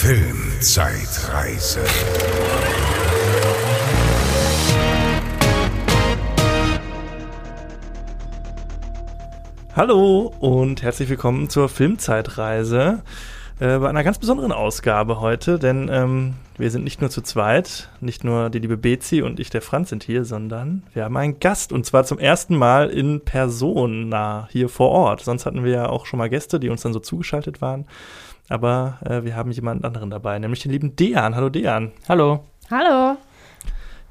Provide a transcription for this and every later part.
Filmzeitreise. Hallo und herzlich willkommen zur Filmzeitreise. Äh, bei einer ganz besonderen Ausgabe heute, denn ähm, wir sind nicht nur zu zweit, nicht nur die liebe Bezi und ich, der Franz, sind hier, sondern wir haben einen Gast und zwar zum ersten Mal in Person nah hier vor Ort. Sonst hatten wir ja auch schon mal Gäste, die uns dann so zugeschaltet waren. Aber äh, wir haben jemanden anderen dabei, nämlich den lieben Dejan. Hallo Dejan. Hallo. Hallo.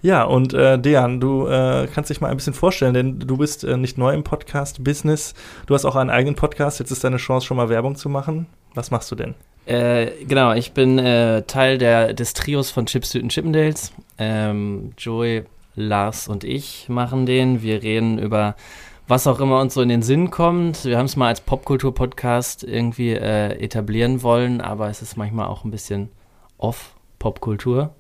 Ja, und äh, Dejan, du äh, kannst dich mal ein bisschen vorstellen, denn du bist äh, nicht neu im Podcast-Business. Du hast auch einen eigenen Podcast. Jetzt ist deine Chance, schon mal Werbung zu machen. Was machst du denn? Äh, genau, ich bin äh, Teil der, des Trios von Chips Süden Chippendales. Ähm, Joey, Lars und ich machen den. Wir reden über was auch immer uns so in den Sinn kommt. Wir haben es mal als Popkultur-Podcast irgendwie äh, etablieren wollen, aber es ist manchmal auch ein bisschen off-Popkultur.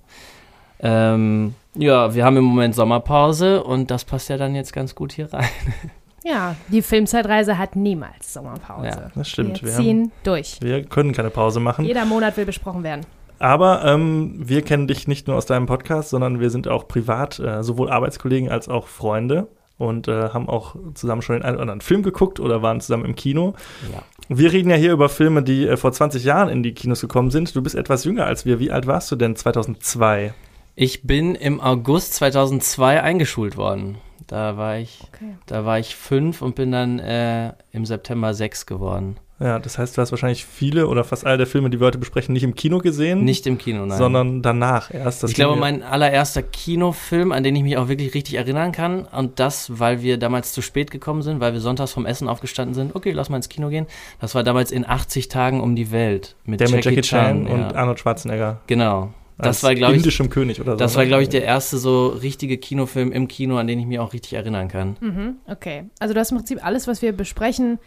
Ähm, ja, wir haben im Moment Sommerpause und das passt ja dann jetzt ganz gut hier rein. Ja, die Filmzeitreise hat niemals Sommerpause. Ja, Das stimmt. Wir Wir, ziehen haben, durch. wir können keine Pause machen. Jeder Monat will besprochen werden. Aber ähm, wir kennen dich nicht nur aus deinem Podcast, sondern wir sind auch privat äh, sowohl Arbeitskollegen als auch Freunde und äh, haben auch zusammen schon den einen oder anderen Film geguckt oder waren zusammen im Kino. Ja. Wir reden ja hier über Filme, die äh, vor 20 Jahren in die Kinos gekommen sind. Du bist etwas jünger als wir. Wie alt warst du denn 2002? Ich bin im August 2002 eingeschult worden. Da war ich, Okay. da war ich fünf und bin dann äh, im September sechs geworden. Ja, das heißt, du hast wahrscheinlich viele oder fast alle der Filme, die wir heute besprechen, nicht im Kino gesehen, Nicht im Kino, nein. sondern danach erst. Das ich glaube, ja- mein allererster Kinofilm, an den ich mich auch wirklich richtig erinnern kann, und das, weil wir damals zu spät gekommen sind, weil wir sonntags vom Essen aufgestanden sind, okay, lass mal ins Kino gehen. Das war damals in 80 Tagen um die Welt mit, der mit Jackie Chan, ja. und Arnold Schwarzenegger. Genau. als Das war, glaube ich, indischem König oder so. das ne? war, glaube ich, der erste so richtige Kinofilm im Kino, an den ich mich auch richtig erinnern kann. Mhm, okay. Also du hast im Prinzip alles, was wir besprechen,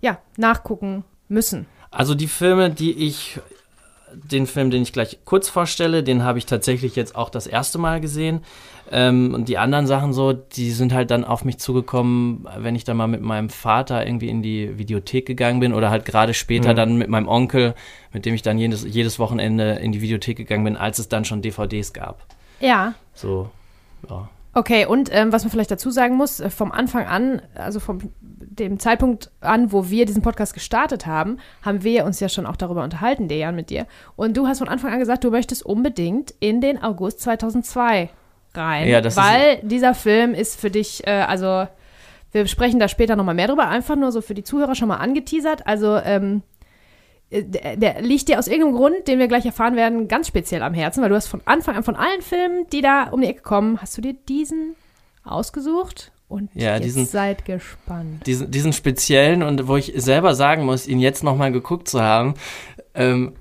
ja, nachgucken müssen. Also die Filme, die ich, den Film, den ich gleich kurz vorstelle, den habe ich tatsächlich jetzt auch das erste Mal gesehen. Ähm, und die anderen Sachen so, die sind halt dann auf mich zugekommen, wenn ich dann mal mit meinem Vater irgendwie in die Videothek gegangen bin oder halt gerade später Mhm. dann mit meinem Onkel, mit dem ich dann jedes, jedes Wochenende in die Videothek gegangen bin, als es dann schon DVDs gab. Ja. So, ja. Okay, und ähm, was man vielleicht dazu sagen muss, äh, vom Anfang an, also vom dem Zeitpunkt an, wo wir diesen Podcast gestartet haben, haben wir uns ja schon auch darüber unterhalten, Dejan, mit dir. Und du hast von Anfang an gesagt, du möchtest unbedingt in den August 2002 rein. Ja, das ist- weil dieser Film ist für dich, äh, also wir sprechen da später nochmal mehr drüber, einfach nur so für die Zuhörer schon mal angeteasert. Also ähm, äh, der, der liegt dir aus irgendeinem Grund, den wir gleich erfahren werden, ganz speziell am Herzen, weil du hast von Anfang an von allen Filmen, die da um die Ecke kommen, hast du dir diesen ausgesucht und Ja, jetzt diesen- seid gespannt. diesen, diesen speziellen und wo ich selber sagen muss, ihn jetzt nochmal geguckt zu haben, ähm,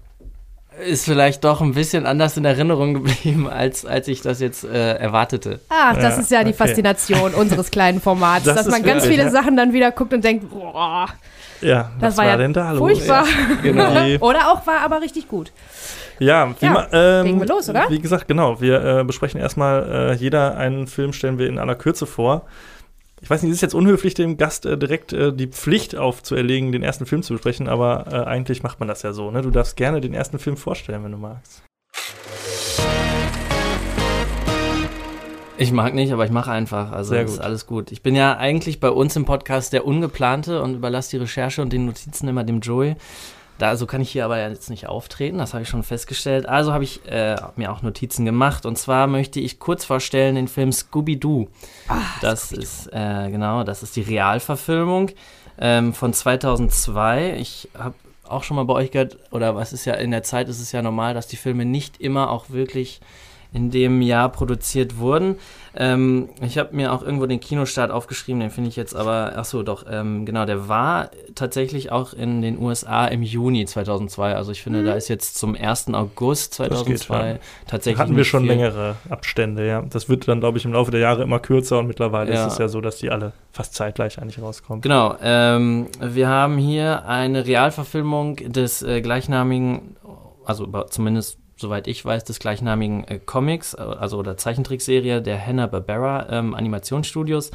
ist vielleicht doch ein bisschen anders in Erinnerung geblieben, als, als ich das jetzt äh, erwartete. Ach, das Ja, ist ja die okay. Faszination unseres kleinen Formats, Das dass man ganz viele ja. Sachen dann wieder guckt und denkt, boah, Ja, das was war, war, ja denn da los? furchtbar. Genau. Die- Oder auch war aber richtig gut. Ja, wie Ja, ma- ähm, wir los, oder? Wie gesagt, genau. Wir äh, besprechen erstmal, äh, jeder einen Film stellen wir in aller Kürze vor. Ich weiß nicht, es ist jetzt unhöflich, dem Gast äh, direkt äh, die Pflicht aufzuerlegen, den ersten Film zu besprechen, aber äh, eigentlich macht man das ja so. Ne? Du darfst gerne den ersten Film vorstellen, wenn du magst. Ich mag nicht, aber ich mache einfach. Also Sehr ist gut. alles gut. Ich bin ja eigentlich bei uns im Podcast der Ungeplante und überlasse die Recherche und die Notizen immer dem Joey. Da, so kann ich hier aber jetzt nicht auftreten, das habe ich schon festgestellt. Also habe ich äh, mir auch Notizen gemacht. Und zwar möchte ich kurz vorstellen den Film Scooby-Doo. das ist, äh, genau, das ist die Realverfilmung ähm, von 2002. Ich habe auch schon mal bei euch gehört, oder was ist ja, in der Zeit ist es ja normal, dass die Filme nicht immer auch wirklich in dem Jahr produziert wurden. Ähm, ich habe mir auch irgendwo den Kinostart aufgeschrieben, den finde ich jetzt aber, ach so, doch, ähm, genau, der war tatsächlich auch in den USA im Juni 2002. Also ich finde, da ist jetzt zum 1. August geht, 2002 ja. tatsächlich Hatten wir schon viel. längere Abstände, ja. Das wird dann, glaube ich, im Laufe der Jahre immer kürzer und mittlerweile Ja. ist es ja so, dass die alle fast zeitgleich eigentlich rauskommen. Genau, ähm, wir haben hier eine Realverfilmung des äh, gleichnamigen, also zumindest soweit ich weiß, des gleichnamigen äh, Comics, äh, also oder Zeichentrickserie der Hanna-Barbera ähm, Animationsstudios.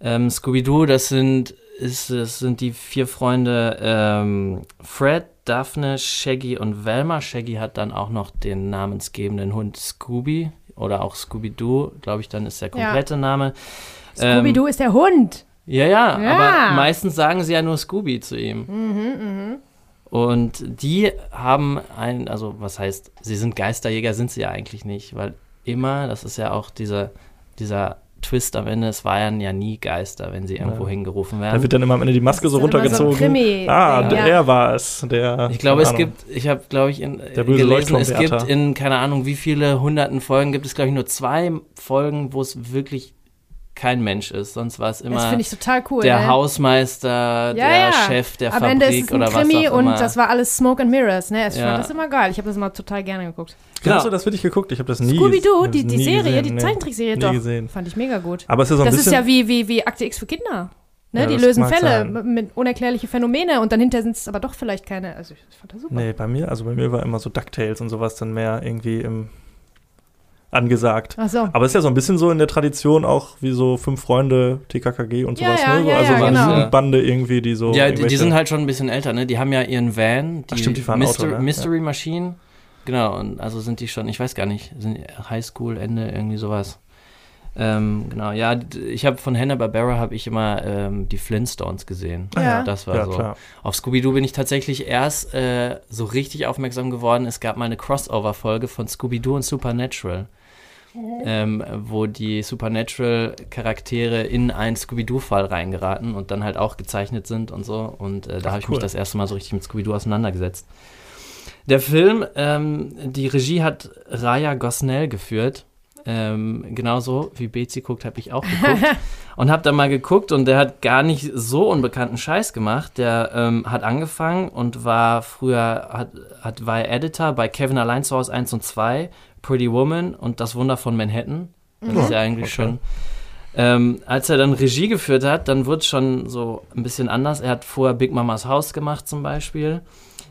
Ähm, Scooby-Doo, das sind, ist, das sind die vier Freunde ähm, Fred, Daphne, Shaggy und Velma. Shaggy hat dann auch noch den namensgebenden Hund Scooby oder auch Scooby-Doo, glaube ich, dann ist der Ja. komplette Name. Scooby-Doo ist der Hund. Ja, ja, Ja. aber meistens sagen sie ja nur Scooby zu ihm. Mhm, Und die haben ein, also was heißt, sie sind Geisterjäger, sind sie ja eigentlich nicht, weil immer, das ist ja auch dieser, dieser Twist am Ende, es waren ja nie Geister, wenn sie irgendwo Ja. hingerufen Da werden. wird dann immer am Ende die Maske so so runtergezogen. Krimi- ah, der, ja. er war es. Der, Ich glaube, es Ahnung. gibt, ich habe, glaube ich, in, Der böse gelesen, es gibt in, keine Ahnung, wie viele hunderten Folgen, gibt es, glaube ich, nur zwei Folgen, wo es wirklich kein Mensch ist. Sonst war es Das immer finde ich total cool. der ne? Hausmeister, Ja, der ja. Chef der Am Fabrik Ende ist es ein oder was Krimi auch und immer. das war alles Smoke and Mirrors. Ne? Ich Ja. fand das immer geil. Ich habe das immer total gerne geguckt. Genau. Hast du das wirklich geguckt? Ich habe das nie Scooby-Doo, die, die Serie, gesehen, die nee. Zeichentrickserie, Nie doch. gesehen. Fand ich mega gut. Aber es ist so ein Das bisschen. ist ja wie, wie, wie Akte X für Kinder. Ne? Ja, die lösen Fälle sein. mit, mit unerklärliche Phänomene und dann hinterher sind es aber doch vielleicht keine. Also ich fand das super. Nee, bei mir, also bei mir war immer so DuckTales und sowas dann mehr irgendwie im angesagt. Ach so. Aber es ist ja so ein bisschen so in der Tradition auch wie so fünf Freunde, TKKG und sowas, ja, ne? So, ja, also ja, so eine genau. Jugendbande irgendwie, die so. ja, die, die sind halt schon ein bisschen älter, ne? Die haben ja ihren Van, die, Ach stimmt, die fahren Myster Auto, ne? Mystery Machine. Genau, und also sind die schon, ich weiß gar nicht, sind Highschool, Ende, irgendwie sowas. Ähm, genau, ja, ich habe von Hanna-Barbera habe ich immer ähm, die Flintstones gesehen. Ah, ja. Das war Ja, so. klar. Auf Scooby-Doo bin ich tatsächlich erst äh, so richtig aufmerksam geworden. Es gab mal eine Crossover-Folge von Scooby-Doo und Supernatural, ähm, wo die Supernatural-Charaktere in einen Scooby-Doo-Fall reingeraten und dann halt auch gezeichnet sind und so. Und äh, da habe ich cool. mich das erste Mal so richtig mit Scooby-Doo auseinandergesetzt. Der Film, ähm, die Regie hat Raya Gosnell geführt. Ähm, genauso wie Bezi guckt, habe ich auch geguckt. und habe da mal geguckt und der hat gar nicht so unbekannten Scheiß gemacht. Der ähm, hat angefangen und war früher, hat, hat, war er Editor bei Kevin Allein zu Hause 1 und 2, Pretty Woman und Das Wunder von Manhattan. Das ist ja eigentlich okay. schon. Ähm, als er dann Regie geführt hat, dann wurde es schon so ein bisschen anders. Er hat vorher Big Mamas Haus gemacht zum Beispiel.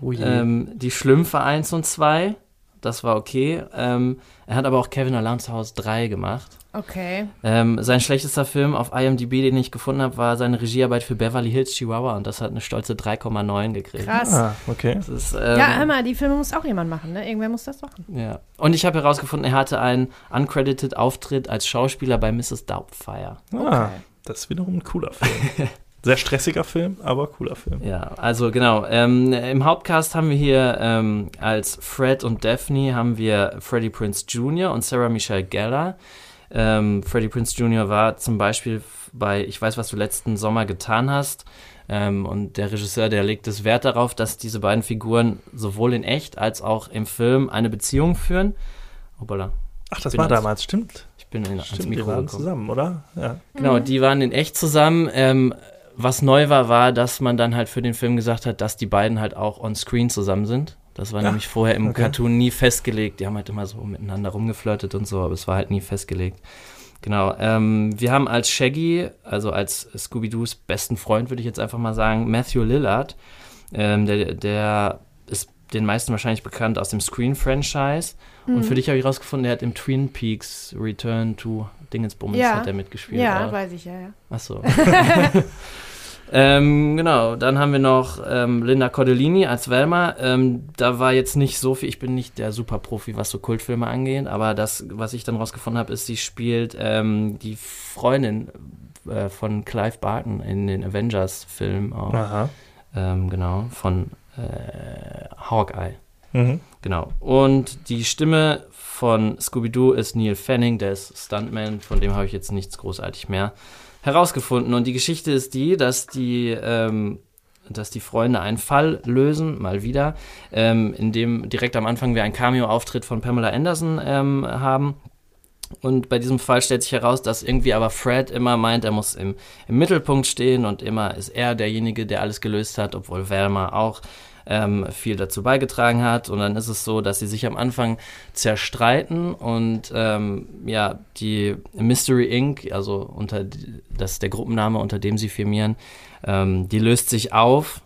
Oh je. Ähm, die Schlümpfe 1 und 2, das war okay. Ähm, er hat aber auch Kevin Alarm zu Hause 3 gemacht. Okay. Ähm, sein schlechtester Film auf IMDb, den ich gefunden habe, war seine Regiearbeit für Beverly Hills Chihuahua und das hat eine stolze 3,9 gekriegt. Krass. ah, okay. Das ist, ähm, ja, hör mal, die Filme muss auch jemand machen, ne? Irgendwer muss das machen. ja. Und ich habe herausgefunden, er hatte einen uncredited Auftritt als Schauspieler bei Mrs. Doubtfire. Ah, das ist wiederum ein cooler Film. Sehr stressiger Film, aber cooler Film. Ja, also genau. Ähm, Im Hauptcast haben wir hier ähm, als Fred und Daphne haben wir Freddie Prince Jr. und Sarah Michelle Gellar. Ähm, Freddie Prince Jr. war zum Beispiel bei Ich weiß, was du letzten Sommer getan hast. Ähm, und der Regisseur, der legt es Wert darauf, dass diese beiden Figuren sowohl in echt als auch im Film eine Beziehung führen. Hoppala, Ach, das war damals, stimmt. ich bin in, Stimmt, die Mikro waren gekommen. zusammen, oder? Ja. Genau, die waren in echt zusammen. Ähm, was neu war, war, dass man dann halt für den Film gesagt hat, dass die beiden halt auch on screen zusammen sind. Das war Ja, nämlich vorher im okay. Cartoon nie festgelegt. Die haben halt immer so miteinander rumgeflirtet und so, aber es war halt nie festgelegt. Genau. Ähm, wir haben als Shaggy, also als Scooby-Doos besten Freund, würde ich jetzt einfach mal sagen, Matthew Lillard. Ähm, der, der ist den meisten wahrscheinlich bekannt aus dem Screen-Franchise. Mhm. Und für dich habe ich rausgefunden, der hat im Twin Peaks Return to Dingensbummens Ja. hat er mitgespielt. Ja, auch. weiß ich, ja, ja. Ach so. ähm, genau, dann haben wir noch ähm, Linda Cordellini als Velma. Ähm, da war jetzt nicht so viel, ich bin nicht der Superprofi, was so Kultfilme angeht, aber das, was ich dann rausgefunden habe, ist, sie spielt ähm, die Freundin äh, von Clive Barton in den Avengers-Filmen auch. Aha. Ähm, genau, von äh, Hawkeye. Mhm. Genau. Und die Stimme von Scooby-Doo ist Neil Fanning, der ist Stuntman, von dem habe ich jetzt nichts großartig mehr herausgefunden. Und die Geschichte ist die, dass die, ähm, dass die Freunde einen Fall lösen, mal wieder, ähm, in dem direkt am Anfang wir einen Cameo-Auftritt von Pamela Anderson ähm, haben. Und bei diesem Fall stellt sich heraus, dass irgendwie aber Fred immer meint, er muss im, im Mittelpunkt stehen und immer ist er derjenige, der alles gelöst hat, obwohl Velma auch ähm, viel dazu beigetragen hat. Und dann ist es so, dass sie sich am Anfang zerstreiten und ähm, ja, die Mystery Inc., also unter das ist der Gruppenname, unter dem sie firmieren, ähm, die löst sich auf.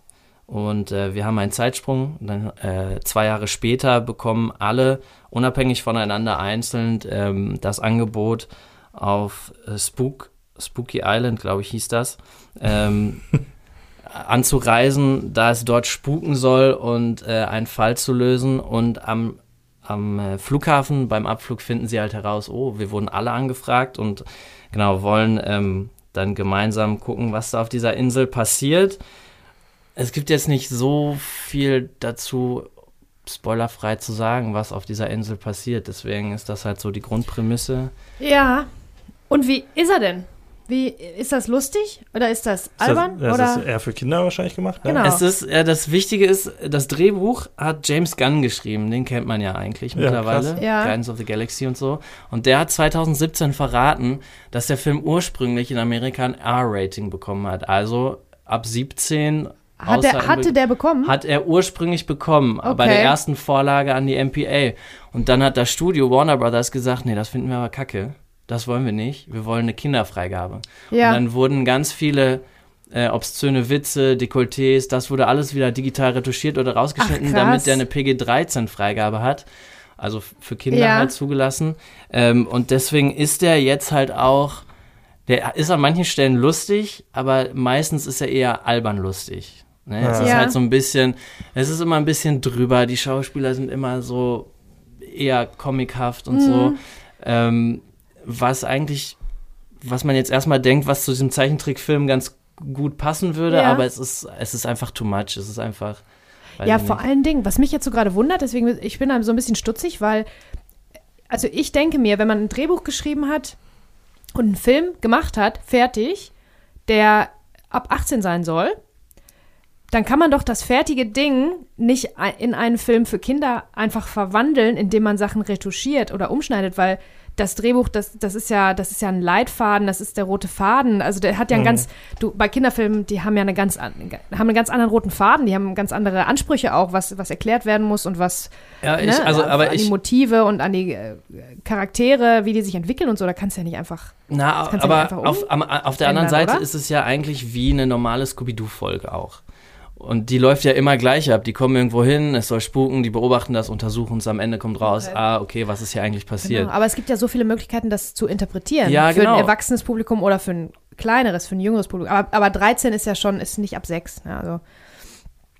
Und äh, wir haben einen Zeitsprung. Dann, äh, zwei Jahre später bekommen alle unabhängig voneinander einzeln ähm, das Angebot auf Spook, Spooky Island, glaube ich, hieß das. Ähm, anzureisen, da es dort spuken soll und äh, einen Fall zu lösen. Und am, am äh, Flughafen, beim Abflug, finden sie halt heraus, oh, wir wurden alle angefragt und genau, wollen ähm, dann gemeinsam gucken, was da auf dieser Insel passiert. Es gibt jetzt nicht so viel dazu, spoilerfrei zu sagen, was auf dieser Insel passiert. Deswegen ist das halt so die Grundprämisse. Ja. Und wie ist er denn? Wie, ist das lustig oder ist das albern? Das, das oder? ist eher für Kinder wahrscheinlich gemacht. Ne? Genau. Es ist, ja, das Wichtige ist, das Drehbuch hat James Gunn geschrieben, den kennt man ja eigentlich Ja, mittlerweile, krass. Ja. Guardians of the Galaxy und so. Und der hat 2017 verraten, dass der Film ursprünglich in Amerika ein R-Rating bekommen hat. Also ab 17 Hat der, hatte der bekommen? hat er ursprünglich bekommen, bei Okay. der ersten Vorlage an die MPA. Und dann hat das Studio Warner Brothers gesagt, nee, das finden wir aber kacke. Das wollen wir nicht. Wir wollen eine Kinderfreigabe. ja. Und dann wurden ganz viele äh, obszöne Witze, Dekolletés, das wurde alles wieder digital retuschiert oder rausgeschnitten, Ach, damit der eine PG-13-Freigabe hat. Also für Kinder Ja. halt zugelassen. Ähm, und deswegen ist der jetzt halt auch, der ist an manchen Stellen lustig, aber meistens ist er eher albern lustig. Ne? Es Ja. ist Ja. halt so ein bisschen, es ist immer ein bisschen drüber, die Schauspieler sind immer so eher comichaft und so. Mhm. Ähm, was eigentlich, was man jetzt erstmal denkt, was zu diesem Zeichentrickfilm ganz gut passen würde, Ja. aber es ist, es ist einfach too much. Es ist einfach. Ja, vor allen Dingen, was mich jetzt so gerade wundert, deswegen, ich bin so ein bisschen stutzig, weil, also ich denke mir, wenn man ein Drehbuch geschrieben hat und einen Film gemacht hat, fertig, der ab 18 sein soll, dann kann man doch das fertige Ding nicht in einen Film für Kinder einfach verwandeln, indem man Sachen retuschiert oder umschneidet, weil das Drehbuch, das, das ist ja, das ist ja ein Leitfaden, das ist der rote Faden. Also der hat ja einen Mhm. ganz, du, bei Kinderfilmen, die haben ja eine ganz, an- haben einen ganz anderen roten Faden, die haben ganz andere Ansprüche auch, was, was erklärt werden muss und was, Ja, ich, ne, also, an aber die ich, Motive und an die äh, Charaktere, wie die sich entwickeln und so, da kannst du ja nicht einfach. na, du ja aber nicht einfach auf, am, auf der anderen Seite oder? ist es ja eigentlich wie eine normale Scooby-Doo-Folge auch. Und die läuft ja immer gleich ab. Die kommen irgendwo hin, es soll spuken, die beobachten das, untersuchen es, am Ende kommt raus, Okay. ah, okay, was ist hier eigentlich passiert? Genau. Aber es gibt ja so viele Möglichkeiten, das zu interpretieren. Ja, für genau. ein erwachsenes Publikum oder für ein kleineres, für ein jüngeres Publikum. Aber, aber 13 ist ja schon, ist nicht ab 6. Ja, also.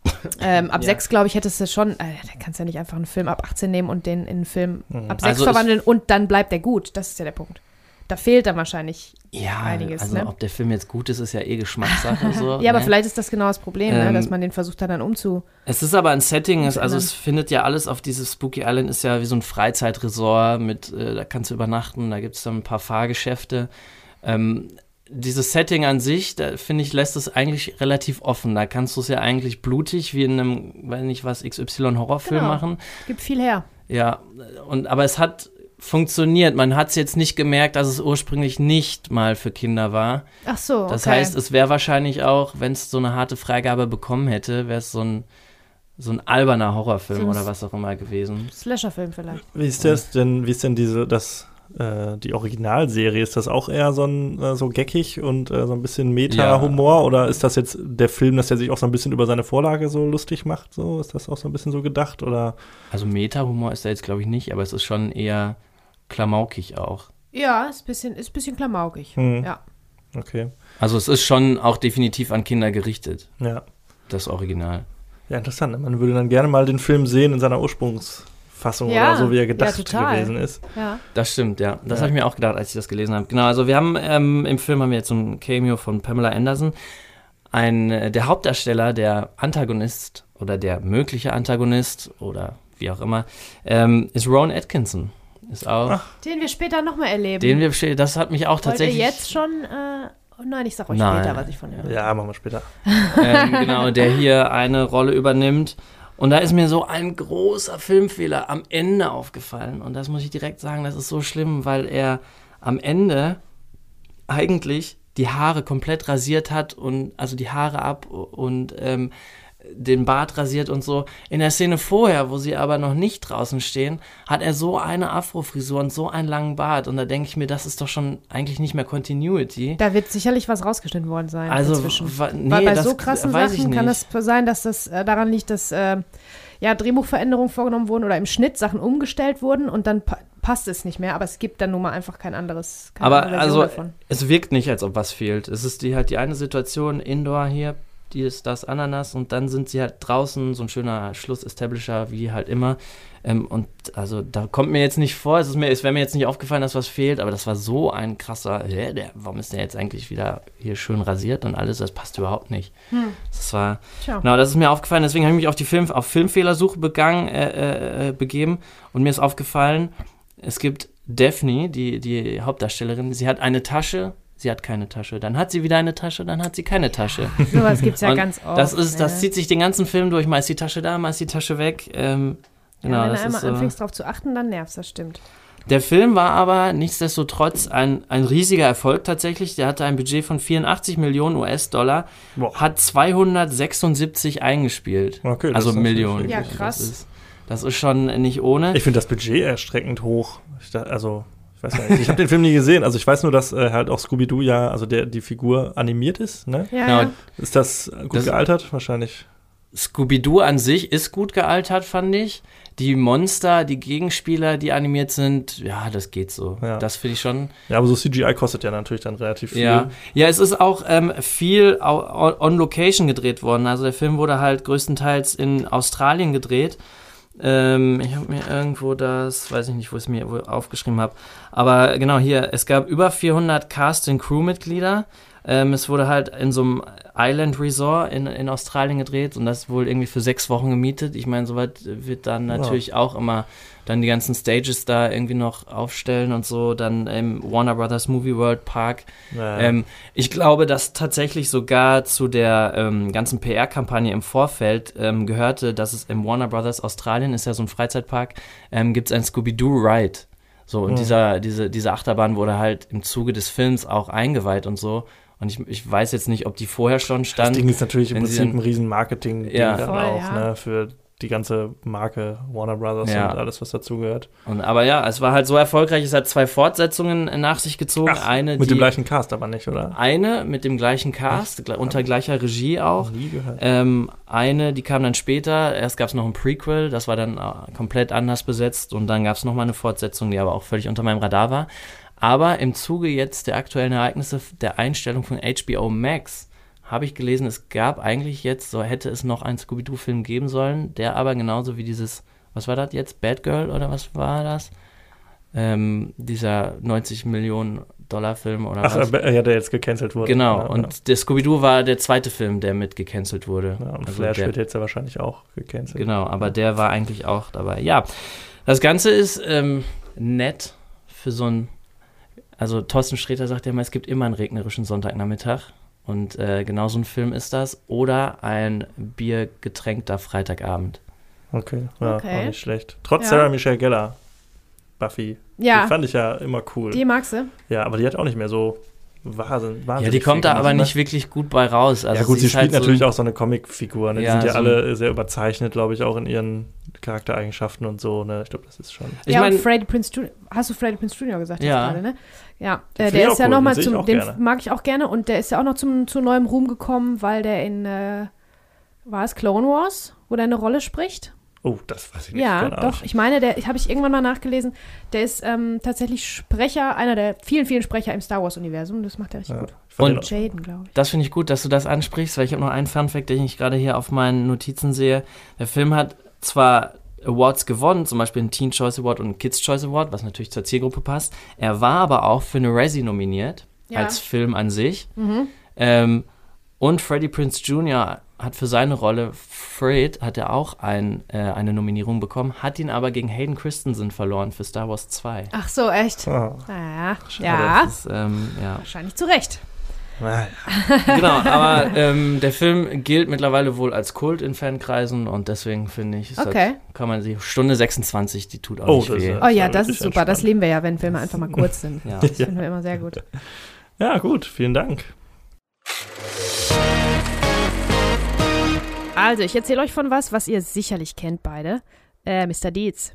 Ähm, ab Ja. 6, glaube ich, hättest du schon, äh, da kannst du ja nicht einfach einen Film ab 18 nehmen und den in einen Film Mhm. ab 6 Also verwandeln und dann bleibt der gut. Das ist ja der Punkt. Da fehlt dann wahrscheinlich. Ja, einiges, also ne? ob der Film jetzt gut ist, ist ja eh Geschmackssache. so, Ja, aber ne? vielleicht ist das genau das Problem, ne, Ähm, dass man den versucht hat, dann umzu. Es ist aber ein Setting, es, also es findet ja alles auf dieses Spooky Island, ist ja wie so ein Freizeitresort mit, äh, da kannst du übernachten, da gibt es dann ein paar Fahrgeschäfte. Ähm, dieses Setting an sich, da finde ich, lässt es eigentlich relativ offen. Da kannst du es ja eigentlich blutig wie in einem, weiß nicht was, XY-Horrorfilm Genau. machen. Gibt viel her. Ja, und aber es hat funktioniert. Man hat es jetzt nicht gemerkt, dass es ursprünglich nicht mal für Kinder war. Ach so. Das okay. heißt, es wäre wahrscheinlich auch, wenn es so eine harte Freigabe bekommen hätte, wäre es so ein, so ein alberner Horrorfilm So ein oder was auch immer gewesen. Slasher-Film vielleicht. Wie ist das denn, wie ist denn diese, das, äh, die Originalserie? Ist das auch eher so ein, äh, so geckig und äh, so ein bisschen Meta-Humor? Oder ist das jetzt der Film, dass der sich auch so ein bisschen über seine Vorlage so lustig macht? So, ist das auch so ein bisschen so gedacht? Oder? Also Meta-Humor ist da jetzt, glaube ich, nicht, aber es ist schon eher klamaukig auch. Ja, ist ein bisschen, ist ein bisschen klamaukig. Hm. Ja. Okay. Also es ist schon auch definitiv an Kinder gerichtet, Ja. das Original. Ja, interessant. ne? Man würde dann gerne mal den Film sehen in seiner Ursprungsfassung Ja, oder so, wie er ja, gedacht total. gewesen ist. ja. Das stimmt, ja. Das Ja. habe ich mir auch gedacht, als ich das gelesen habe. Genau, also wir haben ähm, im Film haben wir jetzt so ein Cameo von Pamela Anderson. Ein, äh, der Hauptdarsteller, der Antagonist oder der mögliche Antagonist oder wie auch immer, ähm, ist Rowan Atkinson. Ist auch, Ach. Den wir später nochmal erleben. den wir, bestell- das hat mich auch Wollt ihr tatsächlich. jetzt schon, äh, oh nein, ich sag euch Nein. später, was ich von dem höre. Ja, machen wir später. ähm, genau, der hier eine Rolle übernimmt. Und da ist mir so ein großer Filmfehler am Ende aufgefallen. Und das muss ich direkt sagen, das ist so schlimm, weil er am Ende eigentlich die Haare komplett rasiert hat und also die Haare ab und ähm, den Bart rasiert und so. In der Szene vorher, wo sie aber noch nicht draußen stehen, hat er so eine Afrofrisur und so einen langen Bart. Und da denke ich mir, das ist doch schon eigentlich nicht mehr Continuity. Da wird sicherlich was rausgeschnitten worden sein Also, dazwischen. wa- nee, Weil bei das so krassen Sachen kann das sein, dass das äh, daran liegt, dass äh, ja, Drehbuchveränderungen vorgenommen wurden oder im Schnitt Sachen umgestellt wurden und dann pa passt es nicht mehr. Aber es gibt dann nun mal einfach kein anderes. Aber also, davon. es wirkt nicht, als ob was fehlt. Es ist die halt die eine Situation, Indoor hier, die ist das Ananas und dann sind sie halt draußen, so ein schöner Schluss-Establisher, wie halt immer. Ähm, und also da kommt mir jetzt nicht vor, es, ist mir, es wäre mir jetzt nicht aufgefallen, dass was fehlt, aber das war so ein krasser, hä, der, warum ist der jetzt eigentlich wieder hier schön rasiert und alles, das passt überhaupt nicht. Hm. Das war, Tja. genau, das ist mir aufgefallen, deswegen habe ich mich auf die Film, auf Filmfehlersuche begangen, äh, äh, begeben und mir ist aufgefallen, es gibt Daphne, die, die Hauptdarstellerin, sie hat eine Tasche, sie hat keine Tasche. Dann hat sie wieder eine Tasche, dann hat sie keine Tasche. Sowas gibt es ja Und ganz oft. das ist, das ne? zieht sich den ganzen Film durch. Mal ist die Tasche da, mal ist die Tasche weg. Ähm, genau, ja, wenn das du einmal ist so. anfängst drauf zu achten, dann nervt das stimmt. Der Film war aber nichtsdestotrotz ein, ein riesiger Erfolg tatsächlich. Der hatte ein Budget von 84 Millionen US-Dollar, hat 276 eingespielt. Okay, das also Millionen. Ja, krass. Das ist, das ist schon nicht ohne. Ich finde das Budget erschreckend hoch. Also, ich weiß gar nicht. Ich habe den Film nie gesehen. Also, ich weiß nur, dass äh, halt auch Scooby-Doo ja, also der, die Figur animiert ist, ne? Ja, Genau. ja. Ist das gut Das- gealtert? Wahrscheinlich. Scooby-Doo an sich ist gut gealtert, fand ich. Die Monster, die Gegenspieler, die animiert sind, ja, das geht so. Ja. Das finde ich schon. Ja, aber so CGI kostet ja natürlich dann relativ viel. Ja. ja, es ist auch ähm, viel on Location gedreht worden. Also der Film wurde halt größtenteils in Australien gedreht. Ähm, ich habe mir irgendwo das, weiß ich nicht, wo ich es mir aufgeschrieben habe. Aber genau hier, es gab über 400 Cast- und Crewmitglieder. Ähm, es wurde halt in so einem Island Resort in, in Australien gedreht und das wohl irgendwie für sechs Wochen gemietet. Ich meine, soweit wird dann Ja. natürlich auch immer dann die ganzen Stages da irgendwie noch aufstellen und so. Dann im Warner Brothers Movie World Park Ja. ähm, ich glaube, dass tatsächlich sogar zu der ähm, ganzen PR-Kampagne im Vorfeld ähm, gehörte, dass es im Warner Brothers Australien, ist ja so ein Freizeitpark, ähm, gibt es ein Scooby-Doo-Ride. So, und Mhm. dieser, diese, diese Achterbahn wurde halt im Zuge des Films auch eingeweiht und so. Und ich, ich weiß jetzt nicht, ob die vorher schon das stand. Ding ist natürlich im Prinzip dann- ein riesen marketing Ja. dann Voll, auch, ja. ne? Für die ganze Marke Warner Brothers Ja. und alles, was dazugehört. Und, aber ja, es war halt so erfolgreich, es hat zwei Fortsetzungen äh, nach sich gezogen. Ach, eine, Mit die, dem gleichen Cast aber nicht, oder? eine mit dem gleichen Cast, gle- unter gleicher Regie auch. Nie gehört. Ähm, eine, die kam dann später. Erst gab es noch ein Prequel, das war dann äh, komplett anders besetzt. Und dann gab es nochmal eine Fortsetzung, die aber auch völlig unter meinem Radar war. Aber im Zuge jetzt der aktuellen Ereignisse der Einstellung von HBO Max habe ich gelesen, es gab eigentlich jetzt, so hätte es noch einen Scooby-Doo-Film geben sollen, der aber genauso wie dieses, was war das jetzt, Bad Girl oder was war das? Ähm, dieser 90 Millionen Dollar Film oder Ach, was? äh, ja, der jetzt gecancelt wurde. Genau, Ja, und der Scooby-Doo war der zweite Film, der mit gecancelt wurde. Ja, ja. und Also Flash der, wird jetzt ja wahrscheinlich auch gecancelt. Genau, aber der war eigentlich auch dabei. Ja, das Ganze ist ähm, nett für so ein. Also Thorsten Sträter sagt ja immer, es gibt immer einen regnerischen Sonntagnachmittag. Und äh, genau so ein Film ist das. Oder ein biergetränkter Freitagabend. Okay, ja, Okay. auch nicht schlecht. Trotz Ja. Sarah Michelle Gellar, Buffy. Die Ja, fand ich ja immer cool. die magst du. ja, aber die hat auch nicht mehr so Wahnsinn. Ja, die kommt da aber nicht wirklich gut bei raus. Also ja gut, sie, ist spielt halt so natürlich ein- auch so eine Comicfigur. Ne? Die Ja, sind ja so alle sehr überzeichnet, glaube ich, auch in ihren Charaktereigenschaften und so. Ne? Ich glaube, das ist schon. Ich ja, mein- und Freddie Prince Jr. Hast du Freddie Prince Jr. gesagt jetzt Ja. gerade, ne? Ja, Den äh, der ist ja cool, nochmal zum, den gerne. mag ich auch gerne und der ist ja auch noch zum, zu neuem Ruhm gekommen, weil der in, äh, war es Clone Wars, wo der eine Rolle spricht? Oh, das weiß ich nicht. Ja, doch. Ich meine, der habe ich irgendwann mal nachgelesen. Der ist ähm, tatsächlich Sprecher, einer der vielen, vielen Sprecher im Star Wars-Universum. Das macht er richtig Ja. gut. Und- den- Jaden, glaube ich. Das finde ich gut, dass du das ansprichst, weil ich habe noch einen Funfact, den ich gerade hier auf meinen Notizen sehe. Der Film hat zwar Awards gewonnen, zum Beispiel einen Teen Choice Award und einen Kids Choice Award, was natürlich zur Zielgruppe passt. Er war aber auch für eine Razzie nominiert, Ja. als Film an sich. Mhm. Ähm, und Freddie Prince Jr. hat für seine Rolle Fred hat er auch ein, äh, eine Nominierung bekommen, hat ihn aber gegen Hayden Christensen verloren für Star Wars 2. Ach so, echt? Ah, Naja, Schade. ja, ist, ähm, ja. wahrscheinlich zu Recht. Genau, aber ähm, der Film gilt mittlerweile wohl als Kult in Fankreisen und deswegen finde ich, ist Okay. halt, kann man sie, Stunde 26, die tut auch Oh, nicht das weh. ja- Oh ja, das ist super. Das entspannt. lieben wir ja, wenn Filme einfach mal kurz sind. Ja. Das finden wir immer sehr gut. ja, gut, vielen Dank. Also, ich erzähle euch von was, was ihr sicherlich kennt beide. Äh, Mr. Deeds.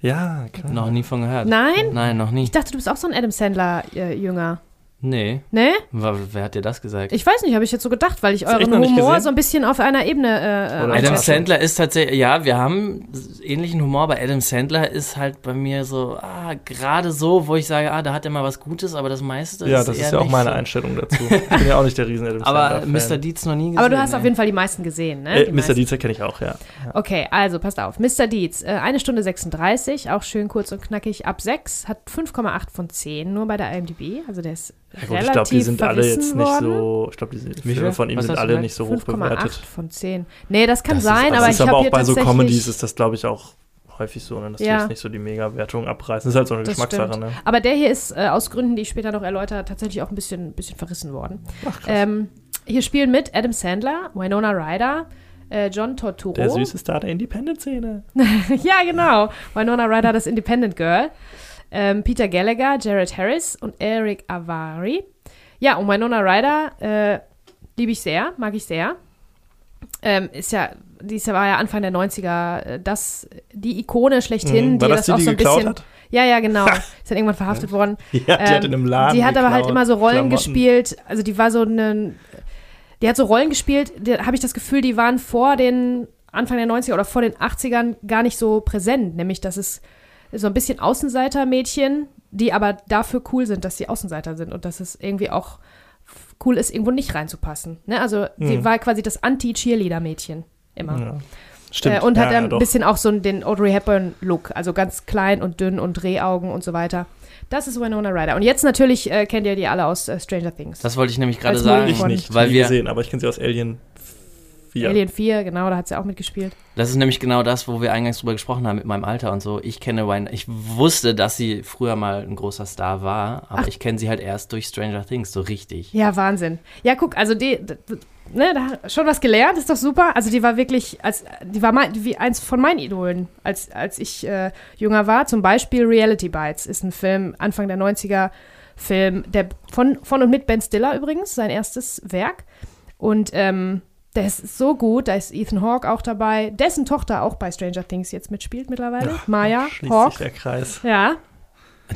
Ja, klar. Noch nie von gehört. Nein? Nein, noch nie. Ich dachte, du bist auch so ein Adam Sandler-Jünger. Nee. Ne? Wa- Wer hat dir das gesagt? Ich weiß nicht, habe ich jetzt so gedacht, weil ich euren nicht Humor so ein bisschen auf einer Ebene äh, Oder Adam. Sandler ist tatsächlich, ja, wir haben ähnlichen Humor, aber Adam Sandler ist halt bei mir so, ah, gerade so, wo ich sage, ah, da hat er mal was Gutes, aber das meiste ja, ist das eher ist ja auch meine so. Einstellung dazu. Ich bin ja auch nicht der riesen Adam Aber Sandler-Fan. Mr. Deeds noch nie gesehen. Aber du hast ne? auf jeden Fall die meisten gesehen, ne? Äh, Mr. Deeds kenne ich auch, ja. Okay, also passt auf. Mr. Deeds, äh, eine Stunde 36, auch schön kurz und knackig, ab 6, hat 5,8 von 10 nur bei der IMDb. Also der ist Ja, gut, ich glaube, die sind alle jetzt nicht worden. so. Ich glaube, die Filme von ihm sind alle nicht so hoch 5,8 bewertet. von 10. Nee, das kann Das ist- sein, das aber das ich ist aber habe auch hier bei so tatsächlich... Comedies ist das, glaube ich, auch häufig so, ne, dass die Ja. jetzt nicht so die Mega-Wertung abreißen. Das ist halt so eine Das Geschmackssache, stimmt. ne? Aber der hier ist äh, aus Gründen, die ich später noch erläutere, tatsächlich auch ein bisschen, bisschen verrissen worden. Ach, krass. Ähm, hier spielen mit Adam Sandler, Winona Ryder, äh, John Torturo. der süße Star der Independent-Szene. ja, genau. Winona Ryder, das Independent Girl. Ähm, Peter Gallagher, Jared Harris und Eric Avari. Ja, und Winona Ryder äh, liebe ich sehr, mag ich sehr. Ähm, ist ja, die ist ja- war ja Anfang der 90er äh, das, die Ikone schlechthin, Mhm. War die das das, die, auch die so ein geklaut bisschen. hat? Ja, ja, genau. ist dann irgendwann verhaftet worden. Ja, die hat Ähm, in einem Laden Die hat aber halt geklaut. immer so Rollen Klamotten. gespielt. Also die war so eine. Die hat so Rollen gespielt, da habe ich das Gefühl, die waren vor den Anfang der 90er oder vor den 80ern gar nicht so präsent. Nämlich, dass es so ein bisschen Außenseiter-Mädchen, die aber dafür cool sind, dass sie Außenseiter sind und dass es irgendwie auch cool ist, irgendwo nicht reinzupassen. Ne? Also sie Mhm. war quasi das Anti-Cheerleader-Mädchen. Immer. Ja. Stimmt. Äh, und ja, hat ja, ein bisschen auch so den Audrey Hepburn-Look, also ganz klein und dünn und Drehaugen und so weiter. Das ist Winona Ryder. Und jetzt natürlich äh, kennt ihr die alle aus äh, Stranger Things. Das wollte ich nämlich gerade sagen. Ich nicht, weil wir, gesehen, aber ich kenne sie aus Alien 4. Alien 4, genau, da hat sie auch mitgespielt. das ist nämlich genau das, wo wir eingangs drüber gesprochen haben mit meinem Alter und so. Ich kenne Wine, ich wusste, dass sie früher mal ein großer Star war, aber Ach. ich kenne sie halt erst durch Stranger Things, so richtig. Ja, Wahnsinn. Ja, guck, also die, ne, da hat schon was gelernt, ist doch super. Also die war wirklich, als, die war mein, wie eins von meinen Idolen, als, als ich äh, jünger war. Zum Beispiel Reality Bites ist ein Film, Anfang der 90er Film, der von, von und mit Ben Stiller übrigens, sein erstes Werk. Und ähm, der ist so gut, da ist Ethan Hawke auch dabei, dessen Tochter auch bei Stranger Things jetzt mitspielt mittlerweile, Maya Schließt sich Hawke. der Kreis. Ja,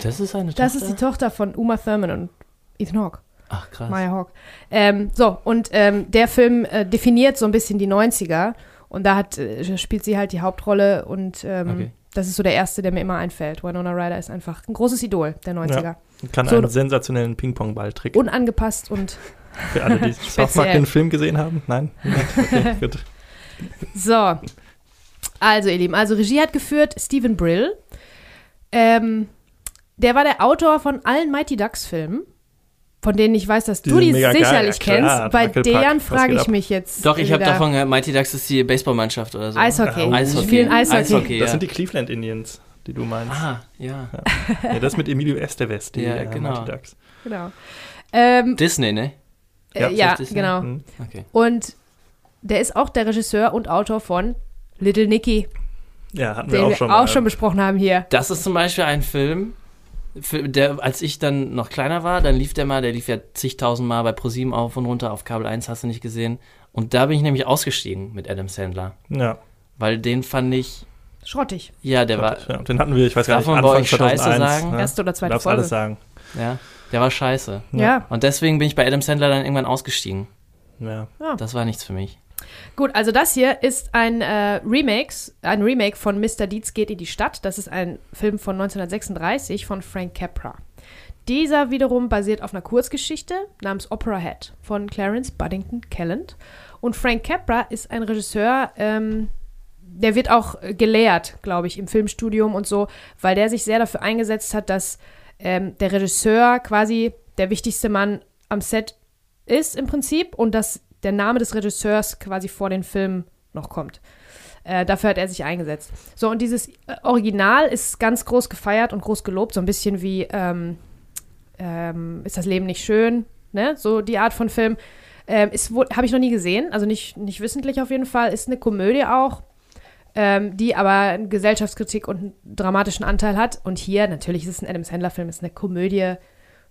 Das ist eine das Tochter? ist die Tochter von Uma Thurman und Ethan Hawke. Ach, krass. Maya Hawke. Ähm, so, und ähm, der Film äh, definiert so ein bisschen die 90er und da hat, äh, spielt sie halt die Hauptrolle und ähm, Okay. das ist so der erste, der mir immer einfällt. Winona Ryder ist einfach ein großes Idol der 90er. Kann So- einen sensationellen Ping-Pong-Ball-Trick. Unangepasst und Für alle, die Park den Film gesehen haben? Nein? Okay, gut. so. Also, ihr Lieben, also Regie hat geführt Stephen Brill. Ähm, der war der Autor von allen Mighty Ducks Filmen, von denen ich weiß, dass Die du die mega geil, sicherlich ja klar, kennst. Bei deren frage ich ab? mich jetzt. Doch, ich habe davon gehört, Mighty Ducks ist die Baseballmannschaft oder so. Eishockey. Oh, Eishockey. Die spielen Eishockey. Eishockey, Das ja. sind die Cleveland Indians, die du meinst. Ah, ja. Ja, das mit Emilio Estevez, die Ja, äh, genau. Mighty Ducks. Genau. Ähm, Disney, ne? Äh, Ja, ja, Disney. genau. Hm. Okay. Und der ist auch der Regisseur und Autor von Little Nicky, Ja, hatten wir den auch wir schon auch mal. schon besprochen haben hier. Das ist zum Beispiel ein Film, für, der, als ich dann noch kleiner war, dann lief der mal, der lief ja zigtausend Mal bei ProSieben auf und runter, auf Kabel 1 hast du nicht gesehen. Und da bin ich nämlich ausgestiegen mit Adam Sandler. Ja, Weil den fand ich, Schrottig. ja, der war, ja, den hatten wir, ich weiß gar nicht, Anfang euch Scheiße 2001. sagen? Ne? Erste oder Du zweite darfst Folge. alles sagen. ja, der war scheiße. Ja. Und deswegen bin ich bei Adam Sandler dann irgendwann ausgestiegen. Ja. Das war nichts für mich. Gut, also das hier ist ein äh, Remakes, ein Remake von Mr. Deeds geht in die Stadt. Das ist ein Film von 1936 von Frank Capra. Dieser wiederum basiert auf einer Kurzgeschichte namens Opera Head von Clarence Buddington Kelland. Und Frank Capra ist ein Regisseur, ähm, der wird auch gelehrt, glaube ich, im Filmstudium und so, weil der sich sehr dafür eingesetzt hat, dass ähm, der Regisseur quasi der wichtigste Mann am Set ist im Prinzip und dass der Name des Regisseurs quasi vor den Film noch kommt. Äh, dafür hat er sich eingesetzt. So, und dieses äh, Original ist ganz groß gefeiert und groß gelobt, so ein bisschen wie ähm, ähm, Ist das Leben nicht schön? Ne? So die Art von Film. Ähm, Habe ich noch nie gesehen, also nicht, nicht wissentlich auf jeden Fall. Ist eine Komödie auch, ähm, die aber eine Gesellschaftskritik und einen dramatischen Anteil hat. Und hier, natürlich ist es ein Adam Sandler-Film, ist eine Komödie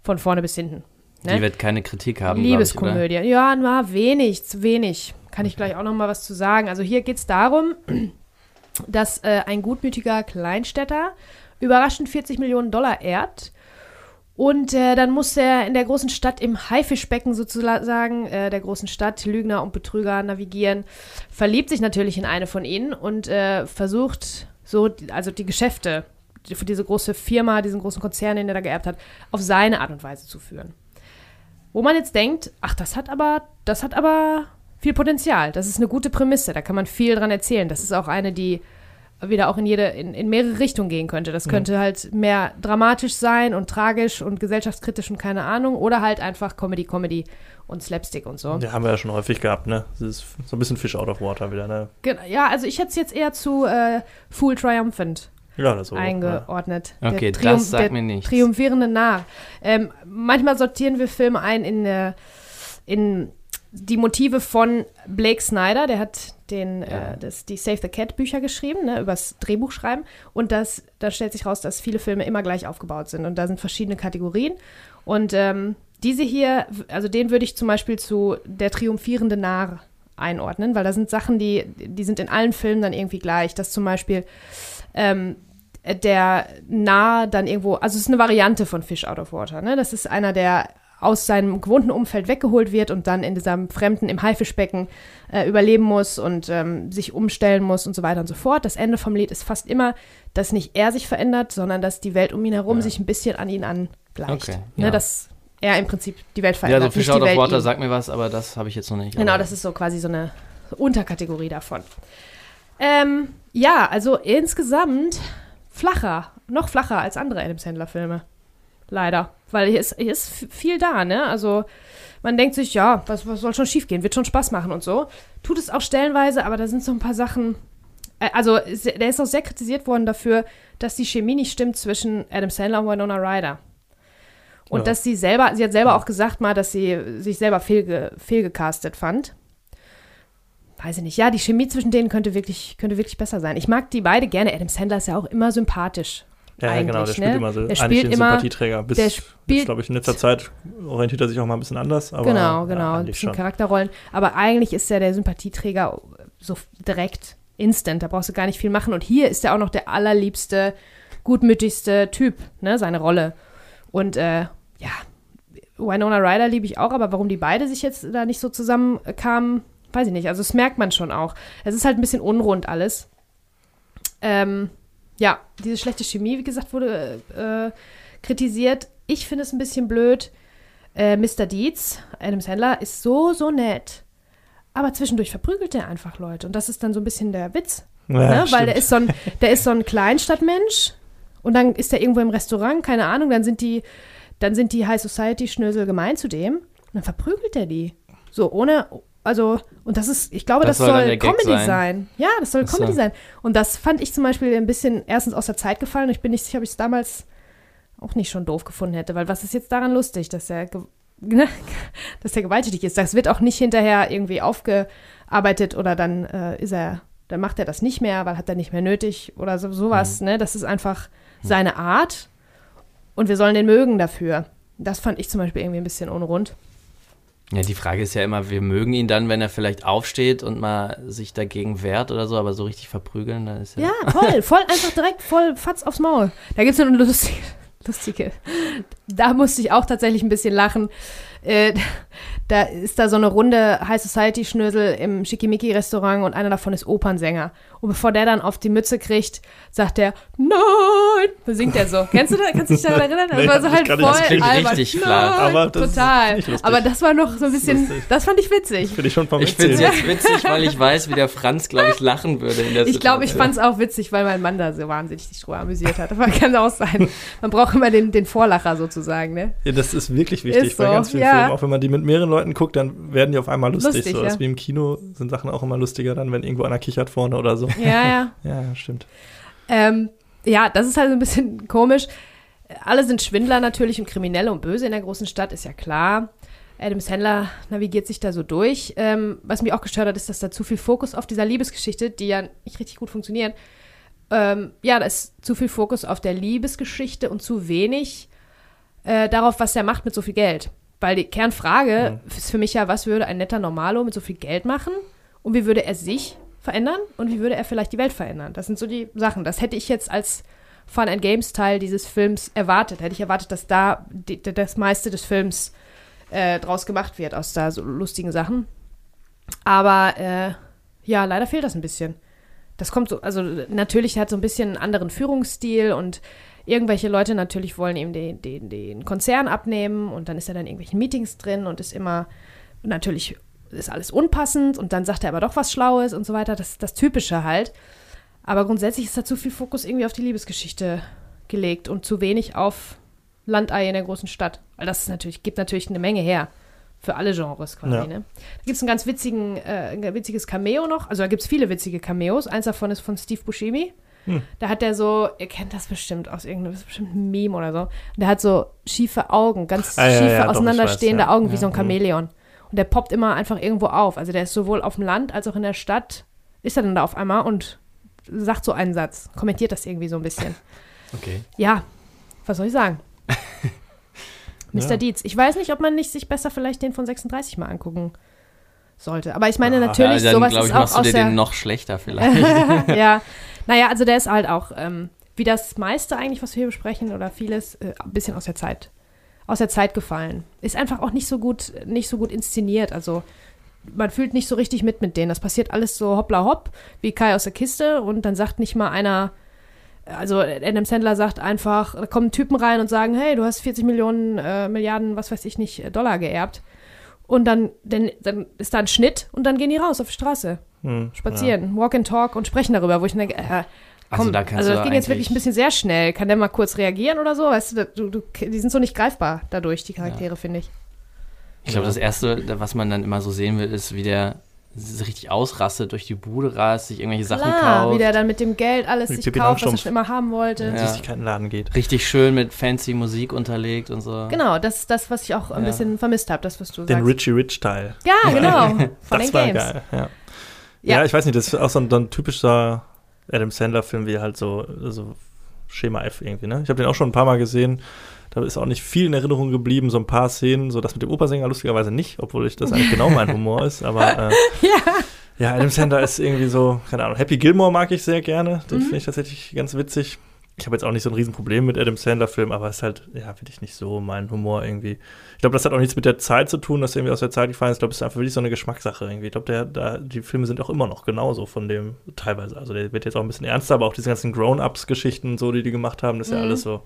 von vorne bis hinten. Ne? Die wird keine Kritik haben, glaub ich, oder? Liebeskomödie. ja, na, wenig, zu wenig. Kann ich gleich auch noch mal was zu sagen. Also hier geht es darum, dass äh, ein gutmütiger Kleinstädter überraschend 40 Millionen Dollar ehrt Und äh, dann muss er in der großen Stadt im Haifischbecken sozusagen, äh, der großen Stadt, Lügner und Betrüger navigieren, verliebt sich natürlich in eine von ihnen und äh, versucht so, also die Geschäfte für diese große Firma, diesen großen Konzern, den er da geerbt hat, auf seine Art und Weise zu führen. Wo man jetzt denkt, ach, das hat aber, das hat aber viel Potenzial. Das ist eine gute Prämisse, da kann man viel dran erzählen. Das ist auch eine, die wieder auch in jede, in, in mehrere Richtungen gehen könnte. Das könnte ja. halt mehr dramatisch sein und tragisch und gesellschaftskritisch und keine Ahnung. Oder halt einfach Comedy, Comedy und Slapstick und so. Ja, haben wir ja schon häufig gehabt, ne? Das ist so ein bisschen Fish out of water wieder, ne? Ja, also ich hätte es jetzt eher zu äh, Fool Triumphant ja, so, eingeordnet. Ja. Okay, Triumph, das sagt mir nichts. Triumphierende Narr. Ähm, manchmal sortieren wir Filme ein in, äh, in die Motive von Blake Snyder, der hat den, äh, ja. äh, das, die Save the Cat Bücher geschrieben, ne, übers Drehbuch schreiben. Und das, da stellt sich raus, dass viele Filme immer gleich aufgebaut sind. Und da sind verschiedene Kategorien. Und ähm, diese hier, also den würde ich zum Beispiel zu Der triumphierende Narr einordnen, weil da sind Sachen, die, die sind in allen Filmen dann irgendwie gleich. Dass zum Beispiel ähm, der Narr dann irgendwo, also es ist eine Variante von Fish Out of Water, ne? Das ist einer, der aus seinem gewohnten Umfeld weggeholt wird und dann in diesem fremden, im Haifischbecken äh, überleben muss und ähm, sich umstellen muss und so weiter und so fort. Das Ende vom Lied ist fast immer, dass nicht er sich verändert, sondern dass die Welt um ihn herum ja. sich ein bisschen an ihn angleicht. Okay, ne, ja. Dass er im Prinzip die Welt verändert. Ja, so Fish Out of Water sagt mir was, aber das habe ich jetzt noch nicht. Genau, das ist so quasi so eine Unterkategorie davon. Ähm, ja, also insgesamt flacher, noch flacher als andere Adam Sandler-Filme. Leider. Weil hier ist, hier ist viel da, ne? Also man denkt sich, ja, was, was soll schon schiefgehen? Wird schon Spaß machen und so. Tut es auch stellenweise, aber da sind so ein paar Sachen. Äh, also der ist auch sehr kritisiert worden dafür, dass die Chemie nicht stimmt zwischen Adam Sandler und Winona Ryder. Und ja. dass sie selber, sie hat selber auch gesagt mal, dass sie sich selber fehlge, fehlgecastet fand. Weiß ich nicht. Ja, die Chemie zwischen denen könnte wirklich, könnte wirklich besser sein. Ich mag die beide gerne. Adam Sandler ist ja auch immer sympathisch. Ja, genau, der spielt ne? immer so der spielt den immer, Sympathieträger. Bis, der spielt, glaube ich, in letzter Zeit orientiert er sich auch mal ein bisschen anders. Aber, genau, genau, ja, ein bisschen Charakterrollen. Aber eigentlich ist er der Sympathieträger so direkt, instant. Da brauchst du gar nicht viel machen. Und hier ist er auch noch der allerliebste, gutmütigste Typ, ne, seine Rolle. Und äh, ja, Winona Ryder liebe ich auch, aber warum die beide sich jetzt da nicht so zusammenkamen, weiß ich nicht. Also das merkt man schon auch. Es ist halt ein bisschen unrund alles. Ähm, ja, diese schlechte Chemie, wie gesagt, wurde äh, kritisiert. Ich finde es ein bisschen blöd. Äh, Mr. Dietz, Adam Sandler, ist so, so nett. Aber zwischendurch verprügelt er einfach Leute. Und das ist dann so ein bisschen der Witz. Ja, ne? Weil der ist, so ein, der ist so ein Kleinstadtmensch. Und dann ist er irgendwo im Restaurant, keine Ahnung. Dann sind die, dann sind die High Society-Schnösel gemein zu dem. Und dann verprügelt er die. So, ohne, also, und das ist, ich glaube, das, das soll, soll Comedy sein. sein. Ja, das soll Comedy sein. Und das fand ich zum Beispiel ein bisschen erstens aus der Zeit gefallen. Ich bin nicht sicher, ob ich es damals auch nicht schon doof gefunden hätte, weil was ist jetzt daran lustig, dass er, ne, dass er gewalttätig ist? Das wird auch nicht hinterher irgendwie aufgearbeitet oder dann äh, ist er, dann macht er das nicht mehr, weil hat er nicht mehr nötig oder so, sowas. Mhm. Ne? Das ist einfach seine Art und wir sollen den mögen dafür. Das fand ich zum Beispiel irgendwie ein bisschen unrund. Ja, die Frage ist ja immer, wir mögen ihn dann, wenn er vielleicht aufsteht und mal sich dagegen wehrt oder so, aber so richtig verprügeln, dann ist ja. Ja, voll, voll, einfach direkt voll Fatz aufs Maul. Da gibt es ja eine lustige, lustige. Da musste ich auch tatsächlich ein bisschen lachen. Äh, da ist da so eine runde High Society Schnösel im Schickimicki Restaurant und einer davon ist Opernsänger. Und bevor der dann auf die Mütze kriegt, sagt er Nein, singt er so. Kennst du das? Kannst du dich daran erinnern? Das nee, war so halt voll albern. Richtig klar. Aber das total. Aber das war noch so ein bisschen, das, das fand ich witzig. Finde ich schon vom Ich finde es jetzt witzig, weil ich weiß, wie der Franz, glaube ich, lachen würde in der Ich glaube, ich fand es auch witzig, weil mein Mann da so wahnsinnig sich drüber amüsiert hat. Aber kann auch sein. Man braucht immer den, den Vorlacher sozusagen, ne? Ja, das ist wirklich wichtig ist bei so. ganz vielen ja. Filmen. Auch wenn man die mit mehreren Leuten guckt, dann werden die auf einmal lustig. lustig so. Ja. Das wie im Kino sind Sachen auch immer lustiger dann, wenn irgendwo einer kichert vorne oder so. Ja, ja. ja, stimmt. Ähm, ja, das ist halt ein bisschen komisch. Alle sind Schwindler natürlich und Kriminelle und Böse in der großen Stadt, ist ja klar. Adam Sandler navigiert sich da so durch. Ähm, was mich auch gestört hat, ist, dass da zu viel Fokus auf dieser Liebesgeschichte, die ja nicht richtig gut funktioniert, ähm, ja, da ist zu viel Fokus auf der Liebesgeschichte und zu wenig äh, darauf, was er macht mit so viel Geld. Weil die Kernfrage mhm. ist für mich ja, was würde ein netter Normalo mit so viel Geld machen und wie würde er sich verändern und wie würde er vielleicht die Welt verändern? Das sind so die Sachen. Das hätte ich jetzt als Fun and Games Teil dieses Films erwartet. Hätte ich erwartet, dass da die, das meiste des Films äh, draus gemacht wird, aus da so lustigen Sachen. Aber äh, ja, leider fehlt das ein bisschen. Das kommt so, also natürlich hat so ein bisschen einen anderen Führungsstil und irgendwelche Leute natürlich wollen ihm den, den, den Konzern abnehmen und dann ist er dann in irgendwelchen Meetings drin und ist immer natürlich ist alles unpassend und dann sagt er aber doch was Schlaues und so weiter. Das ist das Typische halt. Aber grundsätzlich ist da zu viel Fokus irgendwie auf die Liebesgeschichte gelegt und zu wenig auf Landei in der großen Stadt. Weil das ist natürlich, gibt natürlich eine Menge her. Für alle Genres quasi, Ja. ne? Da gibt es ein ganz witzigen, äh, ein witziges Cameo noch. Also da gibt es viele witzige Cameos. Eins davon ist von Steve Buscemi. Hm. Da hat der so, ihr kennt das bestimmt aus irgendeinem das ist bestimmt ein Meme oder so. Der hat so schiefe Augen, ganz Ah, ja, schiefe, ja, ich auseinanderstehende weiß, ja. Augen wie Ja. so ein Chamäleon. Und der poppt immer einfach irgendwo auf. Also der ist sowohl auf dem Land als auch in der Stadt. Ist er dann da auf einmal und sagt so einen Satz, kommentiert das irgendwie so ein bisschen. Okay. Ja, was soll ich sagen? Mr. Ja. Dietz. Ich weiß nicht, ob man nicht sich besser vielleicht den von 36 mal angucken sollte. Aber ich meine Ja, natürlich, ja, dann sowas glaube ist ich, auch machst du aus dir den noch schlechter vielleicht. ja, naja, also der ist halt auch, ähm, wie das meiste eigentlich, was wir hier besprechen, oder vieles, äh, ein bisschen aus der Zeit, aus der Zeit gefallen. Ist einfach auch nicht so gut, nicht so gut inszeniert. Also man fühlt nicht so richtig mit mit denen. Das passiert alles so hoppla hopp, wie Kai aus der Kiste und dann sagt nicht mal einer, also Adam Sandler sagt einfach, da kommen Typen rein und sagen, hey, du hast 40 Millionen, äh, Milliarden, was weiß ich nicht, Dollar geerbt. Und dann, dann, dann ist da ein Schnitt und dann gehen die raus auf die Straße Hm, spazieren, walk and talk und sprechen darüber, wo ich denke, äh, komm, Also da also das ging jetzt wirklich ein bisschen sehr schnell. Kann der mal kurz reagieren oder so? Weißt du, du, du die sind so nicht greifbar dadurch, die Charaktere, finde ich. Ich glaube, das Erste, was man dann immer so sehen will, ist, wie der richtig ausrastet, durch die Bude rast, sich irgendwelche Sachen Klar, kauft. wie der dann mit dem Geld alles Wie sich Pippi kauft, was er schon immer haben wollte. Ja. Süßigkeitenladen geht. Richtig schön mit fancy Musik unterlegt und so. Genau, das ist das, was ich auch ein Ja. bisschen vermisst habe, das, was du Den sagst. Richie Rich Teil. Ja, genau. Von das den war Games. geil. Ja. Ja. Ja. ich weiß nicht, das ist auch so ein, so ein typischer Adam Sandler-Film, wie halt so, so Schema F irgendwie, ne? Ich habe den auch schon ein paar Mal gesehen. Da ist auch nicht viel in Erinnerung geblieben, so ein paar Szenen, so das mit dem Opernsänger lustigerweise nicht, obwohl ich das eigentlich genau mein Humor ist, aber äh, Ja. ja, Adam Sandler ist irgendwie so, keine Ahnung, Happy Gilmore mag ich sehr gerne, den Mhm. finde ich tatsächlich ganz witzig. Ich habe jetzt auch nicht so ein Riesenproblem mit Adam Sandler-Filmen, aber es ist halt, ja, finde ich nicht so mein Humor irgendwie. Ich glaube, das hat auch nichts mit der Zeit zu tun, dass er irgendwie aus der Zeit gefallen ist. Ich glaube, es ist einfach wirklich so eine Geschmackssache irgendwie. Ich glaube, der, da, die Filme sind auch immer noch genauso von dem teilweise. Also der wird jetzt auch ein bisschen ernster, aber auch diese ganzen Grown-Ups-Geschichten und so, die die gemacht haben, das ist ja Mhm. alles so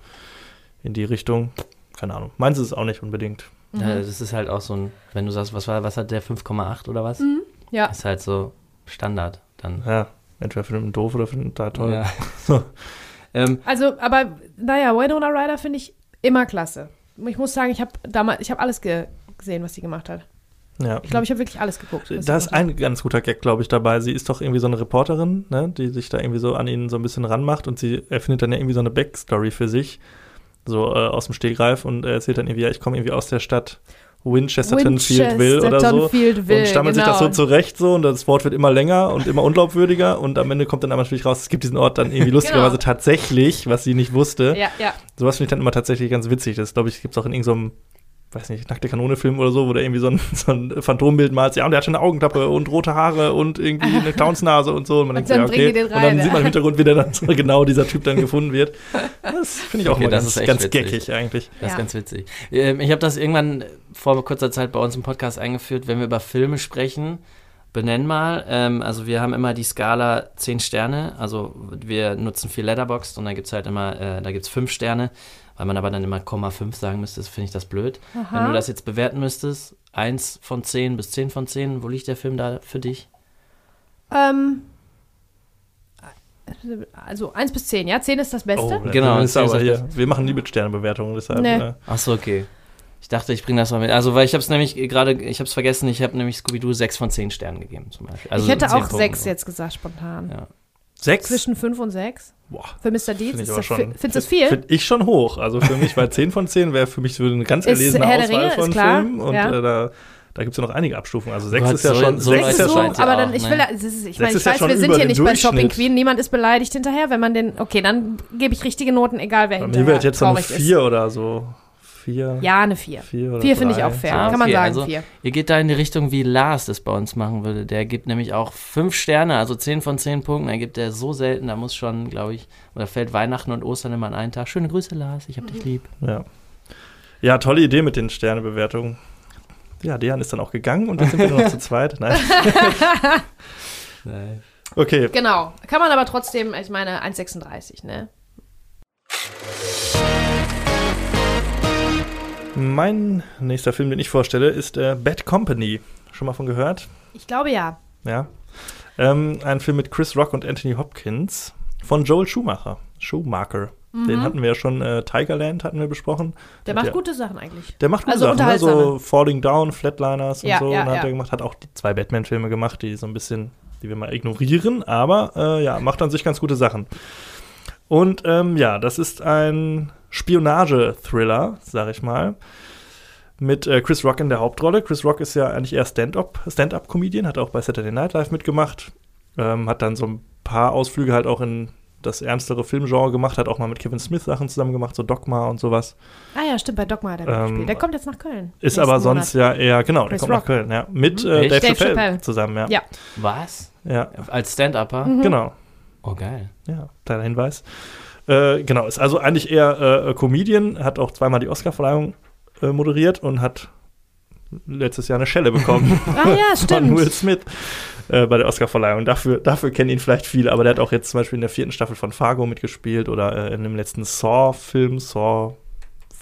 in die Richtung. Keine Ahnung. Meins ist es auch nicht unbedingt. Mhm. Ja, das ist halt auch so ein, wenn du sagst, was war, was hat der 5,8 oder was? Mhm. Ja. Ist halt so Standard dann. Ja, entweder findet man doof oder findet man total toll. Ja. ähm, Also, aber naja, Winona Ryder finde ich immer klasse. Ich muss sagen, ich habe damals, ich habe alles ge gesehen, was sie gemacht hat. Ja. Ich glaube, ich habe wirklich alles geguckt. Da ist ein ganz guter Gag, glaube ich, dabei. Sie ist doch irgendwie so eine Reporterin, ne, die sich da irgendwie so an ihn so ein bisschen ranmacht und sie erfindet dann ja irgendwie so eine Backstory für sich, so äh, aus dem Stegreif und er erzählt dann irgendwie, ja, ich komme irgendwie aus der Stadt Winchestertonfield oder so. Winchestertonfieldville, und stammelt sich das so genau. zurecht so und das Wort wird immer länger und immer unglaubwürdiger und am Ende kommt dann aber natürlich raus, es gibt diesen Ort dann irgendwie lustigerweise Genau. tatsächlich, was sie nicht wusste. Ja, ja. Sowas finde ich dann immer tatsächlich ganz witzig. Das glaube ich, gibt es auch in irgendeinem, weiß nicht, nackte Kanone-Film oder so, wo der irgendwie so ein, so ein Phantombild malt. Ja, und der hat schon eine Augenklappe und rote Haare und irgendwie eine Clownsnase und so. Und man Und denkt, dann ja, okay. den und rein, dann ja. sieht man im Hintergrund, wie der dann so genau dieser Typ dann gefunden wird. Das finde ich auch Okay, mal das ganz, ganz geckig eigentlich. Das ist Ja. ganz witzig. Ähm, Ich habe das irgendwann vor kurzer Zeit bei uns im Podcast eingeführt, wenn wir über Filme sprechen, benenn mal. Ähm, also wir haben immer die Skala 10 Sterne, also wir nutzen viel Letterboxd und da gibt es halt immer, äh, da gibt es 5 Sterne, weil man aber dann immer 0,5 sagen müsste, finde ich das blöd. Wenn du das jetzt bewerten müsstest, 1 von 10 bis 10 von 10, wo liegt der Film da für dich? Ähm, also 1 bis 10, ja? 10 ist das Beste? Oh, Genau, ist das ist aber hier, wir machen nie mit Sternebewertungen, deshalb. Nee. Äh, Ach so, okay. Ich dachte, ich bringe das mal mit. Also, weil ich habe es nämlich gerade, ich habe es vergessen, ich habe nämlich Scooby-Doo 6 von 10 Sternen gegeben zum Beispiel. Also ich hätte 10 auch Punkten 6 so. jetzt gesagt, spontan. Ja. sechs? Zwischen 5 und 6. Boah. Für Mr. Deeds Finde ich ist das, schon. fi- findest du viel? Finde ich schon hoch. Also für mich, weil 10 von 10 wäre für mich so eine ganz erlesene Herr Auswahl Ringe, von ist klar, Filmen. Und ja. äh, da, da gibt es ja noch einige Abstufungen. Also 6 Gott, ist ja so- schon. so sechs Leute ist ja schon. ja aber dann, ich will, ist, ich meine, ich ja weiß, schon wir sind hier nicht bei Shopping. Queen, niemand ist beleidigt hinterher, wenn man den, okay, dann gebe ich richtige Noten, egal wer Bei hinterher mir wäre jetzt so eine traurig ist. 4 oder so. Vier. Ja, eine 4. Vier, oder Vier finde ich auch fair. Ah, Kann man okay, sagen, also 4. Ihr geht da in die Richtung, wie Lars das bei uns machen würde. Der gibt nämlich auch fünf Sterne, also 10 von 10 Punkten. Da gibt er so selten, da muss schon, glaube ich, oder fällt Weihnachten und Ostern immer an einen Tag. Schöne Grüße, Lars, ich hab dich lieb. Ja. ja, tolle Idee mit den Sternebewertungen. Ja, Dejan ist dann auch gegangen und jetzt sind wir nur noch zu zweit. Nein. Okay, Genau. Kann man aber trotzdem, ich meine, 1,36, ne? Mein nächster Film, den ich vorstelle, ist äh, Bad Company. Schon mal von gehört? Ich glaube ja. Ja. Ähm, ein Film mit Chris Rock und Anthony Hopkins von Joel Schumacher. Schumacher. Den hatten wir ja schon, äh, Tigerland hatten wir besprochen. Mhm. Der Hat macht ja- gute Sachen eigentlich. Der macht gute Also Sachen, ne? so Falling Down, Flatliners und Ja, so. ja, und hat er gemacht, hat auch die zwei Batman-Filme gemacht, die so ein bisschen, die wir mal ignorieren, aber äh, ja, macht an sich ganz gute Sachen. Und ähm, ja, das ist ein Spionage-Thriller, sag ich mal, mit äh, Chris Rock in der Hauptrolle. Chris Rock ist ja eigentlich eher Stand-up, Stand-up-Comedian, hat auch bei Saturday Night Live mitgemacht, ähm, hat dann so ein paar Ausflüge halt auch in das ernstere Filmgenre gemacht, hat auch mal mit Kevin Smith Sachen zusammen gemacht, so Dogma und sowas. Ah ja, stimmt, bei Dogma hat er Ähm, mitgespielt. Der kommt jetzt nach Köln. Ist aber sonst Monat. ja eher, genau, der Chris kommt nach Rock. Köln, ja. Mit Mhm. äh? Dave, Dave Chappelle, Chappelle. zusammen, ja. Ja. Was? Ja, Als Stand-Upper? Mhm. genau. Oh, geil. Ja, kleiner Hinweis. Äh, genau, ist also eigentlich eher äh, Comedian, hat auch zweimal die Oscarverleihung äh, moderiert und hat letztes Jahr eine Schelle bekommen Ah ja, von Will stimmt. Smith äh, bei der Oscarverleihung. Dafür, dafür kennen ihn vielleicht viele, aber der hat auch jetzt zum Beispiel in der vierten Staffel von Fargo mitgespielt oder äh, in dem letzten Saw-Film, Saw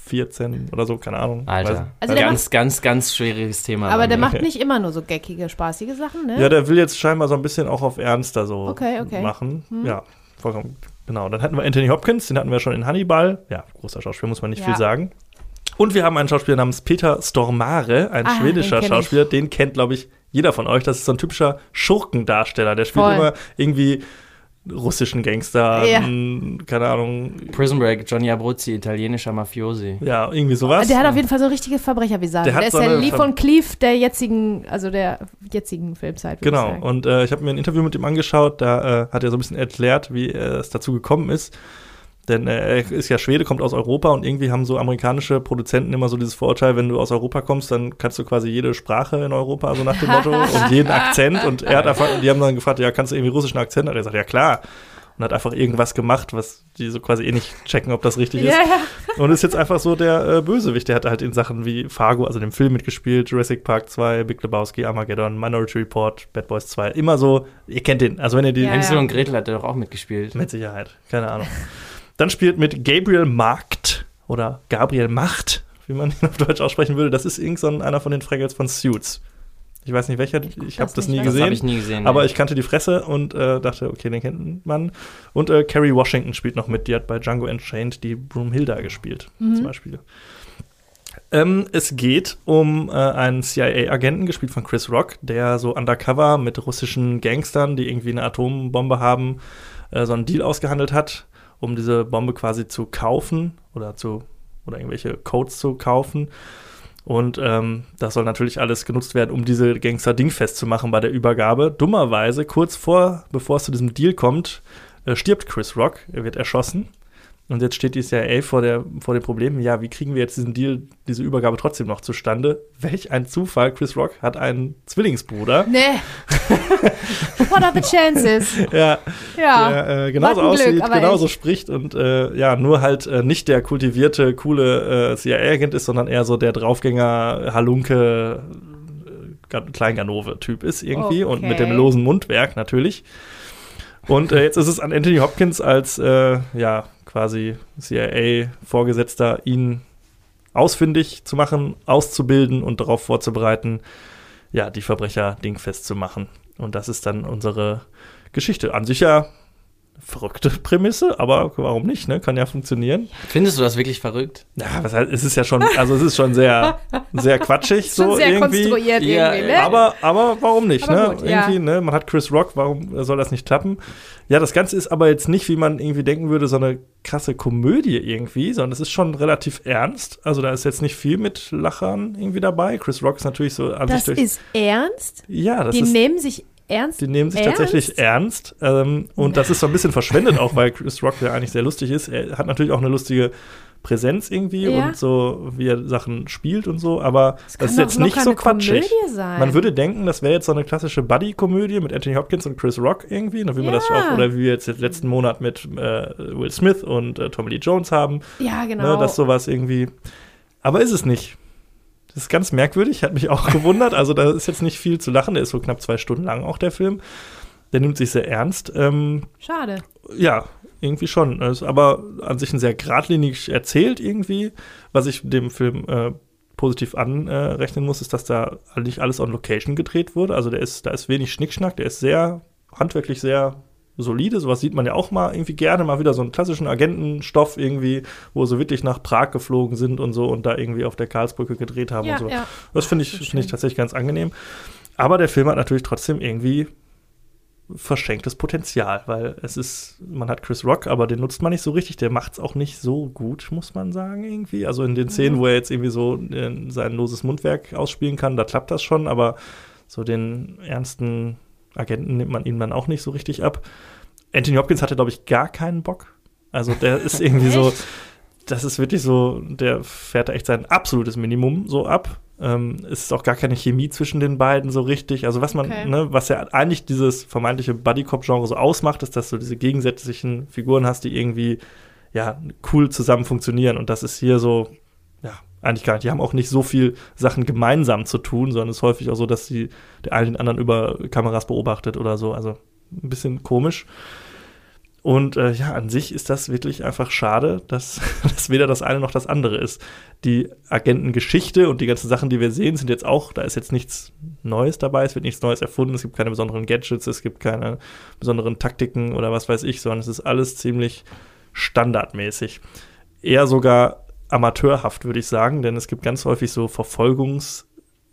14 oder so, keine Ahnung. Alter. Weiß- Also ganz, ganz, ganz schwieriges Thema. Aber der mir. macht nicht immer nur so geckige, spaßige Sachen, ne? Ja, der will jetzt scheinbar so ein bisschen auch auf Ernster so Okay, okay. machen. Hm. Ja, vollkommen. Genau. Dann hatten wir Anthony Hopkins, den hatten wir schon in Hannibal. Ja, großer Schauspieler, muss man nicht Ja. viel sagen. Und wir haben einen Schauspieler namens Peter Stormare, ein Ah, schwedischer den kenn ich. Schauspieler. Den kennt, glaube ich, jeder von euch. Das ist so ein typischer Schurkendarsteller. Der spielt Voll. immer irgendwie russischen Gangster, Ja. m, keine Ahnung, Prison Break, Johnny Abruzzi, italienischer Mafiosi. ja, irgendwie sowas. Der hat auf jeden Fall so richtige Verbrechervisage. Der Der, hat ist so der Lee von Cleave der jetzigen, also der jetzigen Filmzeit. Genau, sagen. und äh, ich habe mir ein Interview mit ihm angeschaut, da äh, hat er so ein bisschen erklärt, wie äh, es dazu gekommen ist. Denn äh, er ist ja Schwede, kommt aus Europa und irgendwie haben so amerikanische Produzenten immer so dieses Vorurteil, wenn du aus Europa kommst, dann kannst du quasi jede Sprache in Europa, so nach dem Motto, und jeden Akzent. Und er hat einfach, die haben dann gefragt, ja, kannst du irgendwie russischen Akzent? Und er sagt, ja klar. Und hat einfach irgendwas gemacht, was die so quasi eh nicht checken, ob das richtig ist. ja. Und ist jetzt einfach so der äh, Bösewicht. Der hat halt in Sachen wie Fargo, also dem Film mitgespielt, Jurassic Park 2, Big Lebowski, Armageddon, Minority Report, Bad Boys 2. Immer so, ihr kennt den. Also wenn ihr den Ja, Hänsel ja. und Gretel hat er doch auch mitgespielt. mit Sicherheit, keine Ahnung. Dann spielt mit Gabriel Markt oder Gabriel Macht, wie man ihn auf Deutsch aussprechen würde. Das ist irgend so ein- einer von den Fraggles von Suits. Ich weiß nicht welcher, ich, guck habe das nie weiß Das gesehen. habe ich nie gesehen. Aber nee. ich kannte die Fresse und äh, dachte, okay, den kennt man. Und äh, Carrie Washington spielt noch mit. Die hat bei Django Unchained die Broomhilda gespielt, zum Beispiel. Ähm, es geht um äh, einen CIA-Agenten, gespielt von Chris Rock, der so undercover mit russischen Gangstern, die irgendwie eine Atombombe haben, äh, so einen Deal ausgehandelt hat, um diese Bombe quasi zu kaufen oder zu oder irgendwelche Codes zu kaufen. Und ähm, das soll natürlich alles genutzt werden, um diese Gangster dingfest zu machen bei der Übergabe. Dummerweise, kurz vor, bevor es zu diesem Deal kommt, äh, stirbt Chris Rock. Er wird erschossen. Und jetzt steht die CIA vor, der, vor dem Problem, ja, wie kriegen wir jetzt diesen Deal, diese Übergabe trotzdem noch zustande? Welch ein Zufall, Chris Rock hat einen Zwillingsbruder, Nee. What are the chances? ja, Ja. der äh, genauso Glück, aussieht, genauso echt. spricht und äh, ja, nur halt äh, nicht der kultivierte, coole äh, CIA-Agent ist, sondern eher so der Draufgänger, Halunke, äh, Kleinganove-Typ ist irgendwie und mit dem Okay. losen Mundwerk natürlich. Und äh, jetzt ist es an Anthony Hopkins als äh, ja quasi CIA-Vorgesetzter, ihn ausfindig zu machen, auszubilden und darauf vorzubereiten, ja, die Verbrecher dingfest zu machen. Und das ist dann unsere Geschichte. An sich ja verrückte Prämisse, aber warum nicht, ne? Kann ja funktionieren. Findest du das wirklich verrückt? Ja, was halt, es ist ja schon, also es ist schon sehr, sehr quatschig Schon so sehr irgendwie. konstruiert Ja, irgendwie, ne? Aber, aber warum nicht, Aber ne? gut, ja. irgendwie, ne? Man hat Chris Rock, warum soll das nicht klappen? Ja, das Ganze ist aber jetzt nicht, wie man irgendwie denken würde, so eine krasse Komödie irgendwie, sondern es ist schon relativ ernst. Also da ist jetzt nicht viel mit Lachern irgendwie dabei. Chris Rock ist natürlich so an das sich durch. ist ernst? ja, das Die ist. nehmen sich ernst? Die nehmen sich Ernst? tatsächlich ernst. Ähm, und das ist so ein bisschen verschwendet auch, weil Chris Rock ja eigentlich sehr lustig ist. Er hat natürlich auch eine lustige Präsenz irgendwie Ja. und so, wie er Sachen spielt und so, aber das, kann ist jetzt nicht so quatschig. Man würde denken, das wäre jetzt so eine klassische Buddy-Komödie mit Anthony Hopkins und Chris Rock irgendwie, ne, wie man das Ja. auch, oder wie wir jetzt letzten Monat mit äh, Will Smith und äh, Tommy Lee Jones haben, Ja, genau. ne, dass sowas irgendwie. Aber ist es nicht. Das ist ganz merkwürdig, hat mich auch gewundert. Also da ist jetzt nicht viel zu lachen, der ist so knapp zwei Stunden lang auch der Film. Der nimmt sich sehr ernst. Ähm, Schade. ja, irgendwie schon. Ist aber an sich ein sehr geradlinig erzählt irgendwie. Was ich dem Film äh, positiv anrechnen muss, ist, dass da nicht alles on Location gedreht wurde. Also der ist, da ist wenig Schnickschnack, der ist sehr handwerklich sehr solide. Sowas sieht man ja auch mal irgendwie gerne, mal wieder so einen klassischen Agentenstoff irgendwie, wo sie wirklich nach Prag geflogen sind und so und da irgendwie auf der Karlsbrücke gedreht haben Ja, und so. ja. Das finde ich, ist finde ich tatsächlich ganz angenehm. Aber der Film hat natürlich trotzdem irgendwie verschenktes Potenzial, weil es ist, man hat Chris Rock, aber den nutzt man nicht so richtig. Der macht es auch nicht so gut, muss man sagen, irgendwie. Also in den Szenen, Mhm. wo er jetzt irgendwie so äh, sein loses Mundwerk ausspielen kann, da klappt das schon, aber so den ernsten Agenten nimmt man ihm dann auch nicht so richtig ab. Anthony Hopkins hatte, glaube ich, gar keinen Bock. Also der ist irgendwie so, das ist wirklich so, der fährt da echt sein absolutes Minimum so ab. Ähm, es ist auch gar keine Chemie zwischen den beiden so richtig. Also was man, Okay. ne, was ja eigentlich dieses vermeintliche Buddy-Cop-Genre so ausmacht, ist, dass du diese gegensätzlichen Figuren hast, die irgendwie ja cool zusammen funktionieren. Und das ist hier so, ja, eigentlich gar nicht. Die haben auch nicht so viel Sachen gemeinsam zu tun, sondern es ist häufig auch so, dass die der eine den anderen über Kameras beobachtet oder so. Also ein bisschen komisch. Und äh, ja, an sich ist das wirklich einfach schade, dass, dass weder das eine noch das andere ist. Die Agentengeschichte und die ganzen Sachen, die wir sehen, sind jetzt auch, da ist jetzt nichts Neues dabei, es wird nichts Neues erfunden, es gibt keine besonderen Gadgets, es gibt keine besonderen Taktiken oder was weiß ich, sondern es ist alles ziemlich standardmäßig. Eher sogar amateurhaft, würde ich sagen, denn es gibt ganz häufig so Verfolgungs-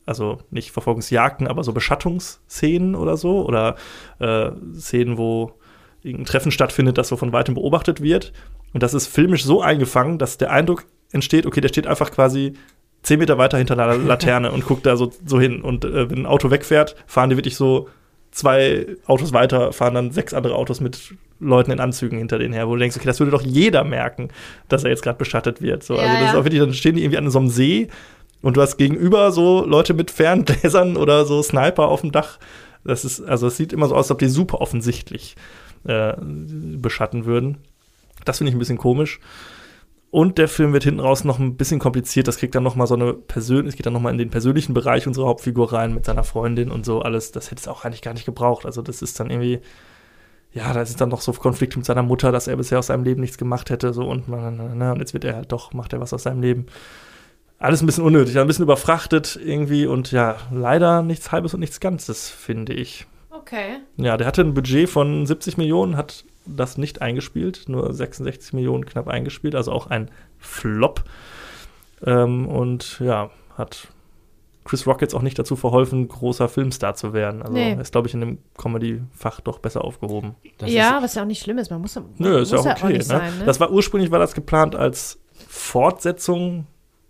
also nicht Verfolgungsjagden, aber so Beschattungsszenen oder so oder äh, Szenen, wo irgendein Treffen stattfindet, das so von weitem beobachtet wird. Und das ist filmisch so eingefangen, dass der Eindruck entsteht, okay, der steht einfach quasi zehn Meter weiter hinter einer Laterne und guckt da so, so hin. Und äh, wenn ein Auto wegfährt, fahren die wirklich so zwei Autos weiter, fahren dann sechs andere Autos mit Leuten in Anzügen hinter denen her, wo du denkst, okay, das würde doch jeder merken, dass er jetzt gerade beschattet wird. So, Ja, also das ist ja. auch wirklich, dann stehen die irgendwie an so einem See und du hast gegenüber so Leute mit Ferngläsern oder so Sniper auf dem Dach. Das ist, also es sieht immer so aus, als ob die super offensichtlich äh, beschatten würden. Das finde ich ein bisschen komisch. Und der Film wird hinten raus noch ein bisschen kompliziert. Das kriegt dann noch mal so eine Persön es geht dann noch mal in den persönlichen Bereich unserer Hauptfigur rein mit seiner Freundin und so alles. Das hätte es auch eigentlich gar nicht gebraucht. Also das ist dann irgendwie, ja, da ist dann noch so Konflikte mit seiner Mutter, dass er bisher aus seinem Leben nichts gemacht hätte, so und man, na, und jetzt wird er halt doch, macht er was aus seinem Leben. Alles ein bisschen unnötig, ein bisschen überfrachtet irgendwie und ja, leider nichts Halbes und nichts Ganzes, finde ich. Okay. Ja, der hatte ein Budget von 70 Millionen, hat das nicht eingespielt, nur 66 Millionen knapp eingespielt, also auch ein Flop. Ähm, und ja, hat Chris Rock jetzt auch nicht dazu verholfen, großer Filmstar zu werden. Also Nee. ist, glaube ich, in dem Comedy-Fach doch besser aufgehoben. Das ja, was ja auch nicht schlimm ist. Man muss, Nö, ist ja muss auch okay. nicht ne? sein, ne? Das war ursprünglich war das geplant als Fortsetzung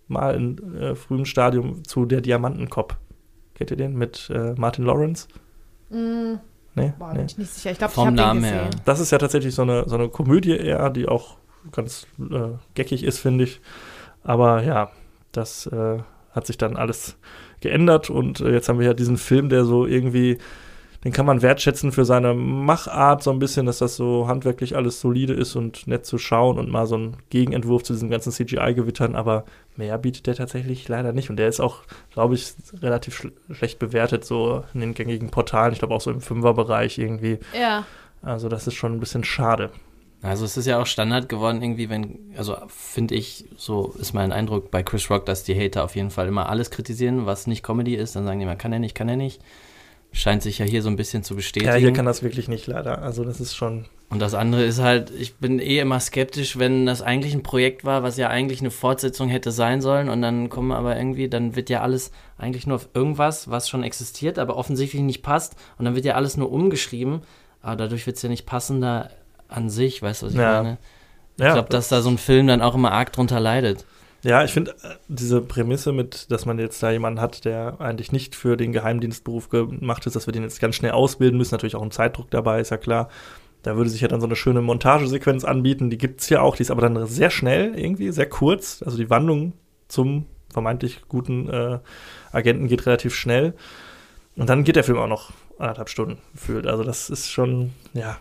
mal im äh, frühen Stadium zu Der Diamantenkopf. Kennt ihr den mit äh, Martin Lawrence? Mm, Nee? boah, nee. bin ich nicht sicher. Ich glaube, ich habe den gesehen. her. Das ist ja tatsächlich so eine, so eine Komödie eher, die auch ganz äh, geckig ist, finde ich. Aber ja, das äh, hat sich dann alles geändert und äh, jetzt haben wir ja diesen Film, der so irgendwie, den kann man wertschätzen für seine Machart so ein bisschen, dass das so handwerklich alles solide ist und nett zu schauen und mal so ein Gegenentwurf zu diesen ganzen CGI-Gewittern, aber mehr bietet der tatsächlich leider nicht und der ist auch, glaube ich, relativ schl schlecht bewertet so in den gängigen Portalen, ich glaube auch so im Fünferbereich irgendwie. Ja. Also das ist schon ein bisschen schade. Also es ist ja auch Standard geworden irgendwie, wenn, also finde ich, so ist mein Eindruck bei Chris Rock, dass die Hater auf jeden Fall immer alles kritisieren, was nicht Comedy ist, dann sagen die immer, kann er nicht, kann er nicht. Scheint sich ja hier so ein bisschen zu bestätigen. Ja, hier kann das wirklich nicht leider. Also das ist schon. Und das andere ist halt, ich bin eh immer skeptisch, wenn das eigentlich ein Projekt war, was ja eigentlich eine Fortsetzung hätte sein sollen und dann kommen aber irgendwie, dann wird ja alles eigentlich nur auf irgendwas, was schon existiert, aber offensichtlich nicht passt und dann wird ja alles nur umgeschrieben, aber dadurch wird es ja nicht passender an sich, weißt du, was ich Ja. meine? Ja, Ich glaube, dass da so ein Film dann auch immer arg drunter leidet. Ja ich finde äh, diese Prämisse mit, dass man jetzt da jemanden hat, der eigentlich nicht für den Geheimdienstberuf gemacht ist, dass wir den jetzt ganz schnell ausbilden müssen, natürlich auch ein Zeitdruck dabei, ist ja klar. Da würde sich ja dann so eine schöne Montagesequenz anbieten. Die gibt's hier auch, die ist aber dann sehr schnell irgendwie, sehr kurz. Also die Wandlung zum vermeintlich guten äh, Agenten geht relativ schnell. Und dann geht der Film auch noch anderthalb Stunden gefühlt. Also das ist schon, ja,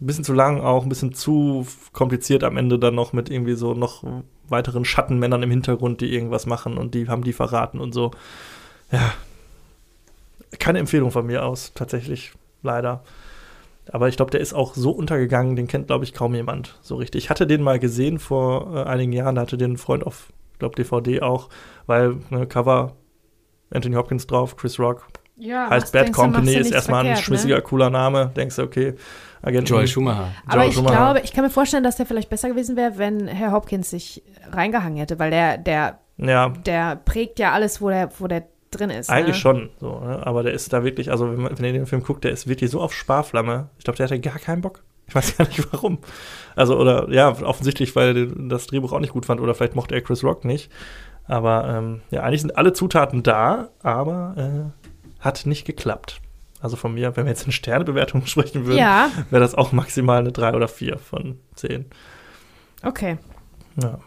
ein bisschen zu lang, auch ein bisschen zu kompliziert am Ende dann noch mit irgendwie so noch weiteren Schattenmännern im Hintergrund, die irgendwas machen und die haben die verraten und so. Ja. Keine Empfehlung von mir aus, tatsächlich, leider. Aber ich glaube, der ist auch so untergegangen, den kennt, glaube ich, kaum jemand so richtig. Ich hatte den mal gesehen vor äh, einigen Jahren, da hatte den ein Freund auf, ich glaube, DVD auch, weil ne, Cover Anthony Hopkins drauf, Chris Rock. Ja, heißt Bad Company, ist erstmal ein schmissiger, ne? cooler Name. Denkst du, okay, Agenten. Joel Schumacher. Aber Joel ich Schumacher. glaube, ich kann mir vorstellen, dass der vielleicht besser gewesen wäre, wenn Herr Hopkins sich reingehangen hätte, weil der, der, Ja, der prägt ja alles, wo der, wo der drin ist. Eigentlich ne? schon, so, ne? aber der ist da wirklich, also wenn, man, wenn ihr den Film guckt, der ist wirklich so auf Sparflamme. Ich glaube, der hatte gar keinen Bock. Ich weiß gar nicht warum. Also, oder ja, offensichtlich, weil er das Drehbuch auch nicht gut fand oder vielleicht mochte er Chris Rock nicht. Aber ähm, ja, eigentlich sind alle Zutaten da, aber äh, hat nicht geklappt. Also von mir, wenn wir jetzt eine Sternebewertung sprechen würden, Ja, wäre das auch maximal eine 3 oder 4 von 10. okay. Ja.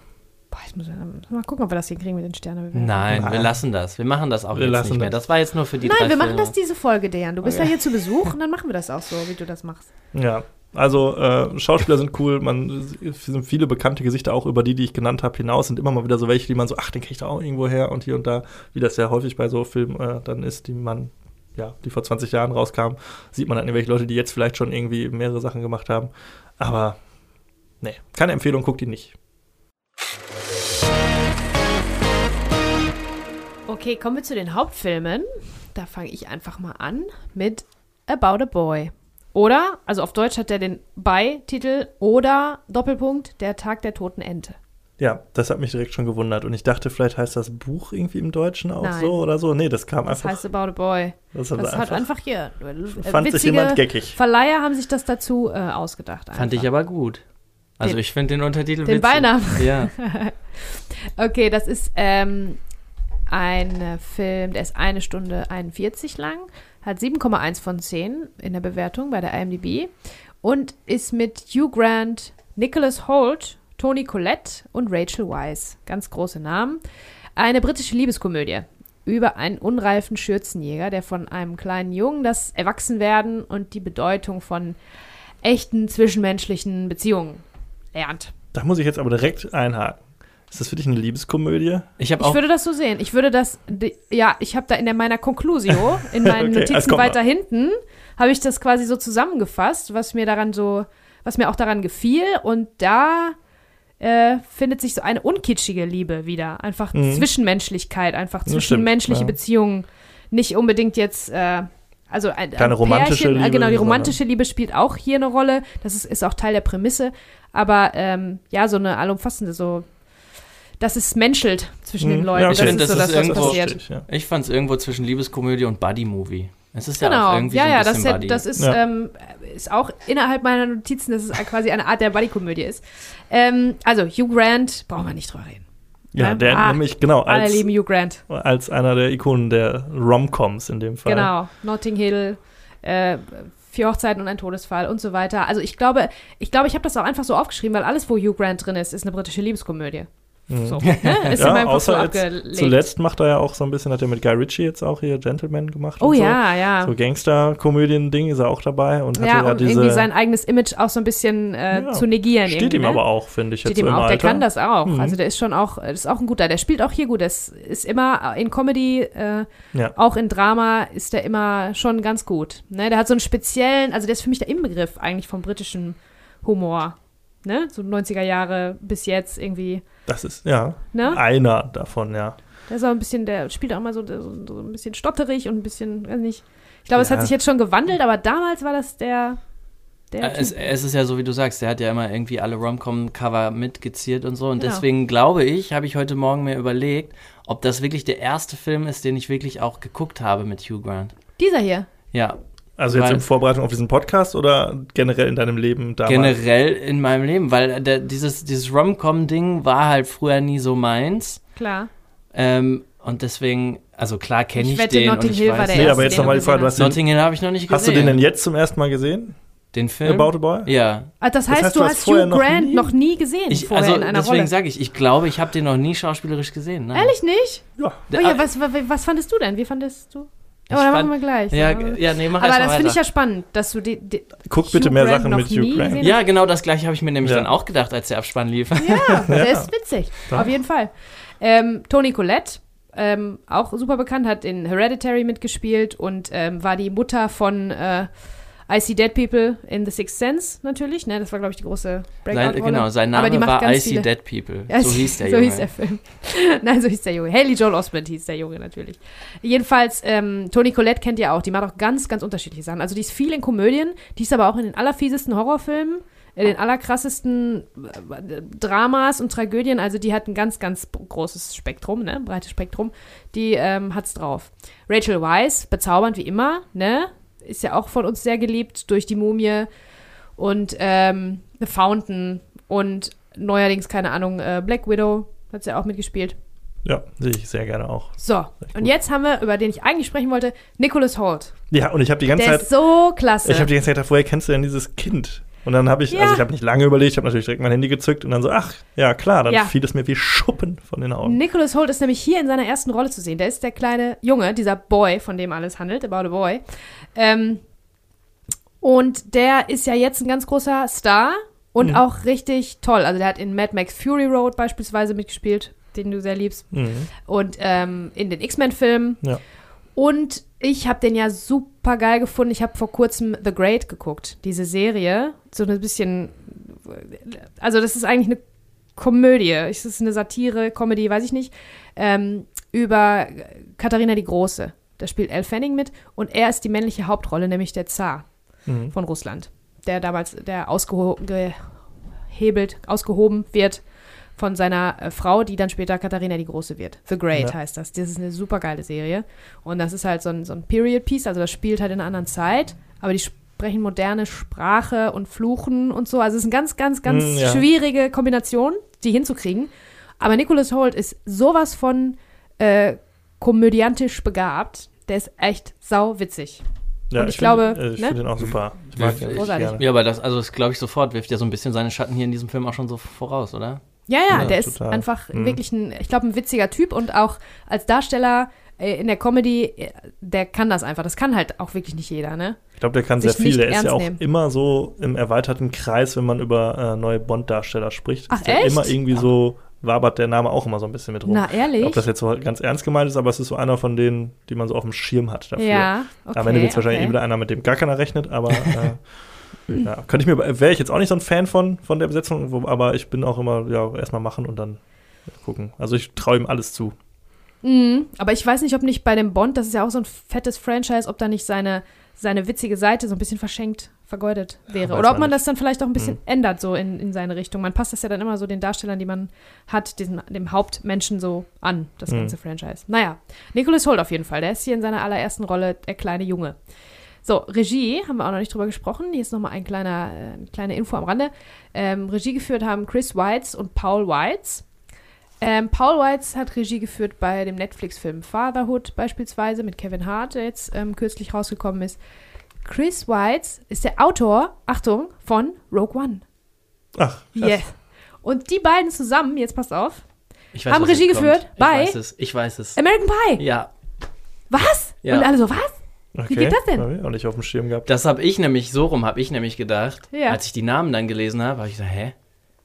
Boah, ich muss mal gucken, ob wir das hinkriegen mit den Sternen. Nein, wir Nein. lassen das. Wir machen das auch Wir jetzt lassen nicht mehr. das. Das war jetzt nur für die Nein, drei wir machen Filme. das diese Folge, Dejan. Du bist Okay. ja hier zu Besuch und dann machen wir das auch so, wie du das machst. Ja, also äh, Schauspieler sind cool, man es sind viele bekannte Gesichter auch über die, die ich genannt habe, hinaus sind immer mal wieder so welche, die man so, ach, den kenne ich da auch irgendwo her und hier und da, wie das ja häufig bei so Filmen äh, dann ist, die man ja, die vor 20 Jahren rauskamen, sieht man dann irgendwelche Leute, die jetzt vielleicht schon irgendwie mehrere Sachen gemacht haben, aber nee, keine Empfehlung, guckt die nicht. Okay, kommen wir zu den Hauptfilmen. Da fange ich einfach mal an mit About a Boy. Oder, also auf Deutsch hat er den Beititel oder Doppelpunkt Der Tag der toten Ente. Ja, das hat mich direkt schon gewundert und ich dachte, vielleicht heißt das Buch irgendwie im Deutschen auch Nein. so oder so. Nee, das kam Das einfach. heißt About a Boy. das Das hat einfach hier. äh, fand sich jemand geckig. Verleiher haben sich das dazu äh, ausgedacht. Fand ich einfach. aber gut. Also Den- ich finde den Untertitel Den witzig. Beinamen. Ja. Okay, das ist ähm, ein äh, Film, der ist eine Stunde 41 lang, hat 7,1 von 10 in der Bewertung bei der IMDb und ist mit Hugh Grant, Nicholas Holt, Toni Collette und Rachel Weisz. Ganz große Namen. Eine britische Liebeskomödie über einen unreifen Schürzenjäger, der von einem kleinen Jungen das Erwachsenwerden und die Bedeutung von echten zwischenmenschlichen Beziehungen lernt. Da muss ich jetzt aber direkt einhaken. Ist das für dich eine Liebeskomödie? Ich habe Ich würde das so sehen. Ich würde das, ja, ich habe da in der, meiner Conclusio, in meinen Okay, Notizen kommt weiter hinten, habe ich das quasi so zusammengefasst, was mir daran so, was mir auch daran gefiel. Und da äh, findet sich so eine unkitschige Liebe wieder. Einfach Mhm. Zwischenmenschlichkeit, einfach Das zwischenmenschliche ja. Beziehungen. Nicht unbedingt jetzt, äh, also ein, Keine ein romantische Pärchen, äh, Liebe, genau, die romantische Liebe spielt auch hier eine Rolle. Das ist, ist auch Teil der Prämisse. Aber ähm, ja, so eine allumfassende, so, dass es menschelt zwischen den Mhm. Leuten. Ja, das okay. ist Das so ist das, was irgendwo- passiert. Verstehe ich, ja. ich fand es irgendwo zwischen Liebeskomödie und Buddy-Movie. Es ist ja auch Genau, irgendwie ja, so ein ja, das, bisschen ist ja- Buddy. das ist, Ja. ähm, ist auch innerhalb meiner Notizen, dass es quasi eine Art der Buddy-Komödie ist. Ähm, also, Hugh Grant, brauchen wir nicht drüber reden. Ja, Ja? der Ah, nämlich, genau, Alle als, lieben Hugh Grant. als einer der Ikonen der Rom-Coms in dem Fall. Genau. Notting Hill, äh, Vier Hochzeiten und ein Todesfall und so weiter. Also, ich glaube, ich glaube, ich habe das auch einfach so aufgeschrieben, weil alles, wo Hugh Grant drin ist, ist eine britische Liebeskomödie. Mhm. So, ne? Ist in Ja, so außer jetzt abgelegt. zuletzt macht er ja auch so ein bisschen, hat er mit Guy Ritchie jetzt auch hier Gentleman gemacht. Oh und so. ja, ja. So Gangster-Komödien-Ding ist er auch dabei und ja, ja, um diese. irgendwie sein eigenes Image auch so ein bisschen äh, Ja, zu negieren. steht ihm ne? aber auch, finde ich, jetzt Steht so ihm im auch, Alter. der kann das auch. Mhm. Also der ist schon auch, ist auch ein guter. Der spielt auch hier gut. Das ist immer in Comedy, äh, Ja. auch in Drama ist der immer schon ganz gut. Ne? Der hat so einen speziellen, also der ist für mich der Inbegriff eigentlich vom britischen Humor. Ne? So 90er Jahre bis jetzt irgendwie. Das ist, ja, Ne? einer davon, ja. Der ist auch ein bisschen, der spielt auch immer so, so, so ein bisschen stotterig und ein bisschen, weiß nicht. Ich glaube, es Ja. hat sich jetzt schon gewandelt, aber damals war das der. der Äh, es, es ist ja so, wie du sagst, der hat ja immer irgendwie alle Rom-Com-Cover mitgeziert und so. Und Genau. deswegen glaube ich, habe ich heute Morgen mir überlegt, ob das wirklich der erste Film ist, den ich wirklich auch geguckt habe mit Hugh Grant. Dieser hier. Ja, Also jetzt Weil- in Vorbereitung auf diesen Podcast oder generell in deinem Leben damals? generell in meinem Leben, weil der, dieses, dieses Rom-Com-Ding war halt früher nie so meins. Klar. Ähm, und deswegen, also klar kenne Ich ich, wette, den Notting und ich Hill war weiß, der Nee, erste, aber jetzt den nochmal die Frage, hast Notting Hill habe ich noch nicht gesehen. hast du den denn jetzt zum ersten Mal gesehen? Den Film? About a Boy? Ja. Ah, das Das heißt, heißt, du hast Hugh noch Grant nie- noch nie gesehen Ich, vorher also in einer deswegen sage ich, ich glaube, ich habe den noch nie schauspielerisch gesehen. Nein. Ehrlich nicht? Ja. Oh ja, was, was, was fandest du denn? Wie fandest du? Ich Oh, da fand- machen wir gleich. Ja, Aber- ja, nee, mach Aber das finde ich ja spannend, dass du die, die Guck bitte Hugh mehr Grant Sachen mit Hugh Grant. Ja, genau das gleiche habe ich mir nämlich Ja. dann auch gedacht, als der Abspann lief. Ja, der ist witzig. Auf jeden Fall. Ähm, Toni Collette, ähm, auch super bekannt, hat in Hereditary mitgespielt und ähm, war die Mutter von äh, I See Dead People in The Sixth Sense natürlich. Ne? Das war, glaube ich, die große Sein, Breakout-Rolle. genau, sein Name war I See viele- Dead People. So hieß der so Junge. hieß der Film. Nein, so hieß der Junge. Haley Joel Osment hieß der Junge natürlich. Jedenfalls, ähm, Toni Collette kennt ihr auch. Die macht auch ganz, ganz unterschiedliche Sachen. Also die ist viel in Komödien, die ist aber auch in den allerfiesesten Horrorfilmen, in den allerkrassesten äh, Dramas und Tragödien. Also die hat ein ganz, ganz großes Spektrum, ne? breites Spektrum. Die ähm, hat's drauf. Rachel Weisz, bezaubernd wie immer, ne? Ist ja auch von uns sehr geliebt durch die Mumie und ähm, The Fountain und neuerdings, keine Ahnung, äh, Black Widow hat sie ja auch mitgespielt. Ja, sehe ich sehr gerne auch. So, und jetzt haben wir, über den ich eigentlich sprechen wollte, Nicholas Holt. Ja, und ich habe die ganze Der Zeit, ist so klasse. ich habe die ganze Zeit gedacht, woher kennst du denn dieses Kind? Und dann habe ich, Ja. also ich habe nicht lange überlegt, ich habe natürlich direkt mein Handy gezückt und dann so, ach, ja klar, dann Ja. fiel es mir wie Schuppen von den Augen. Nicholas Holt ist nämlich hier in seiner ersten Rolle zu sehen. Der ist der kleine Junge, dieser Boy, von dem alles handelt, About a Boy. Ähm, und der ist ja jetzt ein ganz großer Star und Mhm. auch richtig toll. Also der hat in Mad Max Fury Road beispielsweise mitgespielt, den du sehr liebst. Mhm. Und ähm, in den X-Men-Filmen. Ja. Und ich habe den ja super geil gefunden. Ich habe vor kurzem The Great geguckt, diese Serie. So ein bisschen. Also, das ist eigentlich eine Komödie. Es ist eine Satire, Comedy, weiß ich nicht. Ähm, über Katharina die Große. Da spielt Elle Fanning mit. Und er ist die männliche Hauptrolle, nämlich der Zar Mhm. von Russland. Der damals, der ausgehebelt, ausgehoben wird von seiner äh, Frau, die dann später Katharina die Große wird. The Great Ja. heißt das. Das ist eine super geile Serie. Und das ist halt so ein, so ein Period-Piece, also das spielt halt in einer anderen Zeit, aber die sprechen moderne Sprache und Fluchen und so. Also es ist eine ganz, ganz, ganz Mm, ja. schwierige Kombination, die hinzukriegen. Aber Nicholas Holt ist sowas von äh, komödiantisch begabt. Der ist echt sau witzig. Ja, Und ich find- glaube, äh, ich ne? finde den auch super. Ich mag Ich- den richtig Großartig. gerne. Ja, aber das, also das glaube ich sofort, wirft ja so ein bisschen seine Schatten hier in diesem Film auch schon so voraus, oder? Ja, ja, Ja, der ist total. einfach Mhm. wirklich ein, ich glaube, ein witziger Typ und auch als Darsteller äh, in der Comedy, äh, der kann das einfach. Das kann halt auch wirklich nicht jeder, ne? Ich glaube, der kann Sich sehr viel. Der ist ja auch nehmen. immer so im erweiterten Kreis, wenn man über äh, neue Bond-Darsteller spricht. Ach, ist der echt? immer irgendwie so, wabert der Name auch immer so ein bisschen mit rum. Na, ehrlich? Ob das jetzt so ganz ernst gemeint ist, aber es ist so einer von denen, die man so auf dem Schirm hat dafür. ja, okay. Am Ende wird es wahrscheinlich okay. eh wieder einer, mit dem gar keiner rechnet, aber äh, ja, könnte ich mir, wäre ich jetzt auch nicht so ein Fan von, von der Besetzung, aber ich bin auch immer, ja, erstmal machen und dann gucken. Also ich traue ihm alles zu. Mhm, aber ich weiß nicht, ob nicht bei dem Bond, das ist ja auch so ein fettes Franchise, ob da nicht seine, seine witzige Seite so ein bisschen verschenkt, vergeudet wäre. weiß Oder ob man man nicht. das dann vielleicht auch ein bisschen Mhm. ändert, so in, in seine Richtung. Man passt das ja dann immer so den Darstellern, die man hat, diesen, dem Hauptmenschen so an, das Mhm. ganze Franchise. Naja, Nicholas Holt auf jeden Fall, der ist hier in seiner allerersten Rolle der kleine Junge. So, Regie haben wir auch noch nicht drüber gesprochen. Hier ist nochmal ein kleiner, äh, eine kleine Info am Rande. Ähm, Regie geführt haben Chris Weitz und Paul Weitz. Ähm, Paul Weitz hat Regie geführt bei dem Netflix-Film Fatherhood beispielsweise mit Kevin Hart, der jetzt ähm, kürzlich rausgekommen ist. Chris Weitz ist der Autor, Achtung, von Rogue One. Ach, krass. Yes. Und die beiden zusammen, jetzt passt auf, Ich Haben was Regie geführt kommt. bei- Ich weiß es, ich weiß es. American Pie. Ja, Was? Ja. Und alle so, was? Okay. geht das denn? Hab ich auch nicht auf dem Schirm gehabt. das habe ich nämlich, so rum habe ich nämlich gedacht, Ja. als ich die Namen dann gelesen habe, habe ich gesagt, hä?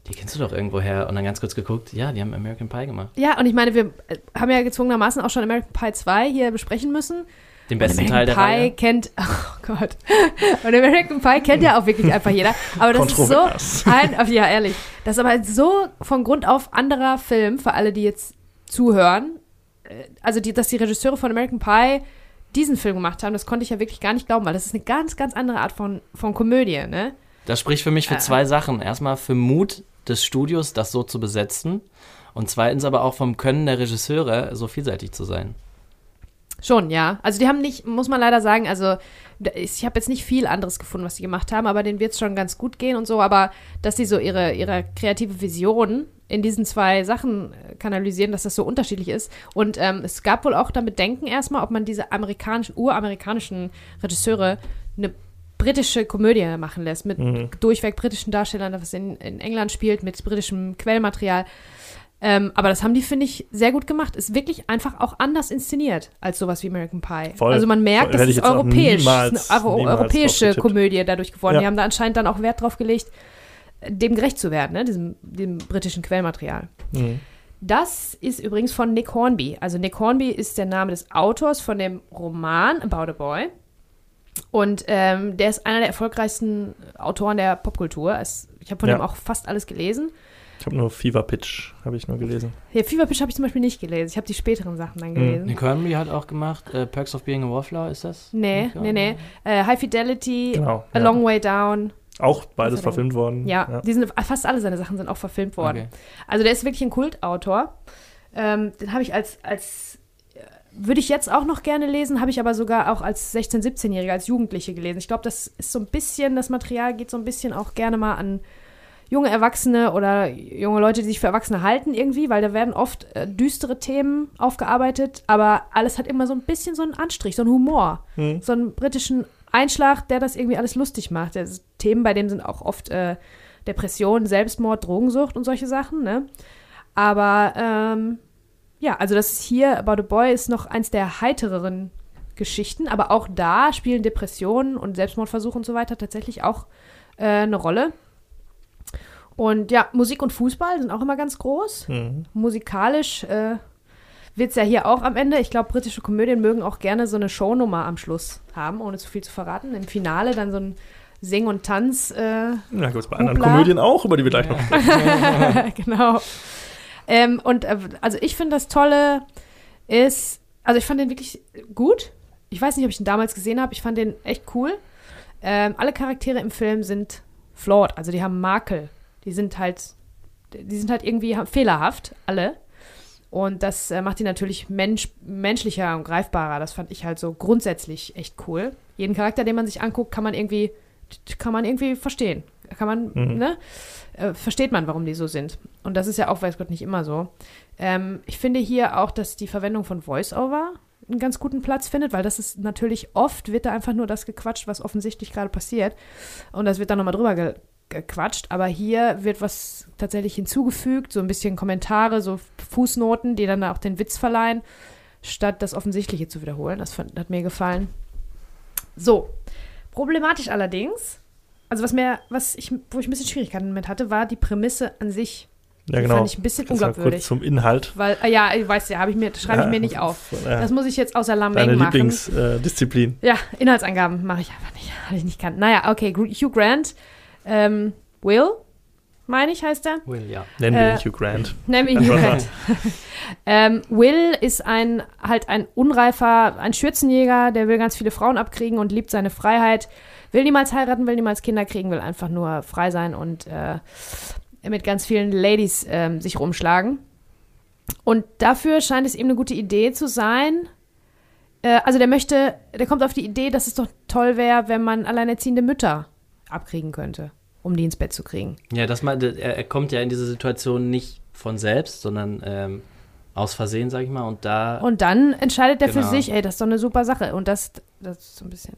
Die kennst du doch irgendwo her. Und dann ganz kurz geguckt, ja, die haben American Pie gemacht. Ja, und ich meine, wir äh, haben ja gezwungenermaßen auch schon American Pie 2 hier besprechen müssen. Den besten Teil American der Pie Reihe. kennt, oh Gott. Und American Pie kennt ja auch wirklich einfach jeder. Aber das ist so ein, auf- ja ehrlich, das ist aber so von Grund auf anderer Film für alle, die jetzt zuhören. Äh, Also, die, dass die Regisseure von American Pie diesen Film gemacht haben, das konnte ich ja wirklich gar nicht glauben, weil das ist eine ganz, ganz andere Art von, von Komödie, ne? Das spricht für mich für Äh. zwei Sachen. Erstmal für Mut des Studios, das so zu besetzen. Und zweitens aber auch vom Können der Regisseure, so vielseitig zu sein. Schon, ja. Also die haben nicht, muss man leider sagen, also ich habe jetzt nicht viel anderes gefunden, was die gemacht haben, aber denen wird es schon ganz gut gehen und so, aber dass die so ihre, ihre kreative Vision in diesen zwei Sachen äh, kanalisieren, dass das so unterschiedlich ist. Und ähm, es gab wohl auch damit Denken erstmal, ob man diese amerikanischen, uramerikanischen Regisseure eine britische Komödie machen lässt, mit Mhm. durchweg britischen Darstellern, das in, in England spielt, mit britischem Quellmaterial. Ähm, aber das haben die, finde ich, sehr gut gemacht. Ist wirklich einfach auch anders inszeniert als sowas wie American Pie. Voll. Also man merkt, jetzt auch europäisch, niemals- ist eine europäische. Komödie dadurch geworden. Ja. Die haben da anscheinend dann auch Wert drauf gelegt, dem gerecht zu werden, ne? diesem, dem britischen Quellmaterial. Mhm. Das ist übrigens von Nick Hornby. Also Nick Hornby ist der Name des Autors von dem Roman About a Boy. Und ähm, der ist einer der erfolgreichsten Autoren der Popkultur. Es, ich habe von Ja. ihm auch fast alles gelesen. Ich habe nur Fever Pitch, habe ich nur gelesen. Hier, Fever Pitch habe ich zum Beispiel nicht gelesen. Ich habe die späteren Sachen dann Mhm. gelesen. Nick Hornby hat auch gemacht, äh, Perks of Being a Wallflower, ist das? Nee, nee, nee. Äh, High Fidelity, Genau. A ja. Long Way Down. Auch beides er verfilmt worden. Ja, die sind fast alle seine Sachen sind auch verfilmt worden. Okay. Also der ist wirklich ein Kultautor. Ähm, den habe ich als, als äh, würde ich jetzt auch noch gerne lesen, habe ich aber sogar auch als 16-, 17-Jähriger, als Jugendliche gelesen. Ich glaube, das ist so ein bisschen, das Material geht so ein bisschen auch gerne mal an junge Erwachsene oder junge Leute, die sich für Erwachsene halten irgendwie, weil da werden oft äh, düstere Themen aufgearbeitet, aber alles hat immer so ein bisschen so einen Anstrich, so einen Humor, Mhm. so einen britischen Einschlag, der das irgendwie alles lustig macht. Das Themen bei dem sind auch oft äh, Depression, Selbstmord, Drogensucht und solche Sachen, ne? Aber ähm, ja, also das ist hier, About a Boy ist noch eins der heitereren Geschichten, aber auch da spielen Depressionen und Selbstmordversuche und so weiter tatsächlich auch äh, eine Rolle. Und ja, Musik und Fußball sind auch immer ganz groß. Mhm. Musikalisch äh, wird es ja hier auch am Ende. Ich glaube, britische Komödien mögen auch gerne so eine Shownummer am Schluss haben, ohne zu viel zu verraten. Im Finale dann so ein Sing und Tanz. Äh, Ja, gibt es bei anderen. Komödien auch, über die wir gleich noch sprechen. genau. Ähm, und äh, also ich finde das Tolle ist, also ich fand den wirklich gut. Ich weiß nicht, ob ich ihn damals gesehen habe. Ich fand den echt cool. Ähm, alle Charaktere im Film sind flawed, also die haben Makel. Die sind halt, die sind halt irgendwie ha- fehlerhaft, alle. Und das äh, macht die natürlich mensch, menschlicher und greifbarer. Das fand ich halt so grundsätzlich echt cool. Jeden Charakter, den man sich anguckt, kann man irgendwie, kann man irgendwie verstehen. Kann man, Mhm. ne? Äh, versteht man, warum die so sind. Und das ist ja auch, weiß Gott, nicht immer so. Ähm, ich finde hier auch, dass die Verwendung von Voice-Over einen ganz guten Platz findet, weil das ist natürlich oft, wird da einfach nur das gequatscht, was offensichtlich gerade passiert. Und das wird dann nochmal drüber ge gequatscht. Aber hier wird was tatsächlich hinzugefügt, so ein bisschen Kommentare, so Fußnoten, die dann auch den Witz verleihen, statt das Offensichtliche zu wiederholen. Das fand, hat mir gefallen. So, problematisch allerdings, also was mir, was ich, wo ich ein bisschen Schwierigkeiten mit hatte, war die Prämisse an sich. Ja, Die genau. fand ich ein bisschen Kannst unglaubwürdig. kurz zum Inhalt. Weil, äh, ja, ich weiß ja, habe ich mir, schreibe ich Ja, mir nicht auf. Äh, Das muss ich jetzt außer deine Lameng machen. Lieblingsdisziplin. Ja, Inhaltsangaben mache ich einfach nicht, weil ich nicht kann. Naja, okay, Hugh Grant, ähm, Will, meine ich, heißt er. Will, ja. Nennen wir Äh, ihn Hugh Grant. Nenn mich Hugh Grant. ähm, Will ist ein halt ein unreifer, ein Schürzenjäger, der will ganz viele Frauen abkriegen und liebt seine Freiheit, will niemals heiraten, will niemals Kinder kriegen, will einfach nur frei sein und äh, mit ganz vielen Ladies ähm, sich rumschlagen. Und dafür scheint es ihm eine gute Idee zu sein. Äh, also der möchte, der kommt auf die Idee, dass es doch toll wäre, wenn man alleinerziehende Mütter abkriegen könnte, um die ins Bett zu kriegen. Ja, das mal, er, er kommt ja in diese Situation nicht von selbst, sondern ähm, aus Versehen, sag ich mal. Und da. Und dann entscheidet er für Genau. sich, ey, das ist doch eine super Sache. Und das, das ist so ein bisschen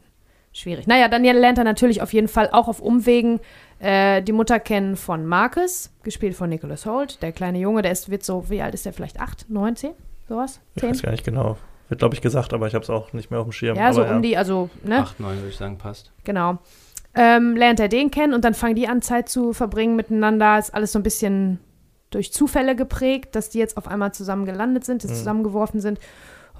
schwierig. Naja, dann lernt er natürlich auf jeden Fall auch auf Umwegen äh, die Mutter kennen von Marcus, gespielt von Nicholas Holt. Der kleine Junge, der ist, wird so, wie alt ist der? Vielleicht acht, neun, zehn? Sowas? Ich weiß gar nicht genau. Wird, glaube ich, gesagt, aber ich habe es auch nicht mehr auf dem Schirm. Ja, so aber, um die, also, ne? 8, 9, würde ich sagen, passt. Genau. Ähm, lernt er den kennen und dann fangen die an, Zeit zu verbringen miteinander. Ist alles so ein bisschen durch Zufälle geprägt, dass die jetzt auf einmal zusammen gelandet sind, Mhm. zusammengeworfen sind.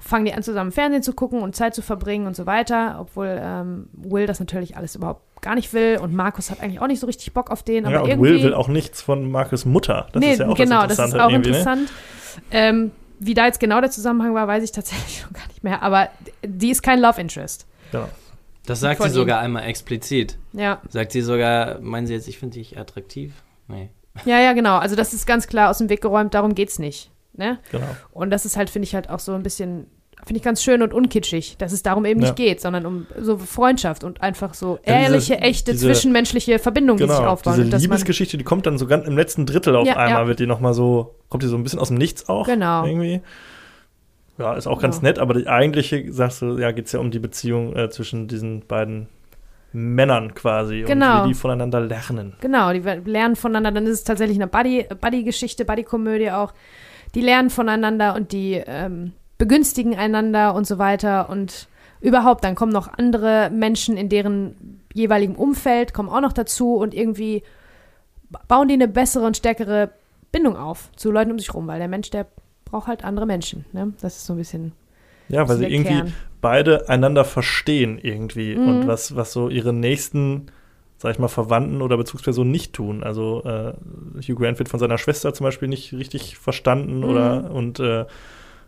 Fangen die an, zusammen Fernsehen zu gucken und Zeit zu verbringen und so weiter. Obwohl ähm, Will das natürlich alles überhaupt gar nicht will und Markus hat eigentlich auch nicht so richtig Bock auf den. Aber Ja, und irgendwie, Will will auch nichts von Markus Mutter. Das nee, ist ja auch genau, das das ist auch ne? interessant. Ähm, wie da jetzt genau der Zusammenhang war, weiß ich tatsächlich schon gar nicht mehr. Aber die ist kein Love Interest. Genau. Das sagt sie sogar einmal explizit. Ja. Sagt sie sogar, meinen Sie jetzt, ich finde dich attraktiv? Nee. Ja, ja, genau. Also das ist ganz klar aus dem Weg geräumt, darum geht's nicht. Ne? genau. Und das ist halt, finde ich, halt auch so ein bisschen, finde ich ganz schön und unkitschig, dass es darum eben Ja. nicht geht, sondern um so Freundschaft und einfach so Ja, diese- ehrliche, echte, diese- zwischenmenschliche Verbindungen, die sich Genau, aufbauen. diese Liebesgeschichte, die kommt dann so ganz im letzten Drittel auf Ja, einmal, ja. wird die nochmal so, kommt die so ein bisschen aus dem Nichts auch. Genau. Irgendwie. Ja, ist auch ganz Ja. nett, aber die eigentliche, sagst du, ja, geht es ja um die Beziehung äh, zwischen diesen beiden Männern quasi Genau. und wie die voneinander lernen. Genau, die lernen voneinander. Dann ist es tatsächlich eine Buddy- Buddy-Geschichte, Buddy-Komödie auch. Die lernen voneinander und die ähm, begünstigen einander und so weiter. Und überhaupt, dann kommen noch andere Menschen in deren jeweiligen Umfeld, kommen auch noch dazu und irgendwie ba- bauen die eine bessere und stärkere Bindung auf zu Leuten um sich rum, weil der Mensch, der braucht halt andere Menschen. Ne? Das ist so ein bisschen, Ja, weil sie irgendwie Kern. beide einander verstehen irgendwie Mhm. und was, was so ihre nächsten, sag ich mal, Verwandten oder Bezugspersonen nicht tun. Also äh, Hugh Grant wird von seiner Schwester zum Beispiel nicht richtig verstanden Mhm. oder und äh,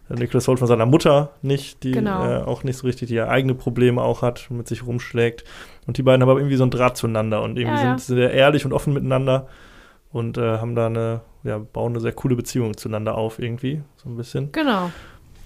Nicholas Holt von seiner Mutter nicht, die Genau. äh, auch nicht so richtig, die ja eigene Probleme auch hat mit sich rumschlägt. Und die beiden haben aber irgendwie so einen Draht zueinander und irgendwie Ja, ja. sind sehr ehrlich und offen miteinander und äh, haben da eine, ja, bauen eine sehr coole Beziehung zueinander auf irgendwie, so ein bisschen. Genau.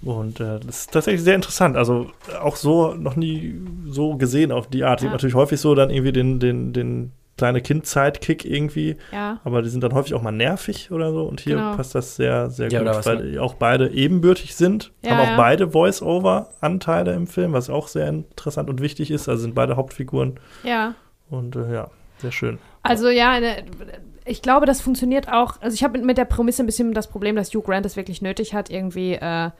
Und äh, das ist tatsächlich sehr interessant. Also auch so noch nie so gesehen auf die Art. Ja. gibt natürlich häufig so dann irgendwie den, den, den kleine Kind-Sidekick irgendwie, Ja. aber die sind dann häufig auch mal nervig oder so. Und hier Genau. passt das sehr, sehr Ja, gut, weil die auch beide ebenbürtig sind. Ja, haben auch ja. beide Voice-Over-Anteile im Film, was auch sehr interessant und wichtig ist. Also sind beide Hauptfiguren. Ja. Und äh, ja, sehr schön. Also ja, eine, ich glaube, das funktioniert auch. Also ich habe mit, der Prämisse ein bisschen das Problem, dass Hugh Grant es wirklich nötig hat, irgendwie, äh,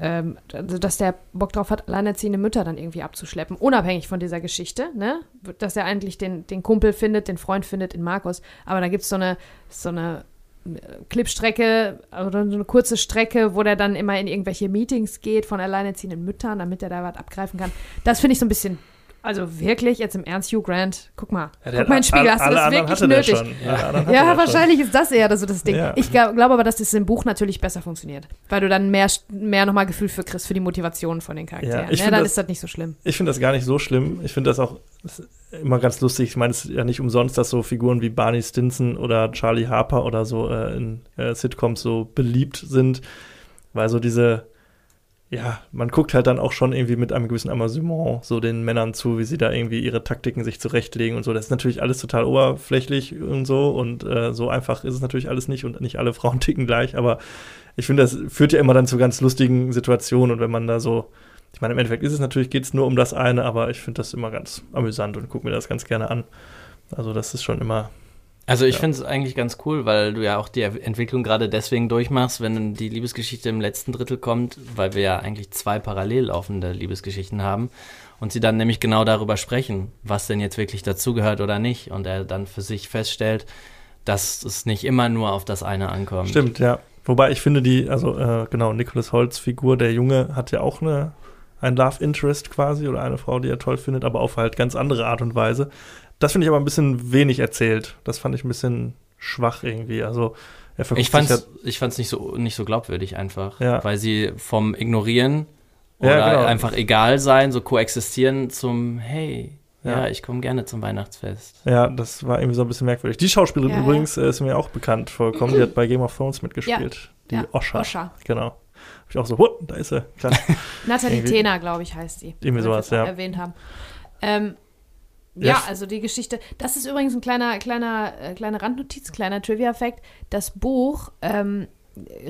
ähm, also dass der Bock drauf hat, alleinerziehende Mütter dann irgendwie abzuschleppen, unabhängig von dieser Geschichte, ne? Dass er eigentlich den, den Kumpel findet, den Freund findet in Markus. Aber da gibt es so eine, so eine äh, Clipstrecke oder so eine kurze Strecke, wo der dann immer in irgendwelche Meetings geht von alleinerziehenden Müttern, damit er da was abgreifen kann. Das finde ich so ein bisschen, also wirklich, jetzt im Ernst, Hugh Grant, guck mal, Ja, guck mal ins Spiegel, hast du das wirklich nötig? hatte Ja, der wahrscheinlich ist das eher so das Ding. Ja. Ich glaube glaub aber, dass das im Buch natürlich besser funktioniert, weil du dann mehr, mehr nochmal Gefühl für kriegst, für die Motivation von den Charakteren. Ja, find dann das- ist das nicht so schlimm. Ich finde das gar nicht so schlimm. Ich finde das auch das immer ganz lustig. Ich meine, es ist ja nicht umsonst, dass so Figuren wie Barney Stinson oder Charlie Harper oder so äh, in äh, Sitcoms so beliebt sind, weil so diese, ja, man guckt halt dann auch schon irgendwie mit einem gewissen Amüsement so den Männern zu, wie sie da irgendwie ihre Taktiken sich zurechtlegen und so. Das ist natürlich alles total oberflächlich und so und äh, so einfach ist es natürlich alles nicht und nicht alle Frauen ticken gleich, aber ich finde, das führt ja immer dann zu ganz lustigen Situationen und wenn man da so ich meine, im Endeffekt ist es natürlich, geht es nur um das eine, aber ich finde das immer ganz amüsant und gucke mir das ganz gerne an. Also das ist schon immer, Also ich Ja. finde es eigentlich ganz cool, weil du ja auch die Entwicklung gerade deswegen durchmachst, wenn die Liebesgeschichte im letzten Drittel kommt, weil wir ja eigentlich zwei parallel laufende Liebesgeschichten haben und sie dann nämlich genau darüber sprechen, was denn jetzt wirklich dazugehört oder nicht und er dann für sich feststellt, dass es nicht immer nur auf das eine ankommt. stimmt, ja. Wobei ich finde die, also äh, genau, Nicholas Holz Figur, der Junge, hat ja auch eine, ein Love Interest quasi oder eine Frau, die er toll findet, aber auf halt ganz andere Art und Weise. Das finde ich aber ein bisschen wenig erzählt. Das fand ich ein bisschen schwach irgendwie. Also er Ich fand's, sich ich fand's nicht so nicht so glaubwürdig einfach, Ja. weil sie vom Ignorieren Ja, oder genau. einfach egal sein, so koexistieren zum Hey, ja, Ja. ich komme gerne zum Weihnachtsfest. ja, das war irgendwie so ein bisschen merkwürdig. Die Schauspielerin Ja, ja. übrigens äh, ist mir auch bekannt vorgekommen. Die hat bei Game of Thrones mitgespielt. Die Ja, Osha. Osha. Genau. Hab ich auch so, huh, da ist sie. Nathalie Tena, glaube ich, heißt die. Irgendwie die sowas, wir ja. erwähnt haben. Ähm, Ja, also die Geschichte, das ist übrigens ein kleiner, kleiner, äh, kleine Randnotiz, kleiner Trivia-Fact. Das Buch ähm,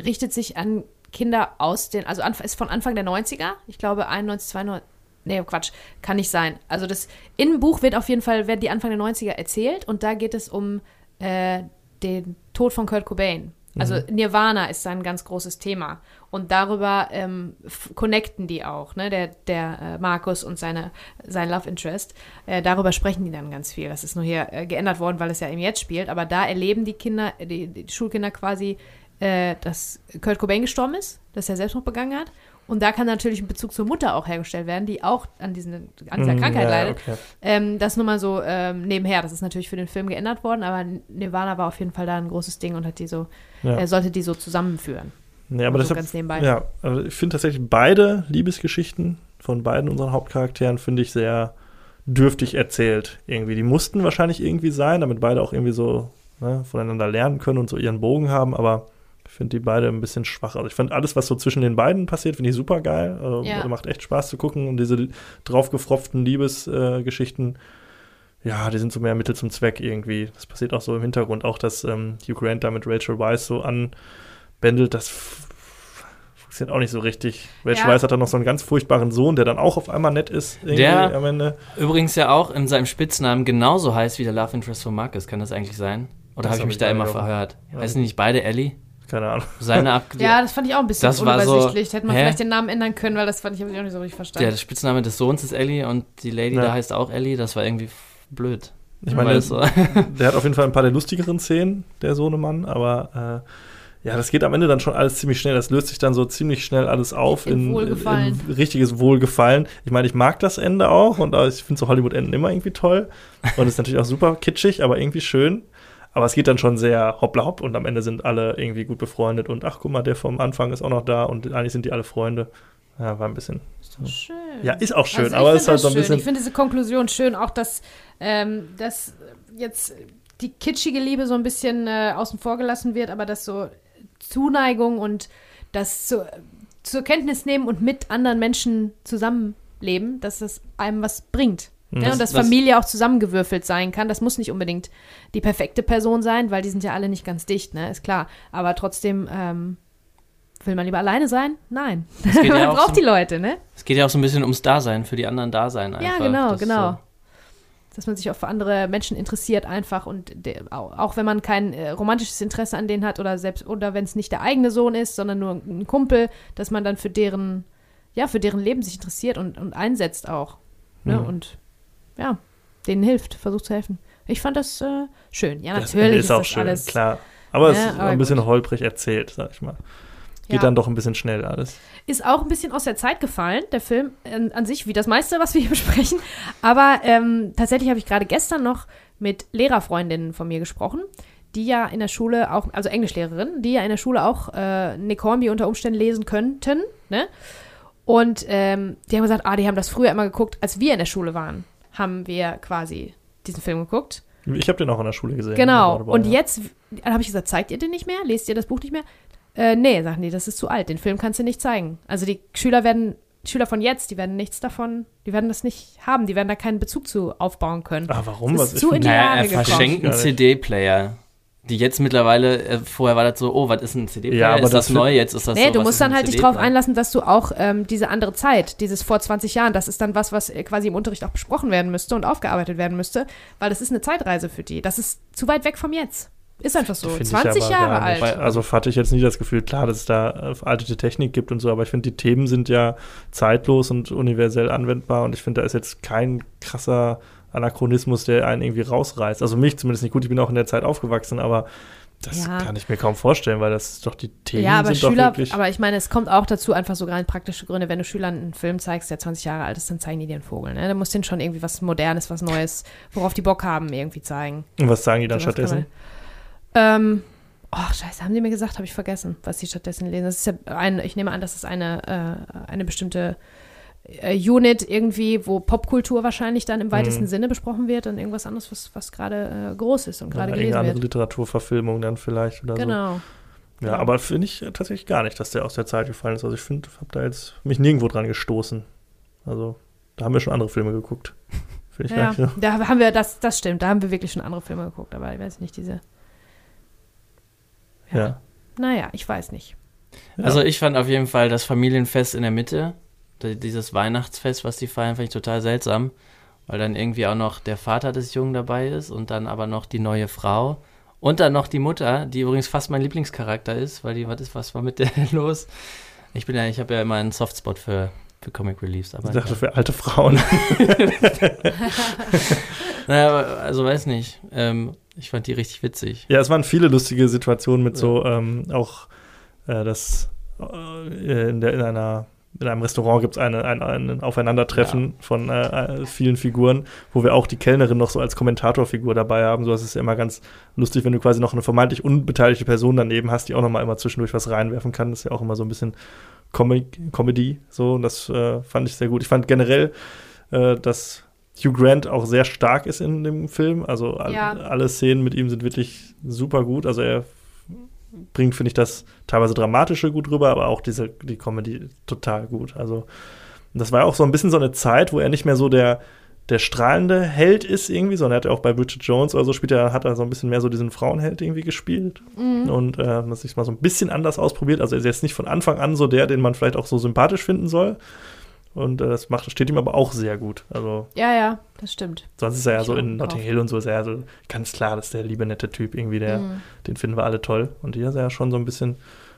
richtet sich an Kinder aus den, also anf- ist von Anfang der 90er, ich glaube 91, 92, nee, Quatsch, kann nicht sein. Also das, im Buch wird auf jeden Fall, werden die Anfang der 90er erzählt und da geht es um äh, den Tod von Kurt Cobain. Also Nirvana ist ein ganz großes Thema. Und darüber ähm, connecten die auch, ne? Der, der äh, Markus und seine, sein Love Interest. Äh, darüber sprechen die dann ganz viel. Das ist nur hier äh, geändert worden, weil es ja eben jetzt spielt. Aber da erleben die Kinder, die, die Schulkinder quasi, äh, dass Kurt Cobain gestorben ist, dass er Selbstmord begangen hat. Und da kann natürlich ein Bezug zur Mutter auch hergestellt werden, die auch an, diesen, an dieser Mm, Krankheit ja, leidet. Okay. Ähm, das nur mal so ähm, nebenher. Das ist natürlich für den Film geändert worden, aber Nirvana war auf jeden Fall da ein großes Ding und hat die so, Ja. er sollte die so zusammenführen. Nee, aber so deshalb, ganz nebenbei. ja, also ich finde tatsächlich beide Liebesgeschichten von beiden unseren Hauptcharakteren finde ich sehr dürftig erzählt irgendwie. Die mussten wahrscheinlich irgendwie sein, damit beide auch irgendwie so ne, voneinander lernen können und so ihren Bogen haben, aber finde die beide ein bisschen schwach. Also ich finde alles, was so zwischen den beiden passiert, finde ich super geil. Also, Ja. Macht echt Spaß zu gucken und diese draufgefropften Liebesgeschichten, äh, ja, die sind so mehr Mittel zum Zweck irgendwie. Das passiert auch so im Hintergrund. Auch, dass ähm, Hugh Grant da mit Rachel Weisz so anbändelt, das funktioniert auch nicht so richtig. Rachel Ja. Weisz hat dann noch so einen ganz furchtbaren Sohn, der dann auch auf einmal nett ist. irgendwie Der- am Ende. Übrigens ja auch in seinem Spitznamen genauso heißt wie der Love Interest von Marcus. Kann das eigentlich sein? Oder habe ich mich ich da immer verhört? Ja. Heißen die nicht beide Ellie? Keine Ahnung. Seine Ab Ja, das fand ich auch ein bisschen Das war so- unübersichtlich. Hätte man Hä? vielleicht den Namen ändern können, weil das fand ich, auch nicht so richtig verstanden. Der Spitzname des Sohns ist Ellie und die Lady Ja. da heißt auch Ellie. Das war irgendwie blöd. Ich meine, der, der hat auf jeden Fall ein paar der lustigeren Szenen, der Sohnemann, aber äh, ja, das geht am Ende dann schon alles ziemlich schnell. Das löst sich dann so ziemlich schnell alles auf In in, Wohlgefallen. in richtiges Wohlgefallen. Ich meine, ich mag das Ende auch und äh, ich finde so Hollywood-Enden immer irgendwie toll. Und ist natürlich auch super kitschig, aber irgendwie schön. Aber es geht dann schon sehr hoppla hopp und am Ende sind alle irgendwie gut befreundet und ach, guck mal, der vom Anfang ist auch noch da und eigentlich sind die alle Freunde. Ja, war ein bisschen. schön. Ja, ist auch schön, Also aber es ist halt so ein schön. bisschen. Ich finde diese Konklusion schön, auch dass, ähm, dass jetzt die kitschige Liebe so ein bisschen äh, außen vor gelassen wird, aber dass so Zuneigung und das zu, zur Kenntnis nehmen und mit anderen Menschen zusammenleben, dass das einem was bringt. Ja, Das- und dass das- Familie auch zusammengewürfelt sein kann. Das muss nicht unbedingt die perfekte Person sein, weil die sind ja alle nicht ganz dicht, ne? Ist klar. Aber trotzdem, ähm, will man lieber alleine sein? Nein. Man ja auch braucht so, die Leute, ne? es geht ja auch so ein bisschen ums Dasein, für die anderen Dasein einfach. Ja, genau, Das genau. So. Dass man sich auch für andere Menschen interessiert einfach und der, auch, auch wenn man kein äh, romantisches Interesse an denen hat oder selbst oder wenn es nicht der eigene Sohn ist, sondern nur ein Kumpel, dass man dann für deren ja für deren Leben sich interessiert und, und einsetzt auch ne? Mhm. und ja denen hilft, versucht zu helfen. Ich fand das äh, schön. Ja, Das natürlich Ende ist, ist auch das schön, alles. klar. Aber es ist aber ein bisschen gut. holprig erzählt, sag ich mal. Geht Ja. dann doch ein bisschen schnell alles. Ist auch ein bisschen aus der Zeit gefallen, der Film ähm, an sich, wie das meiste, was wir hier besprechen. Aber ähm, tatsächlich habe ich gerade gestern noch mit Lehrerfreundinnen von mir gesprochen, die ja in der Schule auch, also Englischlehrerinnen, die ja in der Schule auch äh, Nick Hornby unter Umständen lesen könnten. Ne? Und ähm, die haben gesagt, ah, die haben das früher immer geguckt, als wir in der Schule waren, haben wir quasi diesen Film geguckt. Ich habe den auch in der Schule gesehen. Genau. Dabei, Und ja. jetzt, dann habe ich gesagt, zeigt ihr den nicht mehr? Lest ihr das Buch nicht mehr? Äh, nee, sagen die, das ist zu alt. Den Film kannst du nicht zeigen. Also die Schüler werden, Schüler von jetzt, die werden nichts davon, die werden das nicht haben. Die werden da keinen Bezug zu aufbauen können. Ah, warum? Das Was ist ich zu in die Naja, Jahre er gekommen. verschenkt einen. CD-Player. Die jetzt mittlerweile, äh, vorher war das so, oh, was ist ein CD-Player? Ja, aber ist das, das neu? Jetzt ist das Nee, so, du musst dann halt dich drauf einlassen, dass du auch ähm, diese andere Zeit, dieses vor 20 Jahren, das ist dann was, was äh, quasi im Unterricht auch besprochen werden müsste und aufgearbeitet werden müsste, weil das ist eine Zeitreise für die. Das ist zu weit weg vom Jetzt. Ist einfach so. Find ich 20 aber Jahre alt. also hatte ich jetzt nie das Gefühl, klar, dass es da äh, veraltete Technik gibt und so, aber ich finde, die Themen sind ja zeitlos und universell anwendbar und ich finde, da ist jetzt kein krasser Anachronismus, der einen irgendwie rausreißt. Also mich zumindest nicht gut, ich bin auch in der Zeit aufgewachsen, aber das Ja. kann ich mir kaum vorstellen, weil das doch die Themen Ja, aber sind doch Schüler, wirklich. aber ich meine, es kommt auch dazu, einfach so rein praktische Gründe. Wenn du Schülern einen Film zeigst, der 20 Jahre alt ist, dann zeigen die dir einen Vogel. Ne? Da musst du denen schon irgendwie was Modernes, was Neues, worauf die Bock haben, irgendwie zeigen. und was sagen die dann kann stattdessen? Ähm, oh, scheiße, haben die mir gesagt, habe ich vergessen, was sie stattdessen lesen. Das ist ja ein, ich nehme an, das ist eine, äh, eine bestimmte äh, Unit irgendwie, wo Popkultur wahrscheinlich dann im weitesten Mhm. Sinne besprochen wird und irgendwas anderes, was, was gerade äh, groß ist und gerade Ja, gelesen andere wird. Literaturverfilmung dann vielleicht oder so. Genau. Ja, Ja. aber finde ich tatsächlich gar nicht, dass der aus der Zeit gefallen ist. Also ich finde, habe da jetzt mich nirgendwo dran gestoßen. Also da haben wir schon andere Filme geguckt. Finde ich Ja, gar nicht so. da haben wir, das, das stimmt, da haben wir wirklich schon andere Filme geguckt, aber ich weiß nicht, diese. Ja. Naja, ich weiß nicht. Ja. Also ich fand auf jeden Fall das Familienfest in der Mitte, dieses Weihnachtsfest, was die feiern, fand ich total seltsam, weil dann irgendwie auch noch der Vater des Jungen dabei ist und dann aber noch die neue Frau und dann noch die Mutter, die übrigens fast mein Lieblingscharakter ist, weil die, was ist, was war mit der los? Ich bin ja, ich habe ja immer einen Softspot für, für Comic Reliefs, aber Ich dachte für alte Frauen. naja, also weiß nicht, ähm, ich fand die richtig witzig. ja, es waren viele lustige Situationen mit so ähm, auch äh, das äh, in, der, in einer in einem Restaurant gibt es ein, ein Aufeinandertreffen von äh, äh, vielen Figuren, wo wir auch die Kellnerin noch so als Kommentatorfigur dabei haben. So ist ja immer ganz lustig, wenn du quasi noch eine vermeintlich unbeteiligte Person daneben hast, die auch noch mal immer zwischendurch was reinwerfen kann. Das ist ja auch immer so ein bisschen Com Comedy. So, und das äh, fand ich sehr gut. Ich fand generell, äh, dass Hugh Grant auch sehr stark ist in dem Film. Also Ja. alle Szenen mit ihm sind wirklich super gut. Also er bringt, finde ich, das teilweise Dramatische gut rüber, aber auch diese, die Comedy total gut. Also das war ja auch so ein bisschen so eine Zeit, wo er nicht mehr so der der strahlende Held ist irgendwie so. Und er hat ja auch bei Bridget Jones oder so spielt er, hat er so ein bisschen mehr so diesen Frauenheld irgendwie gespielt. Und äh, das sich mal so ein bisschen anders ausprobiert. Also er ist jetzt nicht von Anfang an so der, den man vielleicht auch so sympathisch finden soll. Und äh, das macht, steht ihm aber auch sehr gut. Also Ja, ja, das stimmt. sonst ist er ja so in Notting. Hill und so ist er ja so ganz klar, dass der liebe nette Typ irgendwie, der, den finden wir alle toll. Und hier ist er ja schon so ein bisschen,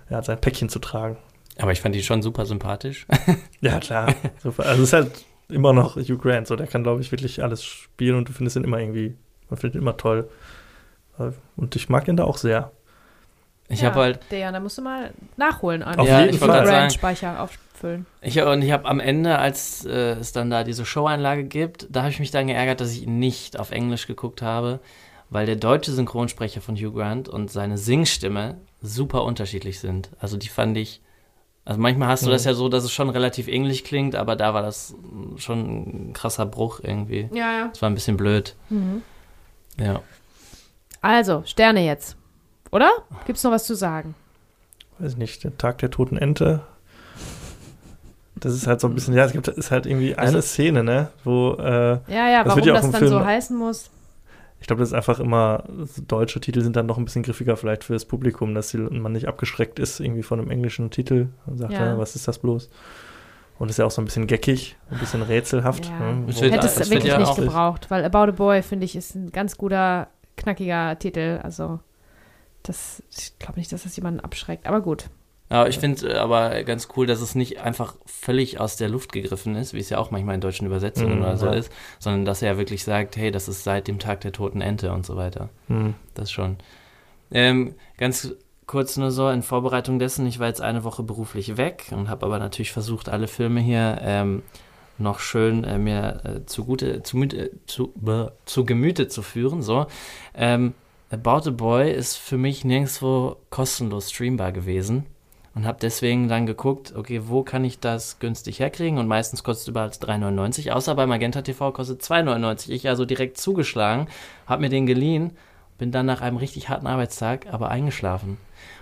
er hat sein Päckchen zu tragen. Aber ich fand die schon super sympathisch. Ja, klar. Super. Also es ist halt immer noch Hugh Grant, so der kann, glaube ich, wirklich alles spielen und du findest ihn immer irgendwie, man findet ihn immer toll. Äh, Und ich mag ihn da auch sehr. Ich ja, habe halt, Der, da musst du mal nachholen. Auf Ja, jeden ich wollte Auffüllen. ich, und ich habe am Ende, als äh, es dann da diese Show-Einlage gibt, da habe ich mich dann geärgert, dass ich ihn nicht auf Englisch geguckt habe, weil der deutsche Synchronsprecher von Hugh Grant und seine Singstimme super unterschiedlich sind. Also die fand ich, also manchmal hast du Mhm. das ja so, dass es schon relativ ähnlich klingt, aber da war das schon ein krasser Bruch irgendwie. Ja, ja. Das war ein bisschen blöd. Mhm. Ja. Also, Sterne jetzt. Oder? Gibt's noch was zu sagen? Weiß nicht, der Tag der toten Ente. Das ist halt so ein bisschen, ja, es gibt ist halt irgendwie eine Also- Szene, ne, wo, äh, Ja, ja, Das warum wird ja auch das im dann Film- so heißen muss. ich glaube, das ist einfach immer, deutsche Titel sind dann noch ein bisschen griffiger vielleicht für das Publikum, dass die, man nicht abgeschreckt ist irgendwie von einem englischen Titel und sagt, Ja. ja. was ist das bloß? Und ist ja auch so ein bisschen geckig, ein bisschen rätselhaft. Ja. ne, wird- Hätte es das wirklich ja nicht auch- gebraucht, weil About a Boy, finde ich, ist ein ganz guter, knackiger Titel. Also, das, ich glaube nicht, dass das jemanden abschreckt, aber gut. Aber ich finde äh, aber ganz cool, dass es nicht einfach völlig aus der Luft gegriffen ist, wie es ja auch manchmal in deutschen Übersetzungen Mhm, oder so ja. ist, sondern dass er ja wirklich sagt, hey, das ist seit dem Tag der toten Ente und so weiter. Hm. Das schon. Ähm, ganz kurz nur so in Vorbereitung dessen, ich war jetzt eine Woche beruflich weg und habe aber natürlich versucht, alle Filme hier ähm, noch schön äh, mir äh, zugute, zu, Müte- zu, bäh, zu Gemüte zu führen. So. Ähm, About a Boy ist für mich nirgendwo kostenlos streambar gewesen und habe deswegen dann geguckt, okay, wo kann ich das günstig herkriegen? Und meistens kostet es überall 3,99, außer bei Magenta TV kostet 2,99. Ich also direkt zugeschlagen, habe mir den geliehen, bin dann nach einem richtig harten Arbeitstag aber eingeschlafen.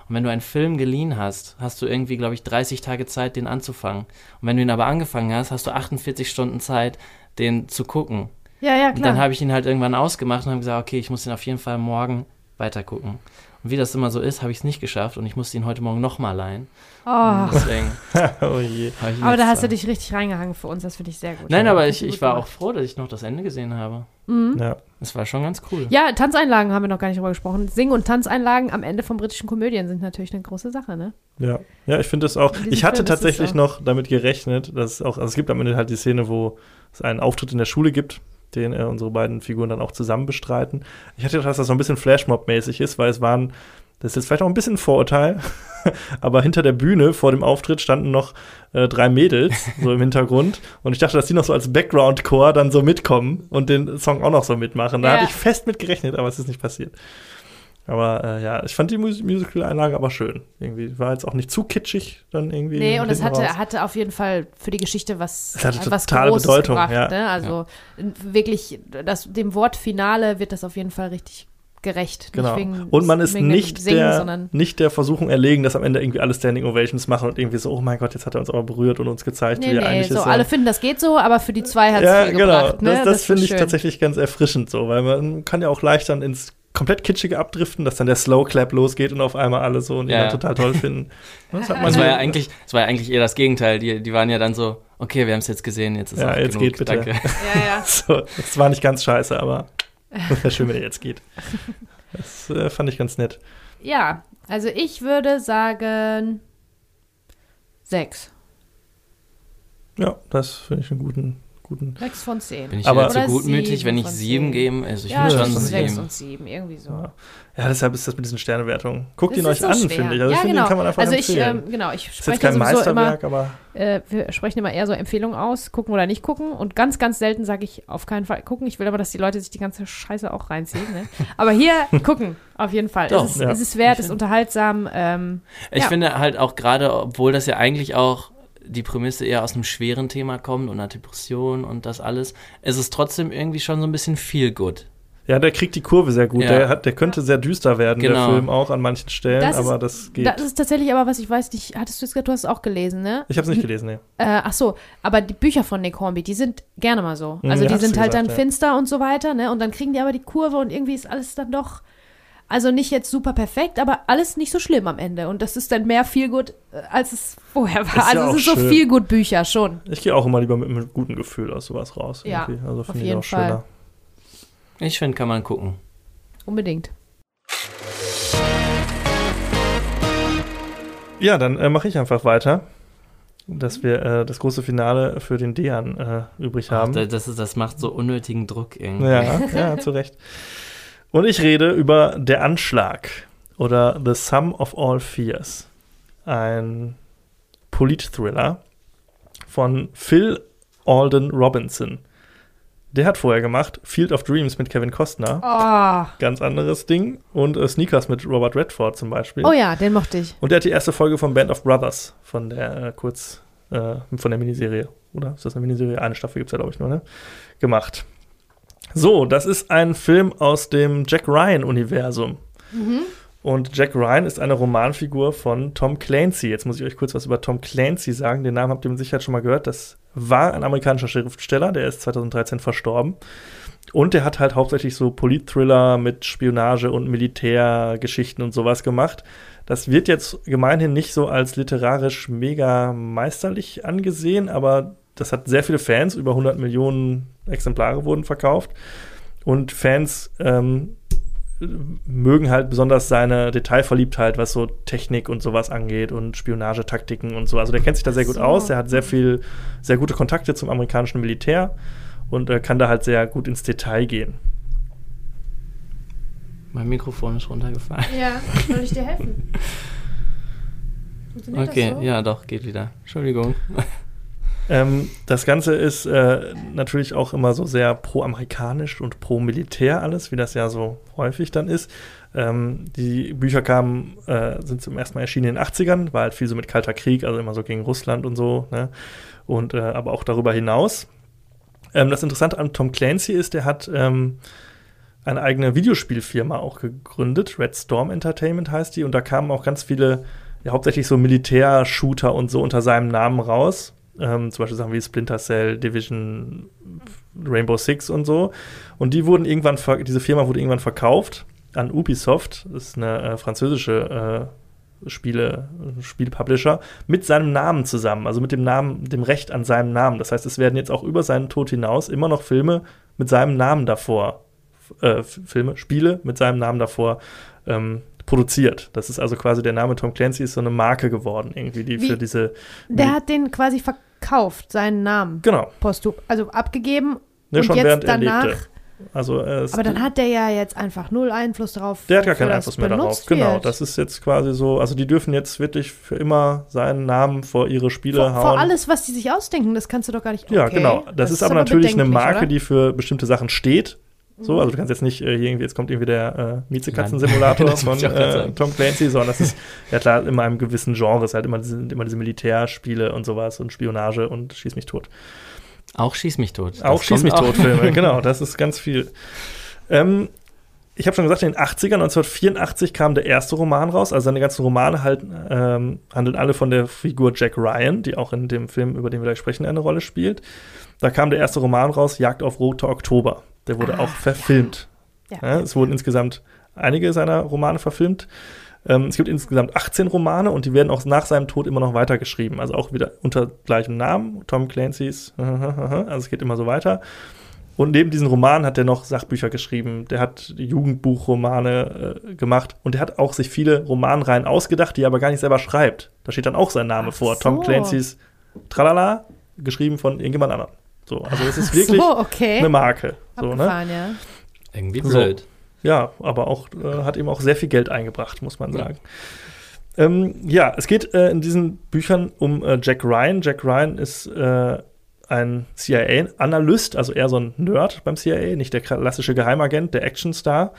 Und wenn du einen Film geliehen hast, hast du irgendwie, glaube ich, 30 Tage Zeit, den anzufangen. Und wenn du ihn aber angefangen hast, hast du 48 Stunden Zeit, den zu gucken. Ja, ja, Und klar. dann habe ich ihn halt irgendwann ausgemacht und habe gesagt, okay, ich muss ihn auf jeden Fall morgen weitergucken. Und wie das immer so ist, habe ich es nicht geschafft und ich musste ihn heute Morgen nochmal leihen. oh, Deswegen oh je. aber da hast du da. dich richtig reingehangen für uns, das finde ich sehr gut. Nein, aber ich, du ich war auch froh, dass ich noch das Ende gesehen habe. Mhm. Ja. Es war schon ganz cool. Ja, Tanzeinlagen haben wir noch gar nicht drüber gesprochen. Sing- und Tanzeinlagen am Ende von britischen Komödien sind natürlich eine große Sache, ne? Ja, ja, ich finde das auch. Ich hatte Film tatsächlich noch damit gerechnet, dass es auch, also es gibt am Ende halt die Szene, wo es einen Auftritt in der Schule gibt, den äh, unsere beiden Figuren dann auch zusammen bestreiten. Ich hatte gedacht, dass das so ein bisschen Flashmob-mäßig ist, weil es waren, das ist jetzt vielleicht auch ein bisschen ein Vorurteil, aber hinter der Bühne vor dem Auftritt standen noch äh, drei Mädels so im Hintergrund und ich dachte, dass die noch so als Background-Chor dann so mitkommen und den Song auch noch so mitmachen. Da Ja. hatte ich fest mit gerechnet, aber es ist nicht passiert. Aber äh, ja, ich fand die Mus Musical-Einlage aber schön. Irgendwie war jetzt auch nicht zu kitschig dann irgendwie. Nee, und es hatte, raus. hatte auf jeden Fall für die Geschichte was, Es hatte was totale Großes Bedeutung, gebracht. ja. Ne? Also wirklich, das, dem Wort Finale wird das auf jeden Fall richtig gerecht. Genau. Wegen, und man ist nicht, Singen, der, nicht der Versuchung erlegen, dass am Ende irgendwie alle Standing Ovations machen und irgendwie so, oh mein Gott, jetzt hat er uns aber berührt und uns gezeigt, nee, wie er nee, eigentlich so ist. alle finden, das geht so, aber für die zwei hat es ja, viel genau. gebracht. Ne? Das, das, ist finde ich tatsächlich ganz erfrischend so, weil man kann ja auch leicht dann ins komplett kitschige abdriften, dass dann der Slow Clap losgeht und auf einmal alle so und ihn Ja. dann total toll finden. Das hat man Das war ja eigentlich, das war ja eigentlich eher das Gegenteil. Die, die waren ja dann so, okay, wir haben es jetzt gesehen, jetzt ist Ja, auch jetzt genug. geht bitte. Danke. Ja, ja. So, das war nicht ganz scheiße, aber das wäre schön, wenn er jetzt geht. Das äh, fand ich ganz nett. ja, also ich würde sagen sechs. Ja, das finde ich einen guten, guten. Sechs von zehn. Bin ich Aber- zu gutmütig, wenn ich von sieben gebe? Also ich ja, würde schon ist sechs und sieben, irgendwie so. Ja. Ja, deshalb ist das mit diesen Sternewertungen. Guckt ihn euch ist so an, finde ich. Also ja, ich finde, genau. den kann man einfach also ich, ähm, genau, ich ist spreche jetzt kein sowieso immer, Meisterwerk, aber äh, wir sprechen immer eher so Empfehlungen aus, gucken oder nicht gucken. Und ganz, ganz selten sage ich auf keinen Fall gucken. Ich will aber, dass die Leute sich die ganze Scheiße auch reinziehen. Ne? Aber hier gucken, auf jeden Fall. Doch, es, ist, ja. es ist wert, es ist unterhaltsam. Ähm, Ich Ja. finde halt auch gerade, obwohl das ja eigentlich auch die Prämisse eher aus einem schweren Thema kommt und einer Depression und das alles, ist es trotzdem irgendwie schon so ein bisschen viel gut. Ja, der kriegt die Kurve sehr gut. Ja. Der, hat, der könnte sehr düster werden, Genau. der Film auch an manchen Stellen, Das ist- aber das geht. Das ist tatsächlich aber was, ich weiß nicht, hattest du es gesagt, du hast es auch gelesen, ne? ich habe es nicht gelesen, nee. Äh, ach so, aber die Bücher von Nick Hornby, die sind gerne mal so. Mhm, Also die hast du sind halt gesagt, dann ja. finster und so weiter, ne? Und dann kriegen die aber die Kurve und irgendwie ist alles dann doch, also nicht jetzt super perfekt, aber alles nicht so schlimm am Ende. Und das ist dann mehr viel gut, als es vorher war. Ist ja also auch es ist so viel gut Bücher schon. Ich gehe auch immer lieber mit einem guten Gefühl aus sowas raus. Ja, irgendwie. also auf finde ich jeden auch schöner. Fall. Ich finde, kann man gucken. Unbedingt. Ja, dann äh, mache ich einfach weiter, dass wir äh, das große Finale für den Dejan äh, übrig Ach, haben. da- das, ist, das macht so unnötigen Druck irgendwie. Ja, ja, zu Recht. Und ich rede über Der Anschlag oder The Sum of All Fears. Ein Polit-Thriller von Phil Alden Robinson. Der hat vorher gemacht Field of Dreams mit Kevin Costner, Oh, ganz anderes Ding, und äh, Sneakers mit Robert Redford zum Beispiel. oh ja, den mochte ich. Und der hat die erste Folge von Band of Brothers von der äh, kurz äh, von der Miniserie, oder ist das eine Miniserie? Eine Staffel gibt es ja, glaube ich, nur, ne? Gemacht. So, das ist ein Film aus dem Jack Ryan-Universum. Und Jack Ryan ist eine Romanfigur von Tom Clancy. Jetzt muss ich euch kurz was über Tom Clancy sagen. Den Namen habt ihr mit Sicherheit schon mal gehört. Das war ein amerikanischer Schriftsteller, der ist 2013 verstorben. Und der hat halt hauptsächlich so Polit-Thriller mit Spionage und Militärgeschichten und sowas gemacht. Das wird jetzt gemeinhin nicht so als literarisch mega meisterlich angesehen, aber das hat sehr viele Fans. Über 100 Millionen Exemplare wurden verkauft. Und Fans ähm, mögen halt besonders seine Detailverliebtheit, was so Technik und sowas angeht und Spionagetaktiken und so. Also der kennt sich da sehr gut So. aus. Der hat sehr viel, sehr gute Kontakte zum amerikanischen Militär und äh, kann da halt sehr gut ins Detail gehen. Mein Mikrofon ist runtergefallen. Ja, soll ich dir helfen? Okay, das so? ja, doch, geht wieder. Entschuldigung. Ähm, das Ganze ist äh, natürlich auch immer so sehr pro-amerikanisch und pro-militär alles, wie das ja so häufig dann ist. Ähm, die Bücher kamen, äh, sind zum ersten Mal erschienen in den 80ern, war halt viel so mit Kalter Krieg, also immer so gegen Russland und so, ne? Und äh, aber auch darüber hinaus. Ähm, das Interessante an Tom Clancy ist, der hat ähm, eine eigene Videospielfirma auch gegründet, Red Storm Entertainment heißt die, und da kamen auch ganz viele, ja, hauptsächlich so Militär-Shooter und so unter seinem Namen raus. Ähm, zum Beispiel Sachen wie Splinter Cell, Division, Rainbow Six und so. Und die wurden irgendwann, diese Firma wurde irgendwann verkauft an Ubisoft, das ist eine äh, französische äh, Spiele, Spielpublisher, mit seinem Namen zusammen, also mit dem Namen, dem Recht an seinem Namen. Das heißt, es werden jetzt auch über seinen Tod hinaus immer noch Filme mit seinem Namen davor, äh, Filme, Spiele mit seinem Namen davor ähm, produziert. Das ist also quasi der Name Tom Clancy ist so eine Marke geworden, irgendwie, die Wie- für diese. Der hat den quasi verkauft, seinen Namen. Genau. Posthum, also abgegeben. Ne, und schon jetzt danach. lebte. Also, es- Aber dann hat der ja jetzt einfach null Einfluss darauf. der hat gar keinen das Einfluss mehr darauf. Genau, wird. das ist jetzt quasi so. Also, die dürfen jetzt wirklich für immer seinen Namen vor ihre Spiele vor, hauen. vor alles, was die sich ausdenken, das kannst du doch gar nicht. Ja, okay. genau. Das, ist aber natürlich eine Marke, oder? Die für bestimmte Sachen steht. So, also du kannst jetzt nicht äh, hier irgendwie, jetzt kommt irgendwie der äh, Miezekatzen-Simulator von äh. Tom Clancy, sondern das ist ja klar immer einem gewissen Genre, ist halt immer diese, immer diese Militärspiele und sowas und Spionage und Schieß mich tot. Auch Schieß mich tot. Das auch Schieß mich tot Filme, genau, das ist ganz viel. Ähm, ich habe schon gesagt, in den 80ern, 1984 kam der erste Roman raus. Also seine ganzen Romane halt, ähm, handeln alle von der Figur Jack Ryan, die auch in dem Film, über den wir gleich sprechen, eine Rolle spielt. Da kam der erste Roman raus, Jagd auf Roter Oktober. Der wurde Ah, auch verfilmt. Ja. Ja, es wurden insgesamt einige seiner Romane verfilmt. Ähm, es gibt insgesamt 18 Romane und die werden auch nach seinem Tod immer noch weitergeschrieben. Also auch wieder unter gleichem Namen, Tom Clancy's. Also es geht immer so weiter. Und neben diesen Romanen hat er noch Sachbücher geschrieben. Der hat Jugendbuchromane äh, gemacht und der hat auch sich viele Romanreihen ausgedacht, die er aber gar nicht selber schreibt. Da steht dann auch sein Name Ach vor. so. Tom Clancy's Tralala, geschrieben von irgendjemand anderem. So, also es ist wirklich so, okay. eine Marke. So, ne? Ja. Irgendwie So. blöd. Ja, aber auch äh, hat ihm auch sehr viel Geld eingebracht, muss man sagen. Ähm, ja, es geht äh, in diesen Büchern um äh, Jack Ryan. Jack Ryan ist äh, ein CIA-Analyst, also eher so ein Nerd beim CIA, nicht der klassische Geheimagent, der Actionstar.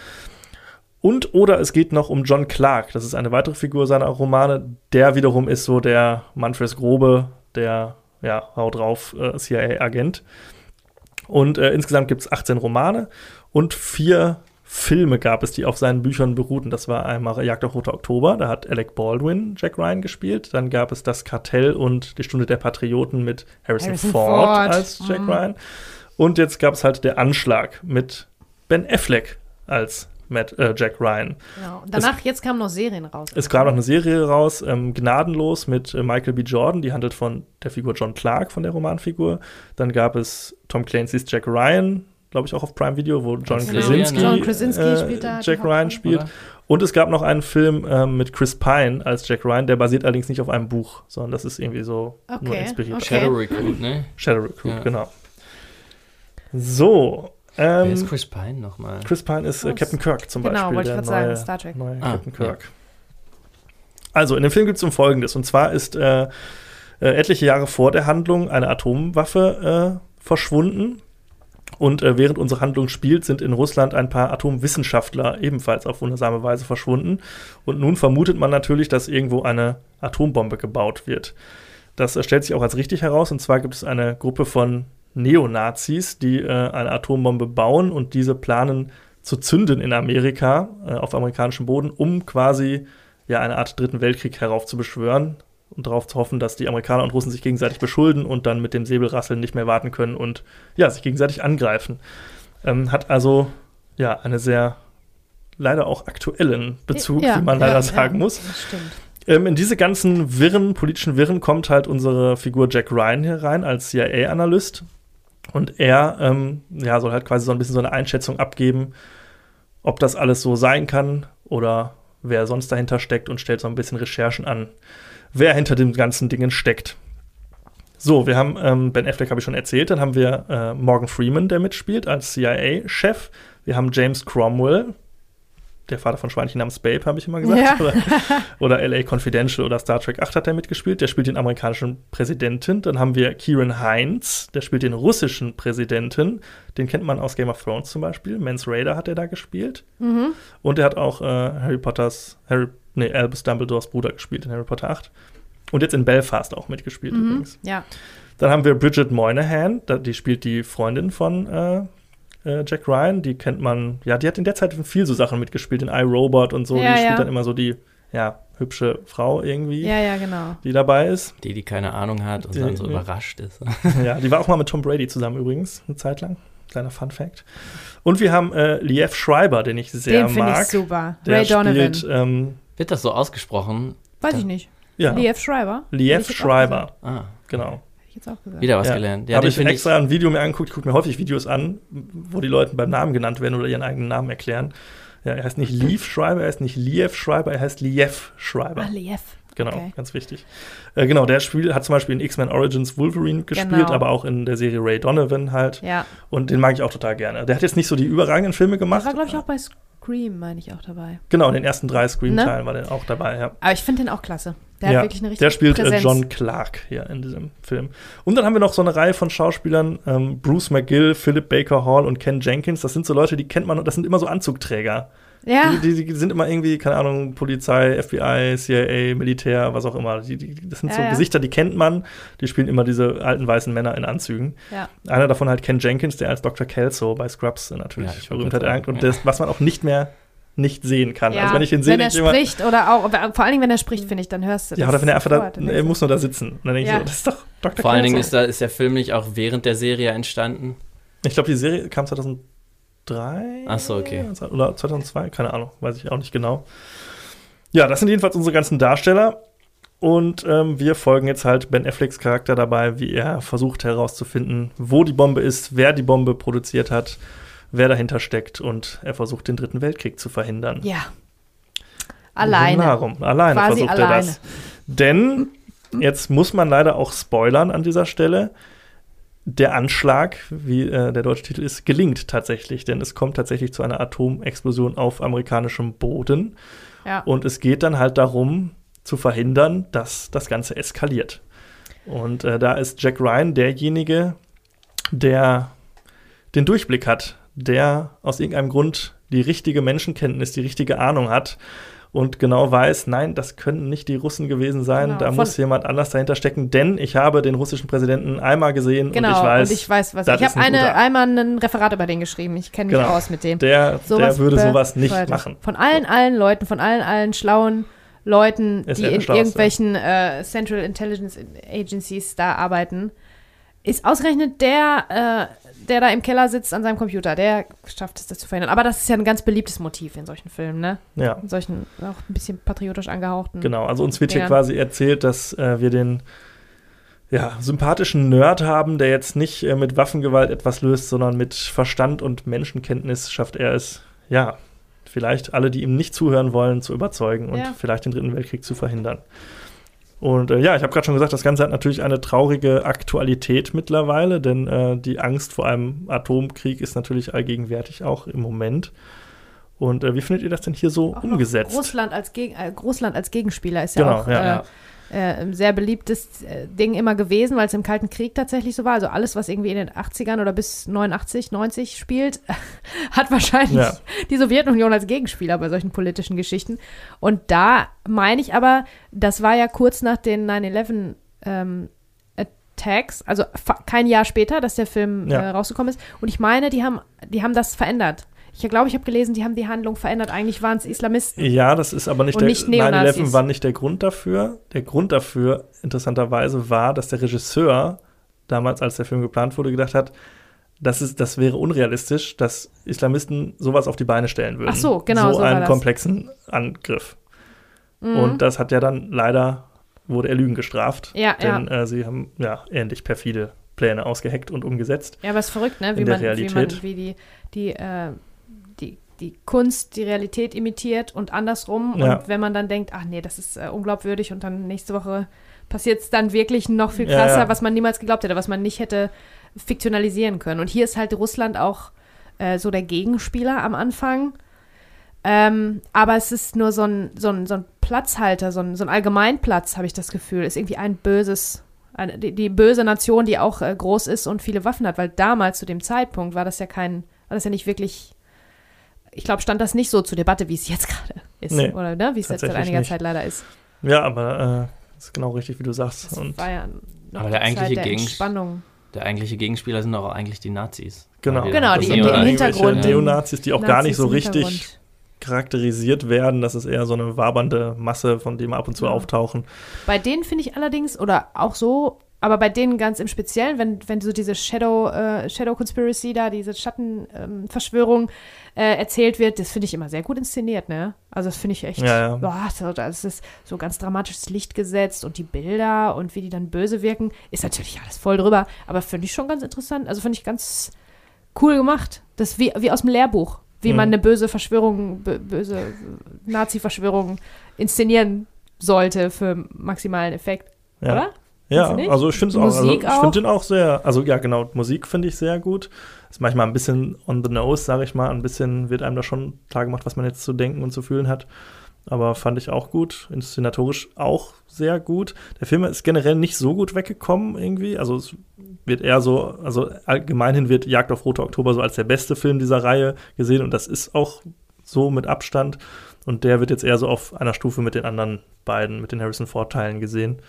Und oder es geht noch um John Clark, das ist eine weitere Figur seiner Romane. Der wiederum ist so der Manfred Grobe, der ja, haut drauf, äh, CIA-Agent. Und äh, insgesamt gibt es 18 Romane. Und vier Filme gab es, die auf seinen Büchern beruhten. Das war einmal Jagd auf Roter Oktober, da hat Alec Baldwin Jack Ryan gespielt. Dann gab es Das Kartell und Die Stunde der Patrioten mit Harrison, Harrison Ford, Ford. als Jack Mhm. Ryan. Und jetzt gab es halt Der Anschlag mit Ben Affleck als Matt, äh, Jack Ryan. Genau. Und danach, jetzt kamen noch Serien raus. Es kam noch eine Serie raus, ähm, Gnadenlos mit äh, Michael B. Jordan, die handelt von der Figur John Clark, von der Romanfigur. Dann gab es Tom Clancy's Jack Ryan, glaube ich auch auf Prime Video, wo John Genau. Krasinski, John Krasinski äh, spielt da die Jack Ryan spielt. Oder? Und es gab noch einen Film ähm, mit Chris Pine als Jack Ryan, der basiert allerdings nicht auf einem Buch, sondern das ist irgendwie so nur Okay, inspiriert. okay. Shadow Recruit, ne? Shadow Recruit, Ja. genau. So. Wer Ähm, ist Chris Pine nochmal? Chris Pine ist äh, Captain Kirk zum Genau, Beispiel. wollte ich grad sagen, Star Trek. neue Ah, Captain ja. Kirk. Also, in dem Film geht es um Folgendes. Und zwar ist äh, äh, etliche Jahre vor der Handlung eine Atomwaffe äh, verschwunden. Und äh, während unsere Handlung spielt, sind in Russland ein paar Atomwissenschaftler ebenfalls auf wundersame Weise verschwunden. Und nun vermutet man natürlich, dass irgendwo eine Atombombe gebaut wird. Das äh, stellt sich auch als richtig heraus. Und zwar gibt es eine Gruppe von Neonazis, die äh, eine Atombombe bauen und diese planen zu zünden in Amerika, äh, auf amerikanischem Boden, um quasi ja eine Art dritten Weltkrieg heraufzubeschwören und darauf zu hoffen, dass die Amerikaner und Russen sich gegenseitig beschulden und dann mit dem Säbelrasseln nicht mehr warten können und ja, sich gegenseitig angreifen. Ähm, hat also ja eine sehr leider auch aktuellen Bezug, Ja, wie man ja, leider ja. sagen muss. Das stimmt. Ähm, in diese ganzen Wirren, politischen Wirren, kommt halt unsere Figur Jack Ryan hier rein als CIA-Analyst. Und er ähm, ja, soll halt quasi so ein bisschen so eine Einschätzung abgeben, ob das alles so sein kann oder wer sonst dahinter steckt und stellt so ein bisschen Recherchen an, wer hinter den ganzen Dingen steckt. So, wir haben ähm, Ben Affleck, habe ich schon erzählt. Dann haben wir äh, Morgan Freeman, der mitspielt als CIA-Chef. Wir haben James Cromwell, der Vater von Schweinchen namens Babe, habe ich immer gesagt. Ja. Oder, oder LA Confidential oder Star Trek 8 hat er mitgespielt. Der spielt den amerikanischen Präsidenten. Dann haben wir Kieran Heinz, der spielt den russischen Präsidenten. Den kennt man aus Game of Thrones zum Beispiel. Mans Raider hat er da gespielt. Mhm. Und er hat auch äh, Harry Potters, Harry, nee, Albus Dumbledores Bruder gespielt in Harry Potter 8. Und jetzt in Belfast auch mitgespielt Mhm. übrigens. Ja. Dann haben wir Bridget Moynihan, die spielt die Freundin von äh, äh, Jack Ryan. Die kennt man, ja, die hat in der Zeit viel so Sachen mitgespielt, in iRobot und so. Ja, die spielt ja. dann immer so die, ja, hübsche Frau irgendwie, Ja, ja, genau. die dabei ist. Die, die keine Ahnung hat und Die- dann so überrascht ist. ja, die war auch mal mit Tom Brady zusammen übrigens, eine Zeit lang. Kleiner Fun Fact. Und wir haben äh, Liev Schreiber, den ich sehr Den finde ich mag. super. Der Ray Donovan. spielt, ähm, Wird das so ausgesprochen? Weiß ich nicht. ja, Liev Schreiber? Liev auch Schreiber, Ah, genau. Ich jetzt auch gesagt. wieder was Ja. gelernt. Ja, habe ich extra ein Video mir angeguckt. Ich gucke mir häufig Videos an, wo die Leute beim Namen genannt werden oder ihren eigenen Namen erklären. Ja, er heißt nicht Liev Schreiber, er heißt nicht Liev Schreiber, er heißt Liev Schreiber. Ah, Liev. genau, okay. ganz wichtig. Äh, genau, der Spiel hat zum Beispiel in X-Men Origins Wolverine gespielt, Genau. aber auch in der Serie Ray Donovan halt. Ja. Und den mag ich auch total gerne. Der hat jetzt nicht so die überragenden Filme Der gemacht. war, glaube ich, auch bei Scream, meine ich, auch dabei. Genau, in den ersten drei Ne? Scream-Teilen war der auch dabei, ja. Aber ich finde den auch klasse. Der ja, hat wirklich eine richtige der spielt äh. John Clark hier in diesem Film. Und dann haben wir noch so eine Reihe von Schauspielern, ähm, Bruce McGill, Philip Baker Hall und Ken Jenkins. Das sind so Leute, die kennt man, das sind immer so Anzugträger. Ja. Die, die, die sind immer irgendwie, keine Ahnung, Polizei, FBI, CIA, Militär, was auch immer. Die, die, das sind Ja, so ja. Gesichter, die kennt man. Die spielen immer diese alten weißen Männer in Anzügen. ja. Einer davon halt Ken Jenkins, der als Dr. Kelso bei Scrubs natürlich Ja, ich wollte Berühmtheit gerade erlangt und das, was man auch nicht mehr nicht sehen kann. ja. Also wenn ich ihn sehe, wenn er ich immer, spricht oder auch, vor allen Dingen, wenn er spricht, finde ich, dann hörst du ja, das oder wenn er einfach da, er muss nur da sitzen. Und dann denke Ja. ich so, das ist doch Dr. Vor allen Dingen Kelso. ist, da, ist der Film nicht auch während der Serie entstanden. Ich glaube, die Serie kam 2003. Ach so, okay. Oder 2002, keine Ahnung, weiß ich auch nicht genau. Ja, das sind jedenfalls unsere ganzen Darsteller. Und ähm, wir folgen jetzt halt Ben Afflecks Charakter dabei, wie er versucht herauszufinden, wo die Bombe ist, wer die Bombe produziert hat, wer dahinter steckt. Und er versucht, den Dritten Weltkrieg zu verhindern. ja. Alleine. Darum. Alleine Quasi versucht alleine. er das. Denn, jetzt muss man leider auch spoilern an dieser Stelle, der Anschlag, wie äh, der deutsche Titel ist, gelingt tatsächlich. Denn es kommt tatsächlich zu einer Atomexplosion auf amerikanischem Boden. Ja. Und es geht dann halt darum, zu verhindern, dass das Ganze eskaliert. Und äh, da ist Jack Ryan derjenige, der den Durchblick hat, der aus irgendeinem Grund die richtige Menschenkenntnis, die richtige Ahnung hat und genau weiß, nein, das können nicht die Russen gewesen sein, Genau, da von- muss jemand anders dahinter stecken, denn ich habe den russischen Präsidenten einmal gesehen Genau, und ich weiß, und ich weiß was. das Ich habe ein eine, einmal ein Referat über den geschrieben. Ich kenne mich Genau. aus mit dem. der, der würde sowas nicht bescheuert. machen. Von allen, allen Leuten, von allen, allen schlauen Leuten, Ist die in irgendwelchen äh, Central Intelligence Agencies da arbeiten, ist ausgerechnet der, äh, der da im Keller sitzt an seinem Computer. Der schafft es, das zu verhindern. Aber das ist ja ein ganz beliebtes Motiv in solchen Filmen, ne? Ja. In solchen auch ein bisschen patriotisch angehauchten. Genau, also uns wird hier quasi erzählt, dass äh, wir den ja, sympathischen Nerd haben, der jetzt nicht äh, mit Waffengewalt etwas löst, sondern mit Verstand und Menschenkenntnis schafft er es, ja, vielleicht alle, die ihm nicht zuhören wollen, zu überzeugen und Ja. vielleicht den Dritten Weltkrieg zu verhindern. Und äh, ja, ich habe gerade schon gesagt, das Ganze hat natürlich eine traurige Aktualität mittlerweile, denn äh, die Angst vor einem Atomkrieg ist natürlich allgegenwärtig auch im Moment. Und äh, wie findet ihr das denn hier so Auch umgesetzt? Russland als, Geg äh, Russland als Gegenspieler ist ja Genau, auch ja, äh, ja. Äh, ein sehr beliebtes äh, Ding immer gewesen, weil es im Kalten Krieg tatsächlich so war. Also alles, was irgendwie in den 80ern oder bis 89, 90 spielt, hat wahrscheinlich Ja. die Sowjetunion als Gegenspieler bei solchen politischen Geschichten. Und da meine ich aber, das war ja kurz nach den 9-11 ähm, Attacks, also kein Jahr später, dass der Film Ja. äh, rausgekommen ist. Und ich meine, die haben, die haben das verändert. Ich glaube, ich habe gelesen, die haben die Handlung verändert. Eigentlich waren es Islamisten. Ja, das ist aber nicht Und der nicht Neonazis. 9-11 war nicht der Grund dafür. Der Grund dafür, interessanterweise, war, dass der Regisseur damals, als der Film geplant wurde, gedacht hat, das, ist, das wäre unrealistisch, dass Islamisten sowas auf die Beine stellen würden. Ach so, genau, So so einen komplexen Angriff. Mhm. Und das hat ja dann leider, wurde er Lügen gestraft. Ja, denn Äh, sie haben ja ähnlich perfide Pläne ausgeheckt und umgesetzt. Ja, aber es ist verrückt, ne? Wie man, wie man, wie die, die, äh, die, Kunst die Realität imitiert und andersrum. Ja. Und wenn man dann denkt, ach nee, das ist äh, unglaubwürdig und dann nächste Woche passiert es dann wirklich noch viel krasser, ja. was man niemals geglaubt hätte, was man nicht hätte fiktionalisieren können. Und hier ist halt Russland auch äh, so der Gegenspieler am Anfang. Ähm, aber es ist nur so ein, so ein, so ein Platzhalter, so ein, so ein Allgemeinplatz, habe ich das Gefühl. Ist irgendwie ein böses, eine, die, die böse Nation, die auch äh, groß ist und viele Waffen hat, weil damals zu dem Zeitpunkt war das ja kein, war das ja nicht wirklich, ich glaube, stand das nicht so zur Debatte, wie es jetzt gerade ist. Nee, oder ne? wie es jetzt seit einiger nicht. Zeit leider ist. Ja, aber äh, ist genau richtig, wie du sagst. Das Und war ja noch Aber der die eigentliche Zeit der. Der eigentliche Gegenspieler sind doch eigentlich die Nazis. Genau. Genau, die sind im- Hintergrund, die Neonazis, die auch gar nicht Nazis so richtig charakterisiert werden. Das ist eher so eine wabernde Masse, von dem ab und zu Ja. auftauchen. Bei denen finde ich allerdings, oder auch so, aber bei denen ganz im Speziellen, wenn, wenn so diese Shadow, äh, Shadow Conspiracy da, diese Schattenverschwörung äh, erzählt wird, das finde ich immer sehr gut inszeniert, ne? Also das finde ich echt, Ja, ja. boah, so, das ist so ganz dramatisches Licht gesetzt und die Bilder und wie die dann böse wirken, ist natürlich alles voll drüber, aber finde ich schon ganz interessant, also finde ich ganz cool gemacht. Das wie, wie aus dem Lehrbuch, wie Mhm. man eine böse Verschwörung, bö- böse Nazi-Verschwörung inszenieren sollte für maximalen Effekt, Ja. oder? Ja, also ich finde es auch, also ich finde den auch sehr, also ja genau, Musik finde ich sehr gut. Ist manchmal ein bisschen on the nose, sage ich mal, ein bisschen wird einem da schon klar gemacht, was man jetzt zu denken und zu fühlen hat. Aber fand ich auch gut, inszenatorisch auch sehr gut. Der Film ist generell nicht so gut weggekommen irgendwie. Also es wird eher so, also allgemeinhin wird Jagd auf Rote Oktober so als der beste Film dieser Reihe gesehen und das ist auch so mit Abstand. Und der wird jetzt eher so auf einer Stufe mit den anderen beiden, mit den Harrison Ford Teilen gesehen.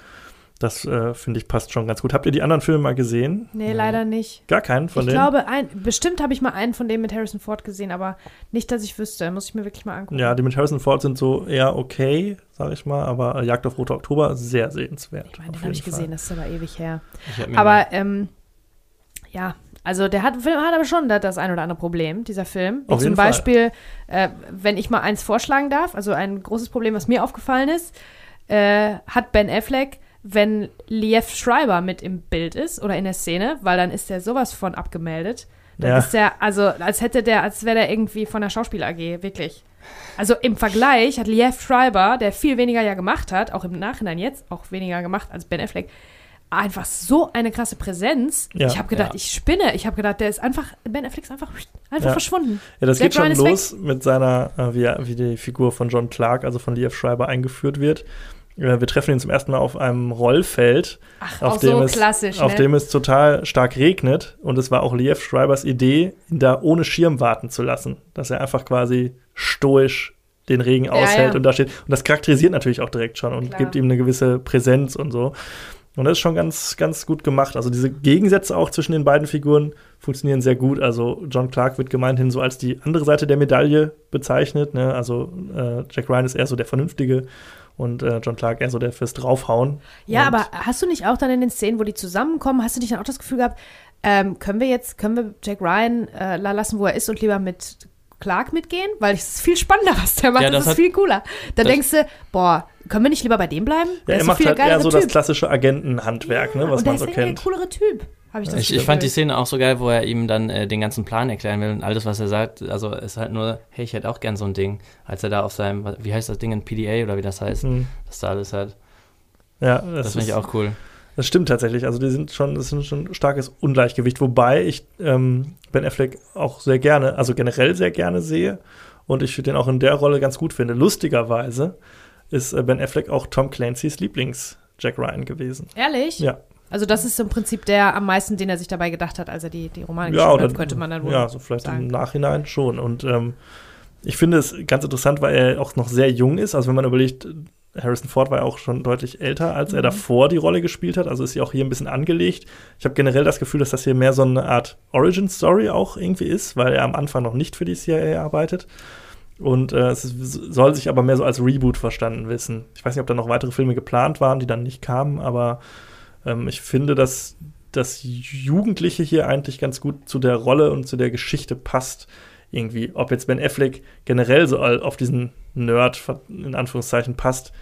Das äh, finde ich passt schon ganz gut. Habt ihr die anderen Filme mal gesehen? Nee, leider nicht. Gar keinen von ich denen? glaube, ein, bestimmt habe ich mal einen von denen mit Harrison Ford gesehen, aber nicht, dass ich wüsste. Muss ich mir wirklich mal angucken. ja, die mit Harrison Ford sind so eher okay, sag ich mal, aber Jagd auf Rote Oktober sehr sehenswert. ich meine, den habe ich Fall. gesehen, das ist aber ewig her. Ich Aber, ähm, ja, also der hat, Film hat aber schon da- das ein oder andere Problem, dieser Film. Wie Auf zum jeden Fall. Beispiel, äh, wenn ich mal eins vorschlagen darf, also ein großes Problem, was mir aufgefallen ist, äh, hat Ben Affleck, wenn Liev Schreiber mit im Bild ist oder in der Szene, weil dann ist der sowas von abgemeldet. Dann Ja. ist der, also als hätte der, als wäre der irgendwie von der Schauspiel AG, wirklich. Also im Vergleich hat Liev Schreiber, der viel weniger ja gemacht hat, auch im Nachhinein jetzt auch weniger gemacht als Ben Affleck, einfach so eine krasse Präsenz. Ja. ich habe gedacht, Ja. ich spinne. Ich habe gedacht, der ist einfach, Ben Affleck ist einfach, einfach Ja. verschwunden. Ja, das Jack geht schon los mit seiner, äh, wie, wie die Figur von John Clark, also von Liev Schreiber, eingeführt wird. Äh, wir treffen ihn zum ersten Mal auf einem Rollfeld, Ach, auf, auch dem, so es, klassisch, auf ne? dem es total stark regnet. Und es war auch Liev Schreibers Idee, ihn da ohne Schirm warten zu lassen. Dass er einfach quasi stoisch den Regen Ja, aushält ja. und da steht. Und das charakterisiert natürlich auch direkt schon und Klar. gibt ihm eine gewisse Präsenz und so. Und das ist schon ganz, ganz gut gemacht. Also diese Gegensätze auch zwischen den beiden Figuren funktionieren sehr gut. Also John Clark wird gemeinhin so als die andere Seite der Medaille bezeichnet. Ne? Also äh, Jack Ryan ist eher so der Vernünftige und äh, John Clark eher so der fürs Draufhauen. Ja, aber hast du nicht auch dann in den Szenen, wo die zusammenkommen, hast du nicht dann auch das Gefühl gehabt, ähm, können wir jetzt, können wir Jack Ryan äh, la- lassen, wo er ist und lieber mit Clark mitgehen? Weil es ist viel spannender, was der macht. Ja, das, das ist hat- viel cooler. Da das- denkst du, boah, können wir nicht lieber bei dem bleiben? Ja, Der er ist macht viel halt eher so das Typ. klassische Agentenhandwerk, ne, was und man der so ist kennt. der coolere Typ. Habe ich das Ich, ich fand die Szene auch so geil, wo er ihm dann äh, den ganzen Plan erklären will und alles, was er sagt. Also ist halt nur, hey, ich hätte auch gern so ein Ding, als er da auf seinem, wie heißt das Ding, ein PDA oder wie das heißt, Hm. dass da alles hat. Ja, Das, das, finde ich auch cool. Das stimmt tatsächlich. Also die sind schon, das ist schon ein starkes Ungleichgewicht, wobei ich ähm, Ben Affleck auch sehr gerne, also generell sehr gerne sehe und ich den auch in der Rolle ganz gut finde. Lustigerweise ist äh, Ben Affleck auch Tom Clancy's Lieblings Jack Ryan gewesen. Ehrlich? Ja. Also das ist im Prinzip der am meisten, den er sich dabei gedacht hat, als er die, die Romane Ja, geschrieben hat, könnte man dann wohl Ja, so vielleicht sagen. im Nachhinein schon. Und ähm, ich finde es ganz interessant, weil er auch noch sehr jung ist. Also wenn man überlegt, Harrison Ford war ja auch schon deutlich älter, als er Mhm. davor die Rolle gespielt hat. Also ist sie auch hier ein bisschen angelegt. Ich habe generell das Gefühl, dass das hier mehr so eine Art Origin-Story auch irgendwie ist, weil er am Anfang noch nicht für die CIA arbeitet. Und äh, es soll sich aber mehr so als Reboot verstanden wissen. Ich weiß nicht, ob da noch weitere Filme geplant waren, die dann nicht kamen, aber ähm, ich finde, dass das Jugendliche hier eigentlich ganz gut zu der Rolle und zu der Geschichte passt. Irgendwie. Ob jetzt Ben Affleck generell so auf diesen Nerd in Anführungszeichen passt,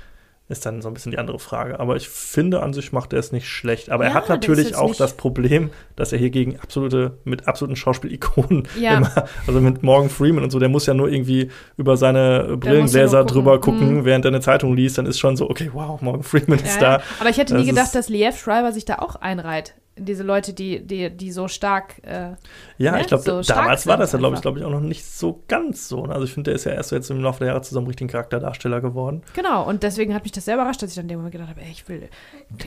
ist dann so ein bisschen die andere Frage. Aber ich finde, an sich macht er es nicht schlecht. Aber er Ja, hat der ist natürlich auch nicht- das Problem, dass er hier gegen absolute, mit absoluten Schauspielikonen Ja. immer, also mit Morgan Freeman und so, der muss ja nur irgendwie über seine Brillengläser drüber gucken, Mhm. während er eine Zeitung liest, dann ist schon so, okay, wow, Morgan Freeman ist Ja, ja. da. Aber ich hätte nie Das gedacht, ist- dass Liev Schreiber sich da auch einreiht. Diese Leute, die, die, die so stark. Äh, Ja, ne, ich glaube, so damals war das ja, glaube ich, glaube ich, auch noch nicht so ganz so. ne? Also ich finde, der ist ja erst so jetzt im Laufe der Jahre zu so einem richtigen Charakterdarsteller geworden. genau, und deswegen hat mich das sehr überrascht, dass ich dann in dem Moment gedacht habe, ey, ich will,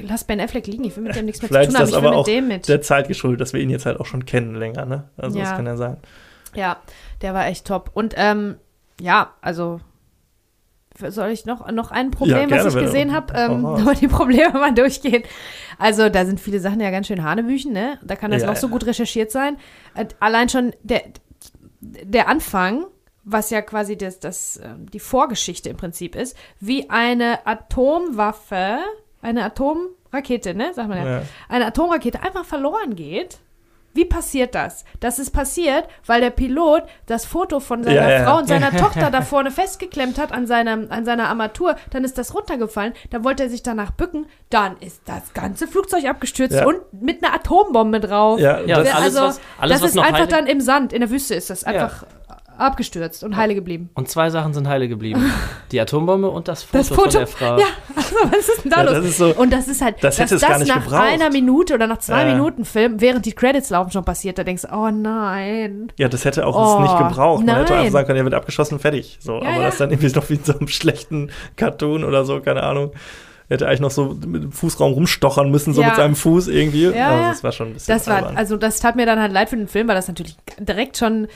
lass Ben Affleck liegen, ich will mit dem nichts mehr Vielleicht zu tun haben, ist ich das will aber mit auch dem mit. der Zeit geschuldet, dass wir ihn jetzt halt auch schon kennen länger, ne? Also das Ja. kann ja sein. Ja, der war echt top. Und ähm, ja, also soll ich noch, noch ein Problem, Ja, gerne, was ich gesehen habe, ähm, aber die Probleme mal durchgehen. Also da sind viele Sachen ja ganz schön Hanebüchen, ne? Da kann das Ja, noch so gut recherchiert sein. Äh, allein schon der, der Anfang, was ja quasi das, das, ähm, die Vorgeschichte im Prinzip ist, wie eine Atomwaffe, eine Atomrakete, ne, sagt man ja, Ja. eine Atomrakete einfach verloren geht. Wie passiert das? Das ist passiert, weil der Pilot das Foto von seiner Ja, ja. Frau und seiner Tochter da vorne festgeklemmt hat an, seinem, an seiner Armatur. Dann ist das runtergefallen. Dann wollte er sich danach bücken. Dann ist das ganze Flugzeug abgestürzt Ja. und mit einer Atombombe drauf. Ja, Ja, das, alles, also, was- alles, das was ist noch einfach heilig- dann im Sand, in der Wüste ist das einfach abgestürzt und heile geblieben. Und zwei Sachen sind heile geblieben. Die Atombombe und das Foto, Das Foto, von der Frau. ja, also was ist denn da Ja, los? das ist so- und das ist halt, das dass hätte das nach gebraucht. einer Minute oder nach zwei Ja. Minuten Film, während die Credits laufen, schon passiert, da denkst du, oh nein. ja, das hätte auch Oh, nicht gebraucht. Man hätte nein. einfach sagen können, er wird abgeschossen, fertig. So, Ja, aber ja. das dann irgendwie noch wie in so einem schlechten Cartoon oder so, keine Ahnung. Er hätte eigentlich noch so mit dem Fußraum rumstochern müssen, so Ja. mit seinem Fuß irgendwie. Ja, also das war schon ein bisschen Das war, albern. also das tat mir dann halt leid für den Film, weil das natürlich direkt schon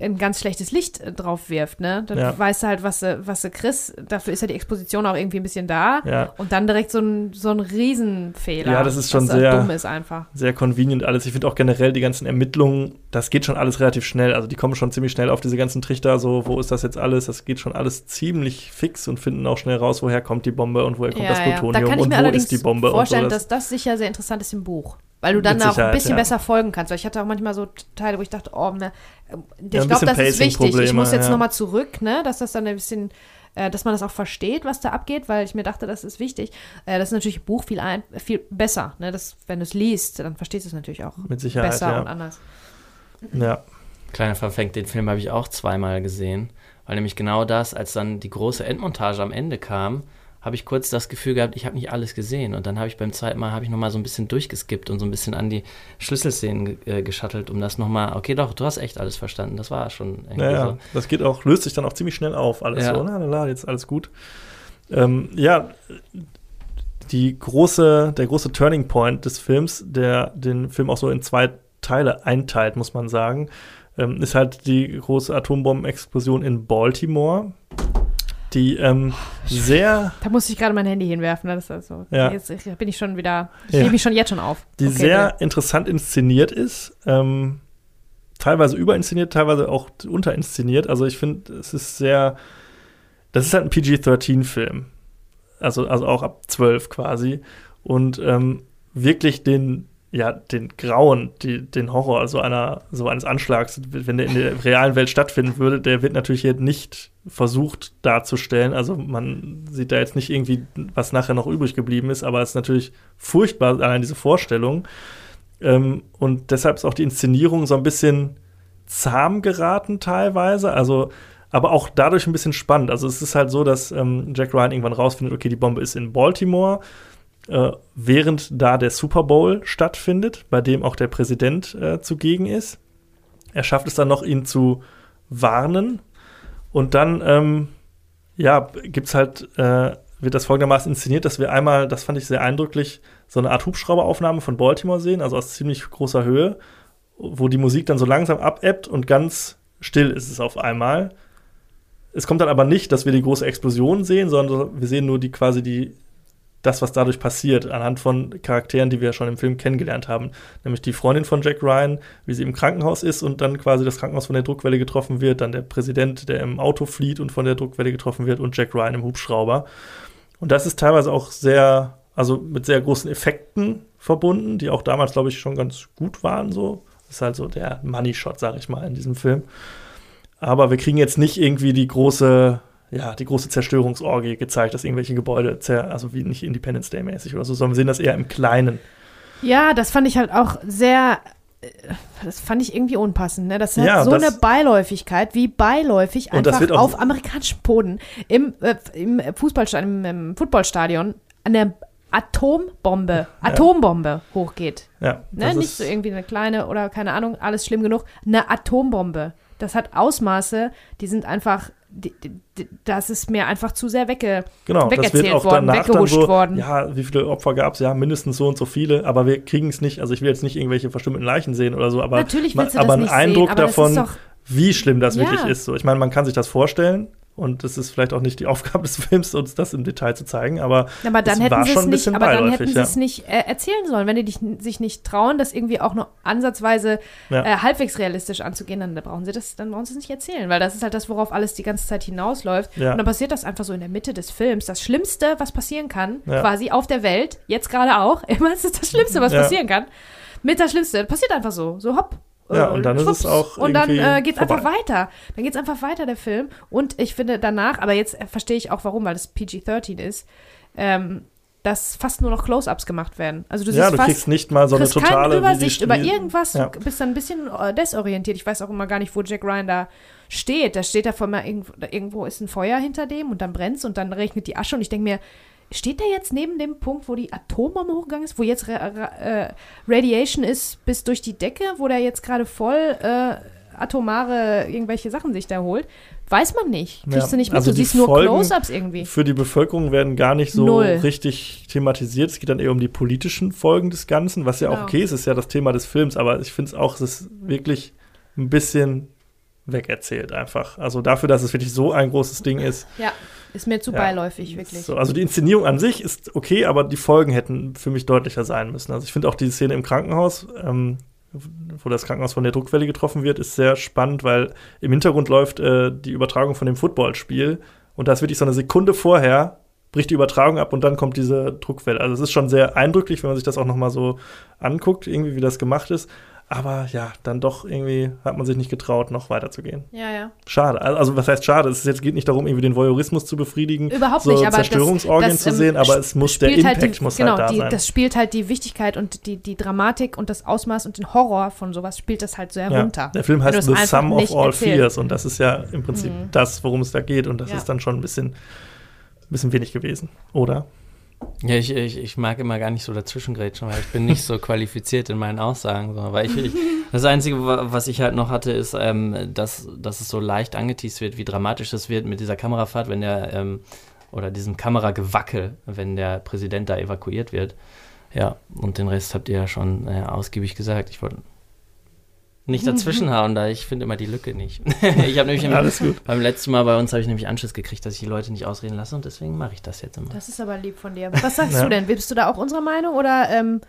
ein ganz schlechtes Licht äh, drauf wirft, ne? Dann Ja. weißt du halt, was du, was du kriegst. Dafür ist ja die Exposition auch irgendwie ein bisschen da. Ja. Und dann direkt so ein, so ein Riesenfehler. Ja, das ist schon sehr- dumm ist einfach. sehr convenient alles. Ich finde auch generell die ganzen Ermittlungen, das geht schon alles relativ schnell. Also die kommen schon ziemlich schnell auf diese ganzen Trichter, so, wo ist das jetzt alles? Das geht schon alles ziemlich fix und finden auch schnell raus, woher kommt die Bombe und woher kommt das Da Plutonium kann ich und mir wo ist die Bombe vorstellen, und so. dass das sicher sehr interessant ist im Buch. Weil du dann auch ein bisschen ja. besser folgen kannst. Weil ich hatte auch manchmal so Teile, wo ich dachte, oh, ne, Ja, ich ein glaube, das ist wichtig. Ich muss jetzt ja. nochmal zurück, ne, dass das dann ein bisschen, äh, dass man das auch versteht, was da abgeht, weil ich mir dachte, das ist wichtig. Äh, das ist natürlich im Buch viel, ein, viel besser. Ne? Das, wenn du es liest, dann verstehst du es natürlich auch Mit Sicherheit, besser ja. und anders. Ja. Kleiner Verfängt, den Film habe ich auch zweimal gesehen, weil nämlich genau das, als dann die große Endmontage am Ende kam, habe ich kurz das Gefühl gehabt, ich habe nicht alles gesehen und dann habe ich beim zweiten Mal habe ich noch mal so ein bisschen durchgeskippt und so ein bisschen an die Schlüsselszenen äh, geschattelt, um das noch mal, okay, doch, du hast echt alles verstanden, das war schon irgendwie ja. so. Das geht auch, löst sich dann auch ziemlich schnell auf, alles Ja. so. Na, na, na, jetzt alles gut. Ähm, ja, die große, der große Turning Point des Films, der den Film auch so in zwei Teile einteilt, muss man sagen, ähm, ist halt die große Atombombenexplosion in Baltimore. Die ähm, sehr, Da musste ich gerade mein Handy hinwerfen. ne? Das ist also, Ja. Jetzt bin ich schon wieder, ich Ja. mich schon jetzt schon auf. die Okay, sehr interessant inszeniert ist. Ähm, teilweise überinszeniert, teilweise auch unterinszeniert. Also ich finde, es ist sehr, das ist halt ein PG-13-Film. Also, also auch ab 12 quasi. Und ähm, wirklich den, ja, den Grauen, die, den Horror so einer, so eines Anschlags, wenn der in der realen Welt stattfinden würde, der wird natürlich jetzt nicht versucht darzustellen. Also man sieht da jetzt nicht irgendwie, was nachher noch übrig geblieben ist, aber es ist natürlich furchtbar, allein diese Vorstellung. Ähm, und deshalb ist auch die Inszenierung so ein bisschen zahm geraten teilweise. Also, aber auch dadurch ein bisschen spannend. Also es ist halt so, dass ähm, Jack Ryan irgendwann rausfindet, okay, die Bombe ist in Baltimore, äh, während da der Super Bowl stattfindet, bei dem auch der Präsident äh, zugegen ist. Er schafft es dann noch, ihn zu warnen. Und dann, ähm, ja, gibt's halt, äh, wird das folgendermaßen inszeniert, dass wir einmal, das fand ich sehr eindrücklich, so eine Art Hubschrauberaufnahme von Baltimore sehen, also aus ziemlich großer Höhe, wo die Musik dann so langsam abebbt und ganz still ist es auf einmal. Es kommt dann aber nicht, dass wir die große Explosion sehen, sondern wir sehen nur die quasi die das, was dadurch passiert, anhand von Charakteren, die wir schon im Film kennengelernt haben. Nämlich die Freundin von Jack Ryan, wie sie im Krankenhaus ist und dann quasi das Krankenhaus von der Druckwelle getroffen wird, dann der Präsident, der im Auto flieht und von der Druckwelle getroffen wird und Jack Ryan im Hubschrauber. Und das ist teilweise auch sehr, also mit sehr großen Effekten verbunden, die auch damals, glaube ich, schon ganz gut waren. So. Das ist halt so der Money-Shot, sag ich mal, in diesem Film. Aber wir kriegen jetzt nicht irgendwie die große, ja, die große Zerstörungsorgie gezeigt, dass irgendwelche Gebäude, zer also wie nicht Independence Day mäßig oder so, sondern wir sehen das eher im Kleinen. Ja, das fand ich halt auch sehr, äh, das fand ich irgendwie unpassend. Ne? Das hat Ja, so das- eine Beiläufigkeit, wie beiläufig einfach auch- auf amerikanischem Boden im, äh, im Fußballstadion, im, im Footballstadion eine Atombombe, Atombombe hochgeht. Ja, Ne? Nicht ist- so irgendwie eine kleine oder keine Ahnung, alles schlimm genug. Eine Atombombe. Das hat Ausmaße, die sind einfach, das ist mir einfach zu sehr wegge, Genau, das wird wegerzählt auch worden, danach dann weggehuscht so, worden. ja, wie viele Opfer gab es? Ja, mindestens so und so viele, aber wir kriegen es nicht, also ich will jetzt nicht irgendwelche verstümmelten Leichen sehen oder so, aber, Natürlich willst du aber das einen nicht Eindruck sehen, aber davon, wie schlimm das Ja. wirklich ist. So, ich meine, man kann sich das vorstellen und es ist vielleicht auch nicht die Aufgabe des Films, uns das im Detail zu zeigen, aber aber dann es hätten war sie schon es nicht, aber dann hätten sie ja. es nicht äh, erzählen sollen. Wenn die dich, sich nicht trauen, das irgendwie auch nur ansatzweise Ja. äh, halbwegs realistisch anzugehen, dann brauchen sie das, dann brauchen sie es nicht erzählen, weil das ist halt das, worauf alles die ganze Zeit hinausläuft. Ja. Und dann passiert das einfach so in der Mitte des Films. Das Schlimmste, was passieren kann, quasi auf der Welt, jetzt gerade auch, immer ist es das Schlimmste, was passieren kann. Mit das Schlimmste, passiert einfach so, so hopp. Ja, äh, und dann ist es auch Und dann äh, geht's einfach vorbei. weiter. Dann geht's einfach weiter, der Film. Und ich finde danach, aber jetzt äh, verstehe ich auch warum, weil es PG-13 ist, ähm, dass fast nur noch Close-Ups gemacht werden. Also du ja, siehst du fast kriegst nicht mal so eine totale Übersicht über irgendwas, Ja. du bist dann ein bisschen äh, desorientiert. Ich weiß auch immer gar nicht, wo Jack Ryan da steht. Da steht da vor mir irgendwo, irgendwo ist ein Feuer hinter dem und dann brennt's und dann regnet die Asche und ich denke mir, steht der jetzt neben dem Punkt, wo die Atombombe hochgegangen ist, wo jetzt äh, Radiation ist bis durch die Decke, wo der jetzt gerade voll äh, atomare irgendwelche Sachen sich da holt? Weiß man nicht. Kriegst Ja, du nicht mit. also du siehst nur Close-Ups irgendwie. Für die Bevölkerung werden gar nicht so Null. richtig thematisiert. Es geht dann eher um die politischen Folgen des Ganzen, was ja auch Genau. okay ist, ist ja das Thema des Films, aber ich finde es auch, es ist wirklich ein bisschen wegerzählt einfach. Also dafür, dass es wirklich so ein großes Ding ist. Ja, ist mir zu Ja. beiläufig, wirklich. So, also die Inszenierung an sich ist okay, aber die Folgen hätten für mich deutlicher sein müssen. Also ich finde auch die Szene im Krankenhaus, ähm, wo das Krankenhaus von der Druckwelle getroffen wird, ist sehr spannend, weil im Hintergrund läuft äh, die Übertragung von dem Footballspiel und da ist wirklich so eine Sekunde vorher bricht die Übertragung ab und dann kommt diese Druckwelle. Also es ist schon sehr eindrücklich, wenn man sich das auch noch mal so anguckt, irgendwie wie das gemacht ist. Aber ja, dann doch irgendwie hat man sich nicht getraut, noch weiterzugehen. Ja, ja. Schade. Also was heißt schade? Es jetzt geht nicht darum, irgendwie den Voyeurismus zu befriedigen, Überhaupt so nicht, aber das- Zerstörungsorgien das, zu ähm, sehen, aber es muss der spielt Impact halt die, muss genau, halt da die, sein. das spielt halt die Wichtigkeit und die, die Dramatik und das Ausmaß und den Horror von sowas spielt das halt so ja. herunter. Der Film heißt The Sum of All erzählst. Fears und das ist ja im Prinzip Mhm. das, worum es da geht und das Ja. ist dann schon ein bisschen, ein bisschen wenig gewesen, oder? Ja, ich, ich, ich mag immer gar nicht so dazwischengrätschen, weil ich bin nicht so qualifiziert in meinen Aussagen. So. Weil ich, ich, das Einzige, wa- was ich halt noch hatte, ist, ähm, dass, dass es so leicht angeteased wird, wie dramatisch es wird mit dieser Kamerafahrt, wenn der, ähm, oder diesem Kameragewackel, wenn der Präsident da evakuiert wird. Ja, und den Rest habt ihr ja schon äh, ausgiebig gesagt. Ich wollte nicht dazwischenhauen, da ich finde immer die Lücke nicht. ich habe nämlich im, Alles gut. beim letzten Mal bei uns habe ich nämlich Anschluss gekriegt, dass ich die Leute nicht ausreden lasse und deswegen mache ich das jetzt immer. Das ist aber lieb von dir. Was sagst Ja. du denn? Bist du da auch unserer Meinung oder ähm,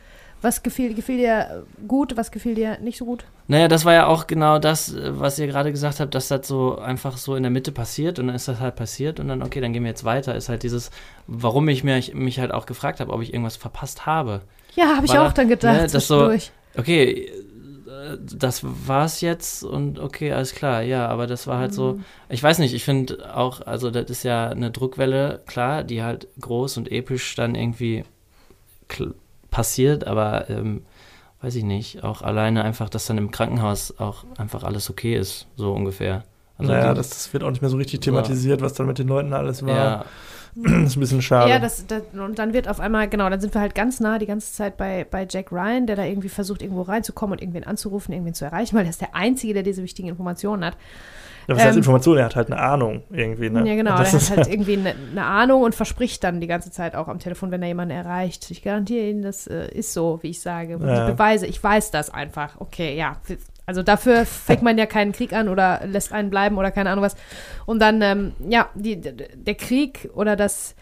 was gefiel, gefiel dir gut, was gefiel dir nicht so gut? Naja, das war ja auch genau das, was ihr gerade gesagt habt, dass das so einfach so in der Mitte passiert und dann ist das halt passiert und dann, okay, dann gehen wir jetzt weiter, ist halt dieses, warum ich mich, mich halt auch gefragt habe, ob ich irgendwas verpasst habe. Ja, habe ich auch da- dann gedacht. ne, das so- zwischendurch. Okay, das war's jetzt und okay, alles klar, ja, aber das war halt so, ich weiß nicht, ich finde auch, also das ist ja eine Druckwelle, klar, die halt groß und episch dann irgendwie kl- passiert, aber ähm, weiß ich nicht, auch alleine einfach, dass dann im Krankenhaus auch einfach alles okay ist, so ungefähr. Also naja, die- das, das wird auch nicht mehr so richtig thematisiert, was dann mit den Leuten alles war. ja, Das ist ein bisschen schade. Ja, das, das, und dann wird auf einmal, genau, dann sind wir halt ganz nah die ganze Zeit bei, bei Jack Ryan, der da irgendwie versucht, irgendwo reinzukommen und irgendwen anzurufen, irgendwen zu erreichen, weil er ist der Einzige, der diese wichtigen Informationen hat. Ja, was heißt ähm, Information? Er hat halt eine Ahnung irgendwie. Ne? Ja, genau, das hat halt irgendwie eine, eine Ahnung und verspricht dann die ganze Zeit auch am Telefon, wenn er jemanden erreicht. Ich garantiere Ihnen, das äh, ist so, wie ich sage. Ja. Ich beweise, ich weiß das einfach. Okay, ja. Also dafür fängt man ja keinen Krieg an oder lässt einen bleiben oder keine Ahnung was. Und dann, ähm, ja, die, der Krieg oder das,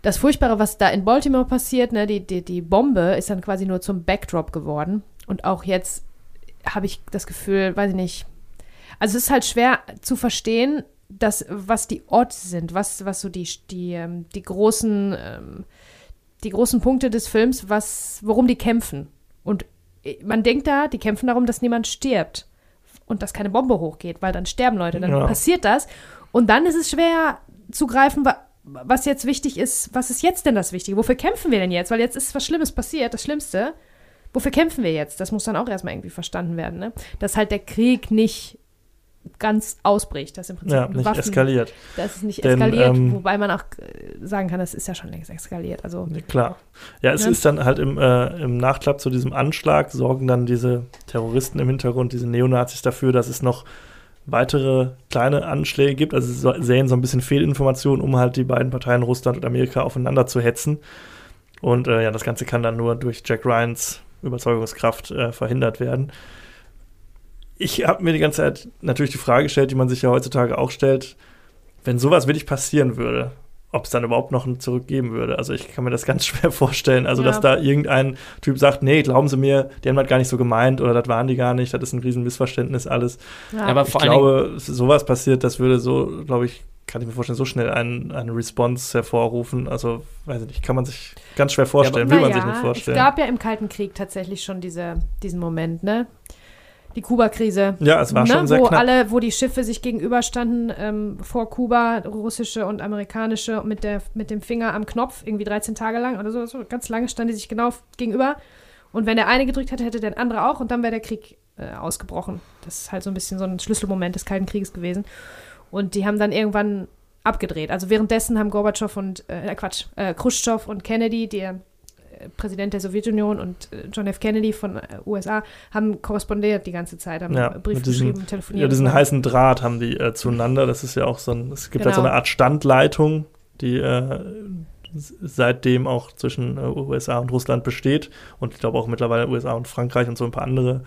das Furchtbare, was da in Baltimore passiert, ne, die, die, die Bombe ist dann quasi nur zum Backdrop geworden. Und auch jetzt habe ich das Gefühl, weiß ich nicht, also es ist halt schwer zu verstehen, dass, was die Orte sind, was, was so die, die, ähm, die großen, ähm, die großen Punkte des Films, was, worum die kämpfen. Und man denkt da, die kämpfen darum, dass niemand stirbt und dass keine Bombe hochgeht, weil dann sterben Leute, dann Ja. passiert das. Und dann ist es schwer zu greifen, wa- was jetzt wichtig ist, was ist jetzt denn das Wichtige? Wofür kämpfen wir denn jetzt? Weil jetzt ist was Schlimmes passiert, das Schlimmste. Wofür kämpfen wir jetzt? Das muss dann auch erstmal irgendwie verstanden werden, ne? Dass halt der Krieg nicht ganz ausbricht, dass im Prinzip ja, nicht Waffen, eskaliert. dass es nicht Denn, eskaliert, ähm, wobei man auch äh, sagen kann, das ist ja schon längst eskaliert. Also klar. Ja, es Ja. ist dann halt im, äh, im Nachklapp zu diesem Anschlag, sorgen dann diese Terroristen im Hintergrund, diese Neonazis dafür, dass es noch weitere kleine Anschläge gibt. Also sie säen so ein bisschen Fehlinformationen, um halt die beiden Parteien Russland und Amerika aufeinander zu hetzen. Und äh, ja, das Ganze kann dann nur durch Jack Ryans Überzeugungskraft äh, verhindert werden. Ich habe mir die ganze Zeit natürlich die Frage gestellt, die man sich ja heutzutage auch stellt, wenn sowas wirklich passieren würde, ob es dann überhaupt noch ein Zurück geben würde. Also ich kann mir das ganz schwer vorstellen. Also Ja. dass da irgendein Typ sagt, nee, glauben Sie mir, die haben das gar nicht so gemeint oder das waren die gar nicht, das ist ein riesen Missverständnis alles. ja. aber Ich glaube, sowas passiert, das würde so, glaube ich, kann ich mir vorstellen, so schnell ein, eine Response hervorrufen. Also, weiß ich nicht, kann man sich ganz schwer vorstellen, will man sich Naja, nicht vorstellen. Es gab ja im Kalten Krieg tatsächlich schon diese, diesen Moment, ne? Die Kuba-Krise. ja, es war ne? schon sehr wo knapp. alle, wo die Schiffe sich gegenüberstanden ähm, vor Kuba, russische und amerikanische, mit, der, mit dem Finger am Knopf, irgendwie 13 Tage lang oder so, so ganz lange standen die sich genau gegenüber. Und wenn der eine gedrückt hätte, hätte der andere auch und dann wäre der Krieg äh, ausgebrochen. Das ist halt so ein bisschen so ein Schlüsselmoment des Kalten Krieges gewesen. Und die haben dann irgendwann abgedreht. Also währenddessen haben Gorbatschow und, äh, Quatsch, äh, Khrushchev und Kennedy, der äh, Präsident der Sowjetunion und äh, John F. Kennedy von äh, USA, haben korrespondiert die ganze Zeit, haben Ja, Briefe geschrieben, telefoniert. Ja, diesen heißen Draht haben die äh, zueinander. Das ist ja auch so ein, es gibt halt so Genau. eine Art Standleitung, die äh, seitdem auch zwischen äh, USA und Russland besteht. Und ich glaube auch mittlerweile USA und Frankreich und so ein paar andere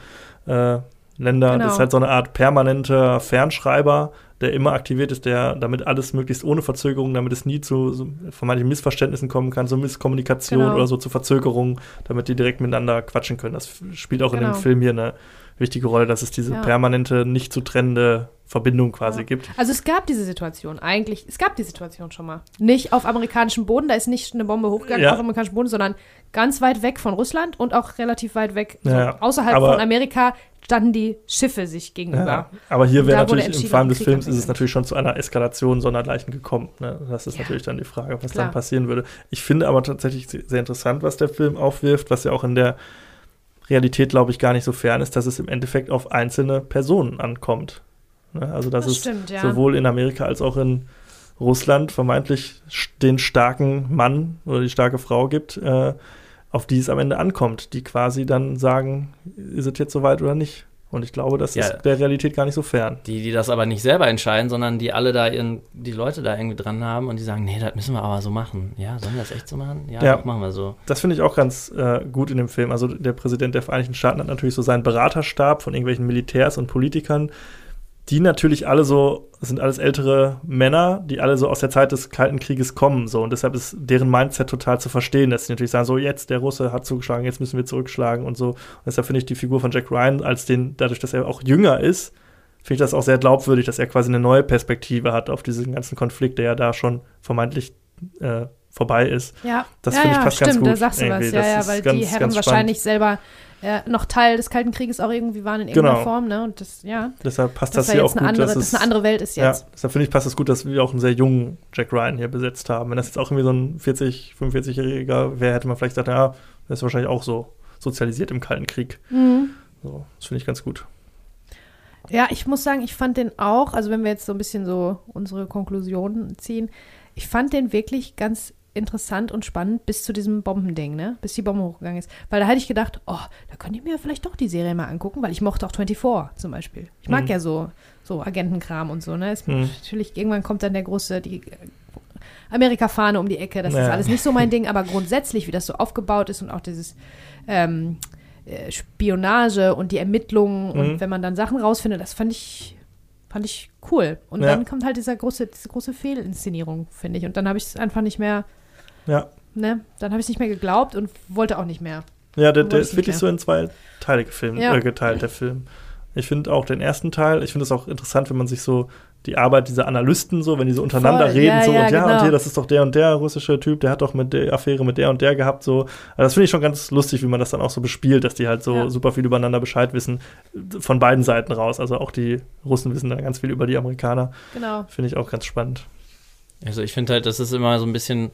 äh, Länder. Genau. Das ist halt so eine Art permanenter Fernschreiber, der immer aktiviert ist, der damit alles möglichst ohne Verzögerung, damit es nie zu so vermeintlichen Missverständnissen kommen kann, so Misskommunikation Genau. oder so zu Verzögerungen, damit die direkt miteinander quatschen können. Das spielt auch in Genau. dem Film hier eine wichtige Rolle, dass es diese Ja. permanente, nicht zu trennende Verbindung quasi Ja. gibt. Also es gab diese Situation eigentlich, es gab die Situation schon mal. Nicht auf amerikanischem Boden, da ist nicht eine Bombe hochgegangen Ja. auf amerikanischem Boden, sondern ganz weit weg von Russland und auch relativ weit weg, so außerhalb Aber- von Amerika standen die Schiffe sich gegenüber. Ja. Aber hier wäre natürlich im Fall des Krieg Films ist es natürlich schon zu einer Eskalation sondergleichen gekommen. Ne? Das ist Ja. natürlich dann die Frage, was Klar. dann passieren würde. Ich finde aber tatsächlich se- sehr interessant, was der Film aufwirft, was ja auch in der Realität, glaube ich, gar nicht so fern ist, dass es im Endeffekt auf einzelne Personen ankommt. Ne? Also dass Das es stimmt, ja. sowohl in Amerika als auch in Russland vermeintlich den starken Mann oder die starke Frau gibt, äh, auf die es am Ende ankommt, die quasi dann sagen, ist es jetzt soweit oder nicht? Und ich glaube, das Ja. ist der Realität gar nicht so fern. Die, die das aber nicht selber entscheiden, sondern die alle da ihren, die Leute da irgendwie dran haben und die sagen, nee, das müssen wir aber so machen. Ja, sollen wir das echt so machen? Ja, Ja. machen wir so. Das finde ich auch ganz äh, gut in dem Film. Also der Präsident der Vereinigten Staaten hat natürlich so seinen Beraterstab von irgendwelchen Militärs und Politikern, die natürlich alle so, sind alles ältere Männer, die alle so aus der Zeit des Kalten Krieges kommen. So. Und deshalb ist deren Mindset total zu verstehen, dass sie natürlich sagen, so jetzt, der Russe hat zugeschlagen, jetzt müssen wir zurückschlagen und so. Und deshalb finde ich die Figur von Jack Ryan als den, dadurch, dass er auch jünger ist, finde ich das auch sehr glaubwürdig, dass er quasi eine neue Perspektive hat auf diesen ganzen Konflikt, der ja da schon vermeintlich äh, vorbei ist. Ja, Das ja, finde ich ja, passt stimmt, ganz gut da sagst du was. irgendwie. Ja, Das ja, ist weil die Herren wahrscheinlich selber äh, noch Teil des Kalten Krieges auch irgendwie waren in irgendeiner Genau. Form, ne? Und das, ja, Deshalb passt das, da hier auch eine gut, andere, dass es eine andere Welt ist ja, jetzt. deshalb finde ich, passt es gut, dass wir auch einen sehr jungen Jack Ryan hier besetzt haben. Wenn das jetzt auch irgendwie so ein 40, 45-Jähriger wäre, hätte man vielleicht gesagt, ja, der ist wahrscheinlich auch so sozialisiert im Kalten Krieg. Mhm. So, das finde ich ganz gut. Ja, ich muss sagen, ich fand den auch, also wenn wir jetzt so ein bisschen so unsere Konklusionen ziehen, ich fand den wirklich ganz interessant und spannend bis zu diesem Bombending, ne? Bis die Bombe hochgegangen ist. Weil da hätte ich gedacht, oh, da könnte ich mir vielleicht doch die Serie mal angucken, weil ich mochte auch 24 zum Beispiel. Ich mag Mhm. ja so, so Agentenkram und so, ne? Es, Mhm. Natürlich, irgendwann kommt dann der große, die Amerika-Fahne um die Ecke. Das ist Ja. alles nicht so mein Ding, aber grundsätzlich, wie das so aufgebaut ist und auch dieses ähm, äh, Spionage und die Ermittlungen Mhm. und wenn man dann Sachen rausfindet, das fand ich, fand ich cool. Und Ja. dann kommt halt dieser große, diese große Fehlinszenierung, finde ich. Und dann habe ich es einfach nicht mehr, Ja, ne, dann habe ich es nicht mehr geglaubt und wollte auch nicht mehr. ja der, der ist wirklich mehr. so in zwei Teile gefilmt, Ja. äh, geteilt, der Film. Ich finde auch den ersten Teil, ich finde es auch interessant, wenn man sich so die Arbeit dieser Analysten so, wenn die so untereinander Voll, reden, ja, so ja, und ja, genau. und hier, das ist doch der und der russische Typ, der hat doch mit der Affäre mit der und der gehabt, so. Also das finde ich schon ganz lustig, wie man das dann auch so bespielt, dass die halt so Ja. super viel übereinander Bescheid wissen, von beiden Seiten raus. Also auch die Russen wissen da ganz viel über die Amerikaner. Genau. Finde ich auch ganz spannend. Also ich finde halt, das ist immer so ein bisschen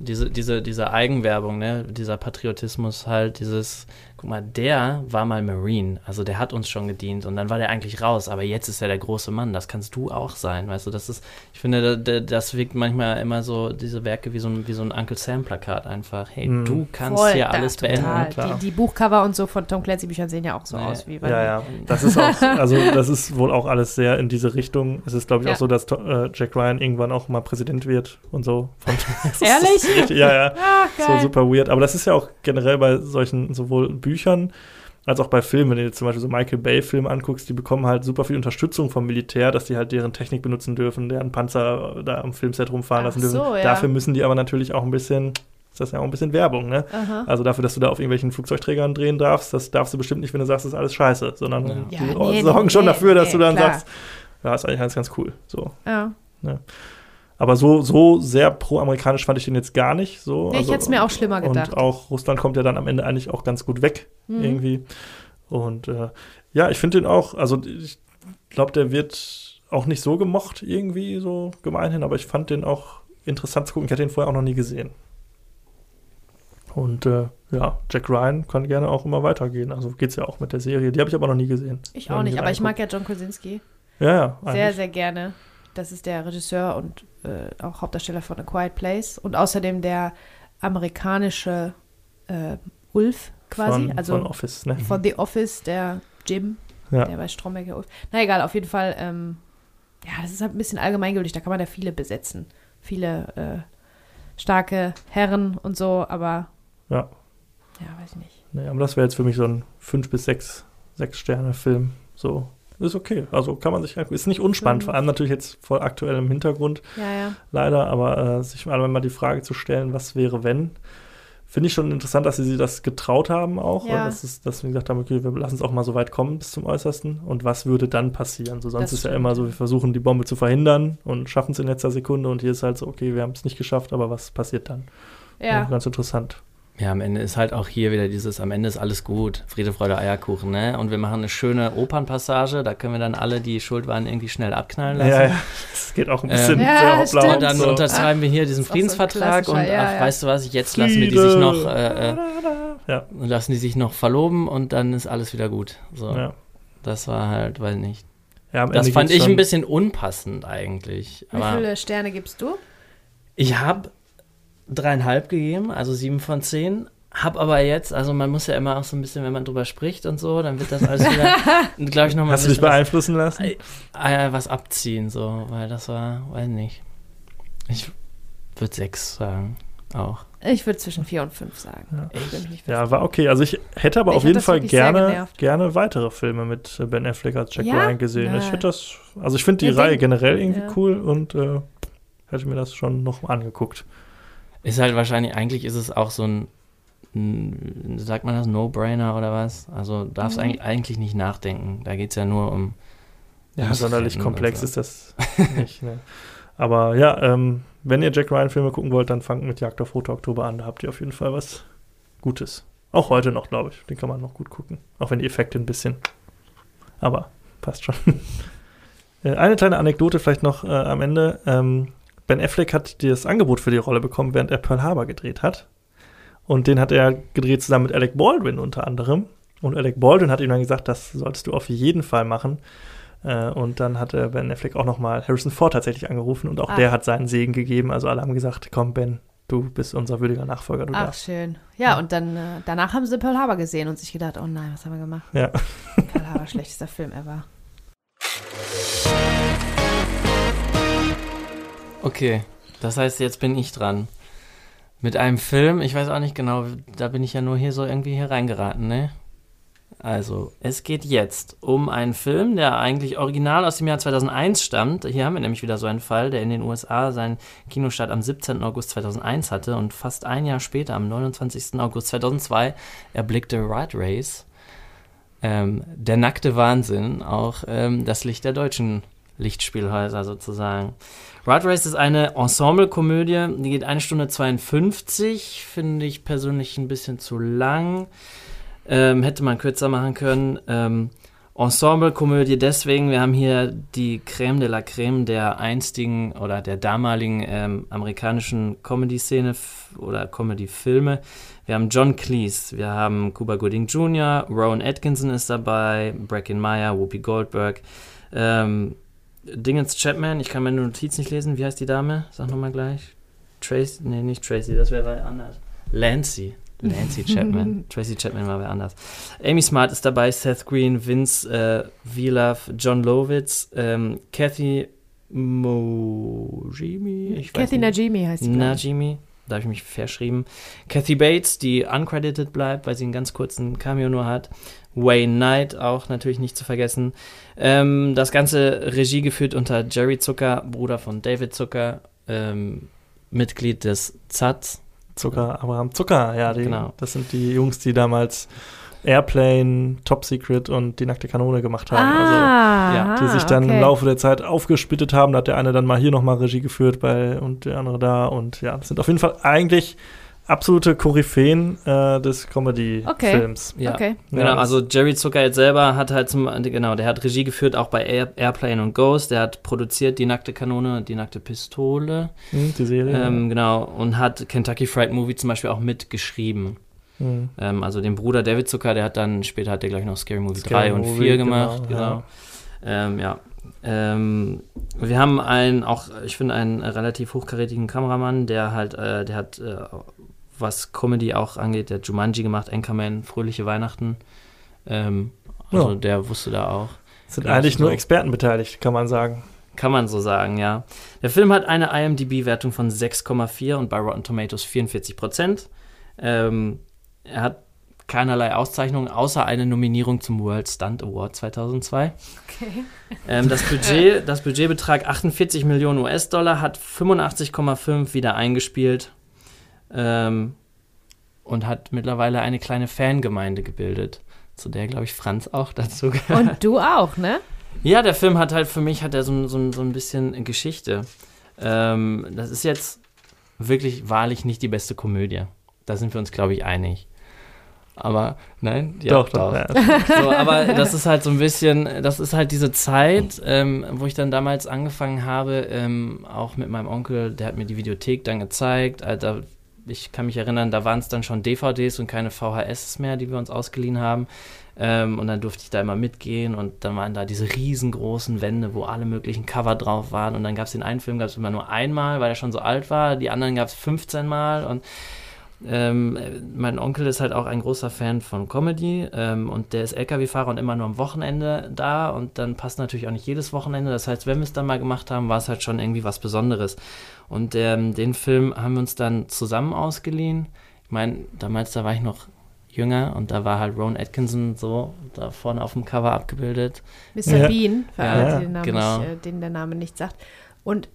diese, diese, diese Eigenwerbung, ne? dieser Patriotismus halt, dieses, guck mal, der war mal Marine, also der hat uns schon gedient und dann war der eigentlich raus, aber jetzt ist er der große Mann, das kannst du auch sein, weißt du, das ist, ich finde, da- da- das wirkt manchmal immer so, diese Werke wie so ein, wie so ein Uncle Sam-Plakat einfach, hey, Mhm. du kannst Voll, hier da, alles beenden. total. klar. Die, die Buchcover und so von Tom Clancy-Büchern sehen ja auch so Nee. aus wie Ja, ja. Das ist auch, also das ist wohl auch alles sehr in diese Richtung. Es ist, glaube ich, Ja. auch so, dass äh, Jack Ryan irgendwann auch mal Präsident wird und so. Von, Ehrlich? Richtig, ja, ja. Ah, So super weird. Aber das ist ja auch generell bei solchen sowohl Büchern als auch bei Filmen, wenn du dir zum Beispiel so Michael Bay-Filme anguckst, die bekommen halt super viel Unterstützung vom Militär, dass die halt deren Technik benutzen dürfen, deren Panzer da am Filmset rumfahren Ach lassen dürfen. so, ja. Dafür müssen die aber natürlich auch ein bisschen, ist das ja auch ein bisschen Werbung, ne? Aha. Also dafür, dass du da auf irgendwelchen Flugzeugträgern drehen darfst, das darfst du bestimmt nicht, wenn du sagst, das ist alles scheiße, sondern Ja. die Ja, nee, sorgen nee, schon nee, dafür, dass nee, du dann klar. sagst, ja, ist eigentlich alles ganz cool. So. Ja. Aber so, so sehr pro-amerikanisch fand ich den jetzt gar nicht. So. Nee, ich hätte es mir auch schlimmer gedacht. Und auch Russland kommt ja dann am Ende eigentlich auch ganz gut weg, Mhm. irgendwie. Und äh, ja, ich finde den auch, also ich glaube, der wird auch nicht so gemocht, irgendwie so gemeinhin, aber ich fand den auch interessant zu gucken. Ich hatte den vorher auch noch nie gesehen. Und äh, ja, Jack Ryan kann gerne auch immer weitergehen. Also geht's ja auch mit der Serie. Die habe ich aber noch nie gesehen. Ich auch nicht, aber ich mag ja John Krasinski Ja, ja. sehr, eigentlich. sehr gerne. Das ist der Regisseur und äh, auch Hauptdarsteller von A Quiet Place und außerdem der amerikanische äh, Ulf quasi, von, also von Office, ne? von The Office, der Jim, Ja. der bei Stromberg Ulf. Na egal, auf jeden Fall, ähm, ja, das ist halt ein bisschen allgemeingültig, da kann man ja viele besetzen. Viele äh, starke Herren und so, aber Ja. ja, weiß ich nicht. Nee, aber das wäre jetzt für mich so ein 5 bis 6, 6 Sterne Film. So, ist okay. Also kann man sich angucken. Ist nicht unspannend, Mhm. vor allem natürlich jetzt voll aktuell im Hintergrund, Ja, ja. leider, aber äh, sich mal mal die Frage zu stellen, was wäre, wenn. Finde ich schon interessant, dass sie sich das getraut haben auch. Ja. Und dass, es, dass wir gesagt haben, okay, wir lassen es auch mal so weit kommen bis zum Äußersten. Und was würde dann passieren? So, sonst Das ist ja immer so, ja. wir versuchen die Bombe zu verhindern und schaffen es in letzter Sekunde. Und hier ist halt so, okay, wir haben es nicht geschafft, aber was passiert dann? Ja, ganz interessant. Ja, am Ende ist halt auch hier wieder dieses, am Ende ist alles gut, Friede, Freude, Eierkuchen, ne? Und wir machen eine schöne Opernpassage, da können wir dann alle, die schuld waren, irgendwie schnell abknallen lassen. Ja, ja. Das geht auch ein Ähm, bisschen Ja, sehr hoppla stimmt. Und dann so. unterschreiben wir hier diesen auch so Friedensvertrag und ja, ach, ja. weißt du was, jetzt lassen wir die sich noch, äh, äh, Ja. lassen die sich noch verloben und dann ist alles wieder gut. So, Ja. das war halt, weiß nicht. Ja, Das Ende fand ich ein bisschen unpassend eigentlich. wie viele Sterne gibst du? ich habe dreieinhalb gegeben, also sieben von zehn. hab aber jetzt, also man muss ja immer auch so ein bisschen, wenn man drüber spricht und so, dann wird das alles wieder, glaube ich, nochmal Hast du dich beeinflussen lassen? äh, was abziehen, so, weil das war, weiß nicht. Ich würde sechs sagen, auch. Ich würde zwischen vier und fünf sagen. Ja. Ja, war okay. Also ich hätte aber Ich auf jeden Fall gerne, gerne weitere Filme mit Ben Affleck als Jack Ja? Ryan gesehen. Ja. Ich hätte das, also ich finde die Ja, Reihe generell irgendwie ja. cool und äh, hätte mir das schon noch angeguckt. Ist halt wahrscheinlich, eigentlich ist es auch so ein, ein sagt man das, No-Brainer oder was? Also darfst Mhm. eigentlich, eigentlich nicht nachdenken. Da geht es ja nur um. Ja, ums sonderlich komplex und ist das nicht. Ne? Aber ja, ähm, wenn ihr Jack Ryan-Filme gucken wollt, dann fangt mit Jagd auf Rote Oktober an. Da habt ihr auf jeden Fall was Gutes. Auch heute noch, glaube ich. Den kann man noch gut gucken. Auch wenn die Effekte ein bisschen. Aber passt schon. Äh, Eine kleine Anekdote vielleicht noch äh, am Ende. Ähm, ben Affleck hat das Angebot für die Rolle bekommen, während er Pearl Harbor gedreht hat. Und den hat er gedreht zusammen mit Alec Baldwin unter anderem. Und Alec Baldwin hat ihm dann gesagt, das solltest du auf jeden Fall machen. Äh, und dann hat Ben Affleck auch nochmal Harrison Ford tatsächlich angerufen und auch Ah. der hat seinen Segen gegeben. Also alle haben gesagt, komm Ben, du bist unser würdiger Nachfolger, du Ach, darfst. schön. Ja, und dann äh, danach haben sie Pearl Harbor gesehen und sich gedacht, oh nein, was haben wir gemacht? Ja. Pearl Harbor, schlechtester Film ever. Okay, das heißt, jetzt bin ich dran. Mit einem Film, ich weiß auch nicht genau, da bin ich ja nur hier so irgendwie hier reingeraten, ne? Also, es geht jetzt um einen Film, der eigentlich original aus dem Jahr 2001 stammt. Hier haben wir nämlich wieder so einen Fall, der in den USA seinen Kinostart am 17. August 2001 hatte und fast ein Jahr später, am 29. August 2002, erblickte Rat Race. Ähm, der nackte Wahnsinn, auch ähm, das Licht der deutschen Lichtspielhäuser sozusagen. Rat Race ist eine Ensemble-Komödie, die geht eine Stunde 52, finde ich persönlich ein bisschen zu lang. Ähm, hätte man kürzer machen können. Ähm, Ensemble-Komödie deswegen, wir haben hier die Creme de la Creme der einstigen oder der damaligen ähm, amerikanischen Comedy-Szene oder Comedy-Filme. Wir haben John Cleese, wir haben Cuba Gooding Jr., Rowan Atkinson ist dabei, Bracken Meyer, Whoopi Goldberg, ähm, Dingens Chapman, ich kann meine Notiz nicht lesen, wie heißt die Dame? Sag nochmal gleich. Tracy, nee, nicht Tracy, das wäre anders. Lancy. Lancy Chapman. Tracy Chapman war wer anders. Amy Smart ist dabei, Seth Green, Vince äh, Vilaf, John Lovitz, ähm, Kathy Mojimi, Kathy. Najimy heißt sie. Najimi, da habe ich mich verschrieben. Kathy Bates, die uncredited bleibt, weil sie einen ganz kurzen Cameo nur hat. Wayne Knight auch natürlich nicht zu vergessen. Ähm, das Ganze Regie geführt unter Jerry Zucker, Bruder von David Zucker, ähm, Mitglied des ZATS. Zucker, Abraham Zucker, ja, die, Genau. das sind die Jungs, die damals Airplane, Top Secret und die nackte Kanone gemacht haben. Also, Ah, ja, die sich dann okay. im Laufe der Zeit aufgesplittet haben. Da hat der eine dann mal hier nochmal Regie geführt bei, und der andere da. Und ja, das sind auf jeden Fall eigentlich absolute Koryphäen äh, des Comedy-Films. Ja. Okay. Genau, also Jerry Zucker jetzt selber hat halt zum, genau, der hat Regie geführt, auch bei Air, Airplane und Ghost. Der hat produziert die nackte Kanone und die nackte Pistole. Hm, die Serie. Ähm, genau, und hat Kentucky Fried Movie zum Beispiel auch mitgeschrieben. Hm. Ähm, also den Bruder David Zucker, der hat dann, später hat der gleich noch Scary Movie Scary 3 und Movie, 4 genau, gemacht, genau. Ähm, ja. Ähm, wir haben einen, auch, ich finde, einen relativ hochkarätigen Kameramann, der halt, äh, der hat, äh, was Comedy auch angeht, der hat Jumanji gemacht, Anchorman, Fröhliche Weihnachten. Ähm, also Ja. der wusste da auch. sind genau, eigentlich so. nur Experten beteiligt, kann man sagen. Kann man so sagen, ja. Der Film hat eine IMDb-Wertung von 6,4 und bei Rotten Tomatoes 44 Prozent. Ähm, er hat keinerlei Auszeichnungen, außer eine Nominierung zum World Stunt Award 2002. Okay. Ähm, das, Budget, das Budgetbetrag 48 Millionen US-Dollar, hat 85,5 wieder eingespielt ähm, und hat mittlerweile eine kleine Fangemeinde gebildet, zu der, glaube ich, Franz auch dazu gehört. Und du auch, ne? Ja, der Film hat halt für mich hat er so, so, so ein bisschen Geschichte. Ähm, das ist jetzt wirklich wahrlich nicht die beste Komödie. Da sind wir uns, glaube ich, einig. Aber nein, ja, doch, doch. Ja. So, aber das ist halt so ein bisschen, das ist halt diese Zeit, ähm, wo ich dann damals angefangen habe, ähm, auch mit meinem Onkel, der hat mir die Videothek dann gezeigt. Alter, ich kann mich erinnern, da waren es dann schon DVDs und keine VHS mehr, die wir uns ausgeliehen haben. Ähm, und dann durfte ich da immer mitgehen und dann waren da diese riesengroßen Wände, wo alle möglichen Cover drauf waren. Und dann gab es den einen Film, gab es immer nur einmal, weil er schon so alt war. Die anderen gab es 15 Mal und Ähm, äh, mein Onkel ist halt auch ein großer Fan von Comedy ähm, und der ist LKW-Fahrer und immer nur am Wochenende da und dann passt natürlich auch nicht jedes Wochenende. Das heißt, wenn wir es dann mal gemacht haben, war es halt schon irgendwie was Besonderes. Und ähm, den Film haben wir uns dann zusammen ausgeliehen. Ich meine, damals, da war ich noch jünger und da war halt Ron Atkinson so da vorne auf dem Cover abgebildet. Mr. Ja. Bean, für Ja, alle, die den Namen genau. äh, denen der Name nicht sagt. Und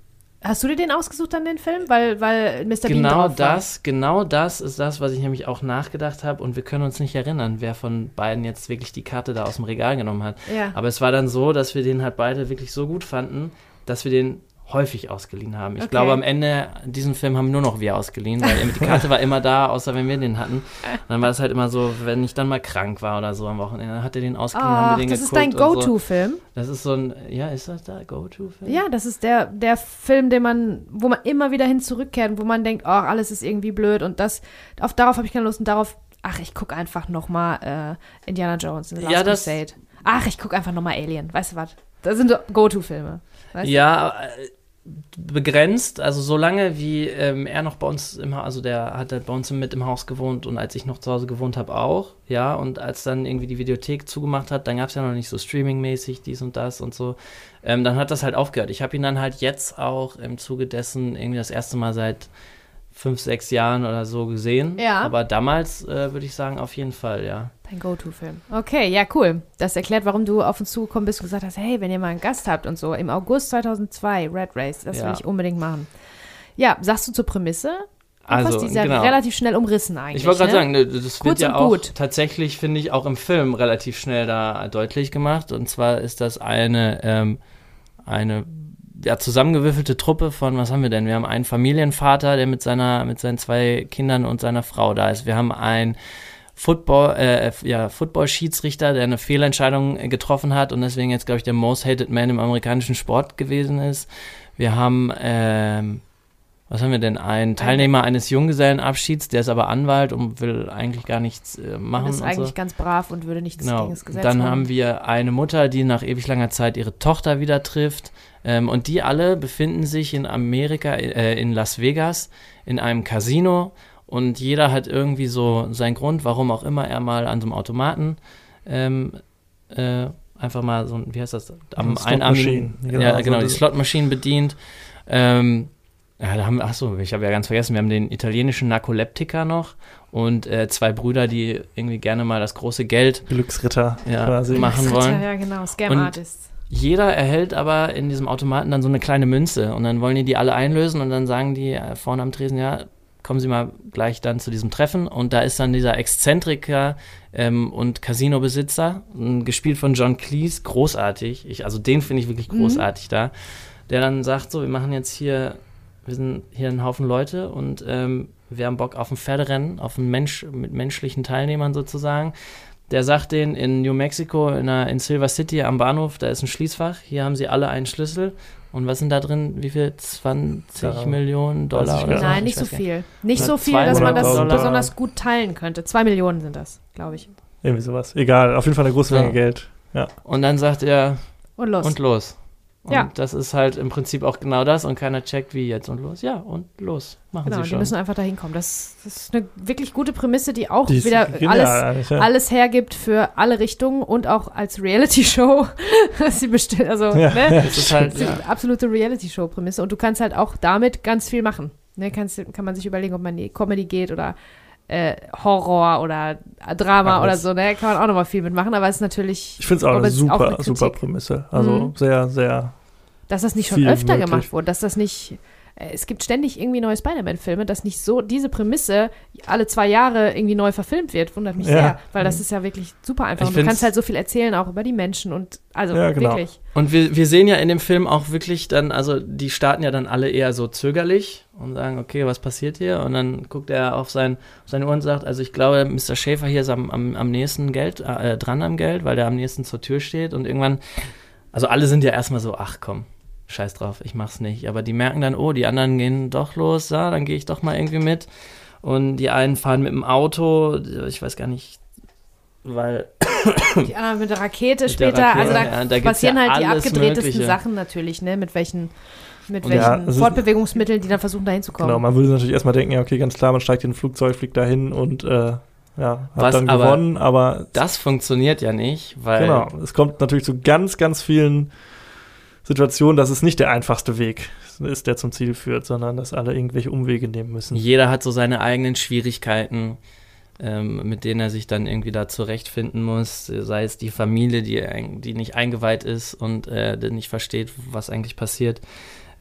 hast du dir den ausgesucht dann, den Film? Weil, weil Mr. Bean Genau das, genau das ist das, was ich nämlich auch nachgedacht habe und wir können uns nicht erinnern, wer von beiden jetzt wirklich die Karte da aus dem Regal genommen hat. Ja. Aber es war dann so, dass wir den halt beide wirklich so gut fanden, dass wir den häufig ausgeliehen haben. Ich Okay. glaube, am Ende diesen Film haben nur noch wir ausgeliehen, weil die Karte war immer da, außer wenn wir den hatten. Und dann war es halt immer so, wenn ich dann mal krank war oder so am Wochenende, dann hat er den ausgeliehen, haben Ach, wir den das ist dein und so. Go-To-Film. Das ist so ein, ja, ist das da Go-To-Film? Ja, das ist der, der Film, den man, wo man immer wieder hin zurückkehrt und wo man denkt, oh, alles ist irgendwie blöd und das, auf, darauf habe ich keine Lust und darauf, ach, ich gucke einfach nochmal äh, Indiana Jones in The Last Ja, das- Crusade. Ach, ich gucke einfach nochmal Alien, weißt du was? Das sind so Go-To-Filme. Weißt Ja, äh, begrenzt, also solange wie ähm, er noch bei uns im Haus, also der hat halt bei uns mit im Haus gewohnt und als ich noch zu Hause gewohnt habe auch, ja, und als dann irgendwie die Videothek zugemacht hat, dann gab es ja noch nicht so streamingmäßig dies und das und so, ähm, dann hat das halt aufgehört. Ich habe ihn dann halt jetzt auch im Zuge dessen irgendwie das erste Mal seit fünf, sechs Jahren oder so gesehen, Ja. aber damals äh, würde ich sagen auf jeden Fall, ja. Dein Go-To-Film. Okay, ja, cool. Das erklärt, warum du auf uns zugekommen bist und gesagt hast, hey, wenn ihr mal einen Gast habt und so, im August 2002, Red Race, das will Ja. ich unbedingt machen. Ja, sagst du zur Prämisse? Also, die ist ja genau. relativ schnell umrissen eigentlich. Ich wollte gerade ne? sagen, ne, das Kurz wird ja auch gut. tatsächlich, finde ich, auch im Film relativ schnell da deutlich gemacht. Und zwar ist das eine, ähm, eine ja, zusammengewürfelte Truppe von, was haben wir denn? Wir haben einen Familienvater, der mit seiner, mit seinen zwei Kindern und seiner Frau da ist. Wir haben einen Football, äh, ja, Football-Schiedsrichter, der eine Fehlentscheidung getroffen hat und deswegen jetzt, glaube ich, der most hated man im amerikanischen Sport gewesen ist. Wir haben, ähm, was haben wir denn? Einen Teilnehmer eines Junggesellenabschieds, der ist aber Anwalt und will eigentlich gar nichts äh, machen. Und ist und eigentlich so. ganz brav und würde nichts Genau. gegen das Gesetz Dann haben wir eine Mutter, die nach ewig langer Zeit ihre Tochter wieder trifft. Ähm, und die alle befinden sich in Amerika, äh, in Las Vegas, in einem Casino. Und jeder hat irgendwie so seinen Grund, warum auch immer er mal an so einem Automaten ähm, äh, einfach mal so, ein- wie heißt das? Am Slot einarmigen, genau, ja, so genau, die das- Slotmaschinen bedient. Ähm, ja, da haben wir, achso, ich habe ja ganz vergessen, wir haben den italienischen Narkoleptiker noch und äh, zwei Brüder, die irgendwie gerne mal das große Geld Glücksritter Ja, quasi. machen wollen. Ja, genau, Scam Artists. Jeder erhält aber in diesem Automaten dann so eine kleine Münze und dann wollen die die alle einlösen und dann sagen die äh, vorne am Tresen, ja, kommen Sie mal gleich dann zu diesem Treffen und da ist dann dieser Exzentriker ähm, und Casino-Besitzer, gespielt von John Cleese, großartig, ich, also den finde ich wirklich Mhm. großartig da, der dann sagt so, wir machen jetzt hier, wir sind hier ein Haufen Leute und ähm, wir haben Bock auf ein Pferderennen, auf ein Mensch mit menschlichen Teilnehmern sozusagen. Der sagt denen in New Mexico, in, einer, in Silver City am Bahnhof, da ist ein Schließfach, hier haben sie alle einen Schlüssel. Und was sind da drin? Wie viel? 20 Ja, Millionen Dollar oder so? Nein, Ich nicht so viel. Nicht so viel, dass man das 200.000 Dollar. besonders gut teilen könnte. Zwei Millionen sind das, glaube ich. Irgendwie sowas. Egal, auf jeden Fall eine große Ja. Menge Geld. Und dann sagt er, Und los. und los. Und Ja. das ist halt im Prinzip auch genau das und keiner checkt, wie jetzt und los. Ja, und los. Machen genau, sie die schon. müssen einfach da hinkommen. Das, das ist eine wirklich gute Prämisse, die auch Die ist wieder genial alles, ja. alles hergibt für alle Richtungen und auch als Reality-Show. Sie bestimmt, also, Ja, ne? das ist halt, ist ja. absolute Reality-Show-Prämisse. Und du kannst halt auch damit ganz viel machen. Ne, kannst, kann man sich überlegen, ob man in die Comedy geht oder äh, Horror oder Drama Alles. oder so. Ne, kann man auch nochmal viel mitmachen. Aber es ist natürlich, Ich finde es auch eine ist auch super, eine super Prämisse. Also Mhm. sehr, sehr. dass das nicht schon öfter möglich. gemacht wurde, dass das nicht. Äh, Es gibt ständig irgendwie neue Spider-Man-Filme, dass nicht so diese Prämisse alle zwei Jahre irgendwie neu verfilmt wird, wundert mich Ja. sehr, weil das ist ja wirklich super einfach. Ich Und du kannst halt so viel erzählen, auch über die Menschen und also Ja, genau. wirklich. Und wir, wir sehen ja in dem Film auch wirklich dann, also die starten ja dann alle eher so zögerlich und sagen, okay, was passiert hier? Und dann guckt er auf, sein, auf seine Uhr und sagt, also ich glaube, Mr. Schäfer hier ist am, am, am nächsten Geld, äh, dran am Geld, weil der am nächsten zur Tür steht. Und irgendwann, also alle sind ja erstmal so, ach komm, scheiß drauf, ich mach's nicht. Aber die merken dann, oh, die anderen gehen doch los, ja, dann gehe ich doch mal irgendwie mit. Und die einen fahren mit dem Auto, ich weiß gar nicht, weil Die anderen mit der Rakete Mit der später, Rakete, also da, ja, da passieren ja halt die abgedrehtesten Mögliche. Sachen natürlich, ne, mit welchen Mit welchen ja, Fortbewegungsmitteln, die dann versuchen, da hinzukommen. Genau, man würde natürlich erstmal denken, ja, okay, ganz klar, man steigt in ein Flugzeug, fliegt dahin und äh, ja, hat Was dann aber- gewonnen, aber Das funktioniert ja nicht, weil genau, es kommt natürlich zu ganz, ganz vielen Situationen, dass es nicht der einfachste Weg ist, der zum Ziel führt, sondern dass alle irgendwelche Umwege nehmen müssen. jeder hat so seine eigenen Schwierigkeiten, ähm, mit denen er sich dann irgendwie da zurechtfinden muss. Sei es die Familie, die, die nicht eingeweiht ist und äh, nicht versteht, was eigentlich passiert.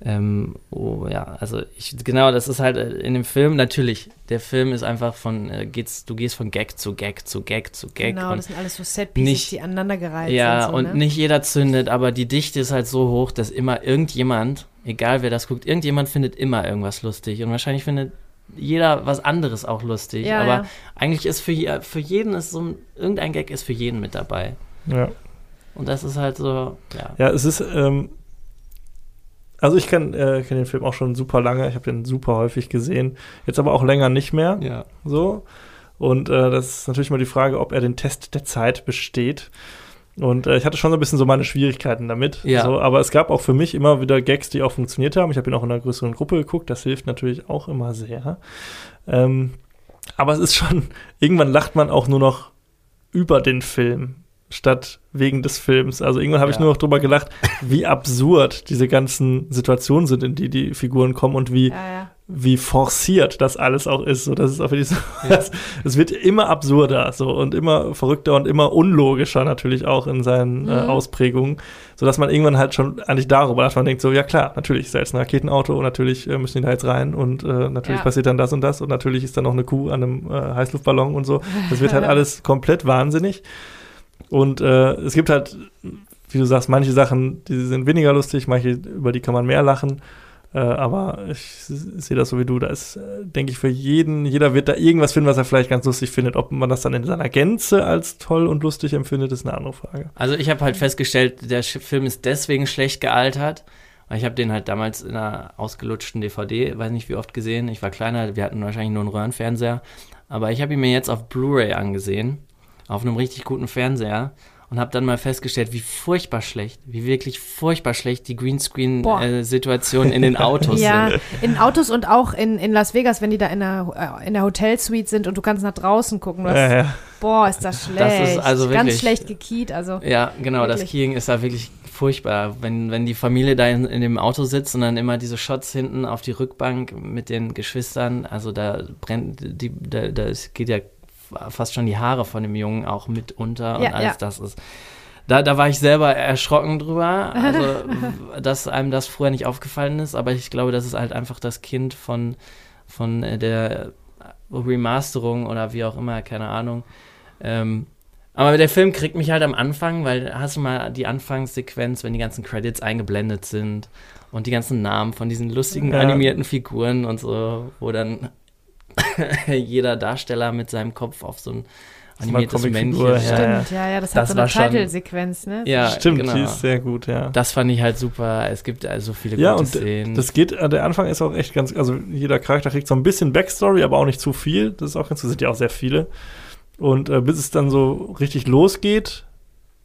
Ähm, oh ja, also ich, genau, das ist halt äh, in dem Film natürlich. Der Film ist einfach von, äh, geht's, du gehst von Gag zu Gag zu Gag zu Gag. Genau, und das sind alles so Setpieces, nicht- die aneinandergereiht ja, sind. so, und ne? nicht jeder zündet, aber die Dichte ist halt so hoch, dass immer irgendjemand, egal wer das guckt, irgendjemand findet immer irgendwas lustig. Und wahrscheinlich findet jeder was anderes auch lustig. Ja, aber ja. eigentlich ist für, für jeden ist so ein, irgendein Gag ist für jeden mit dabei. Ja. Und das ist halt so, ja. Ja, es ist, ähm, also ich kenn, äh, kenn den Film auch schon super lange, ich habe den super häufig gesehen, jetzt aber auch länger nicht mehr, Ja. so. Und äh, das ist natürlich mal die Frage, ob er den Test der Zeit besteht. Und äh, ich hatte schon so ein bisschen so meine Schwierigkeiten damit. Ja. So, aber es gab auch für mich immer wieder Gags, die auch funktioniert haben. Ich habe ihn auch in einer größeren Gruppe geguckt, das hilft natürlich auch immer sehr. Ähm, aber es ist schon, irgendwann lacht man auch nur noch über den Film statt wegen des Films. Also irgendwann habe ich Ja. nur noch drüber gelacht, wie absurd diese ganzen Situationen sind, in die die Figuren kommen und wie, ja, ja. wie forciert das alles auch ist. So, das ist auch wirklich so, Ja. es, wird immer absurder so und immer verrückter und immer unlogischer natürlich auch in seinen äh, Mhm. Ausprägungen, sodass man irgendwann halt schon eigentlich darüber, dass man denkt so, ja klar, natürlich ist da jetzt ein Raketenauto und natürlich äh, müssen die da jetzt rein und äh, natürlich Ja. passiert dann das und das und natürlich ist da noch eine Kuh an einem äh, Heißluftballon und so. Das wird halt alles komplett wahnsinnig. Und äh, es gibt halt, wie du sagst, manche Sachen, die sind weniger lustig, manche, über die kann man mehr lachen. Äh, aber ich sehe das so wie du. Da ist, äh, denke ich, für jeden, jeder wird da irgendwas finden, was er vielleicht ganz lustig findet. Ob man das dann in seiner Gänze als toll und lustig empfindet, ist eine andere Frage. Also ich habe halt festgestellt, der Film ist deswegen schlecht gealtert. Ich habe den halt damals in einer ausgelutschten DVD, weiß nicht wie oft gesehen. Ich war kleiner, wir hatten wahrscheinlich nur einen Röhrenfernseher. Aber ich habe ihn mir jetzt auf Blu-ray angesehen, auf einem richtig guten Fernseher. Und habe dann mal festgestellt, wie furchtbar schlecht, wie wirklich furchtbar schlecht die Boah. Greenscreen-Situation in den Autos Ja, sind. in Autos und auch in, in Las Vegas, wenn die da in der, äh, in der Hotelsuite sind und du kannst nach draußen gucken. Hast, Ja, ja. Boah, ist das schlecht. Das ist also Ganz wirklich- schlecht gekiet. Also, Ja, genau, das Wirklich. Keying ist da wirklich furchtbar. Wenn, wenn die Familie da in, in dem Auto sitzt und dann immer diese Shots hinten auf die Rückbank mit den Geschwistern, also da brennt die, da, da ist- geht ja fast schon die Haare von dem Jungen auch mit unter und Ja, alles ja. das ist. Da, da war ich selber erschrocken drüber, also, dass einem das vorher nicht aufgefallen ist, aber ich glaube, das ist halt einfach das Kind von, von der Remasterung oder wie auch immer, keine Ahnung. Ähm, aber der Film kriegt mich halt am Anfang, weil hast du mal die Anfangssequenz, wenn die ganzen Credits eingeblendet sind und die ganzen Namen von diesen lustigen Ja. animierten Figuren und so, wo dann jeder Darsteller mit seinem Kopf auf so ein animiertes Männchen. ja, stimmt, ja, ja, das, Das hat so war eine Titelsequenz, ne? Ja, Stimmt, genau. die ist sehr gut, ja. Das fand ich halt super. Es gibt also viele Ja, gute und Szenen. das geht, äh, der Anfang ist auch echt ganz, also jeder Charakter kriegt so ein bisschen Backstory, aber auch nicht zu viel. Das ist auch ganz, das sind ja auch sehr viele. Und äh, bis es dann so richtig losgeht,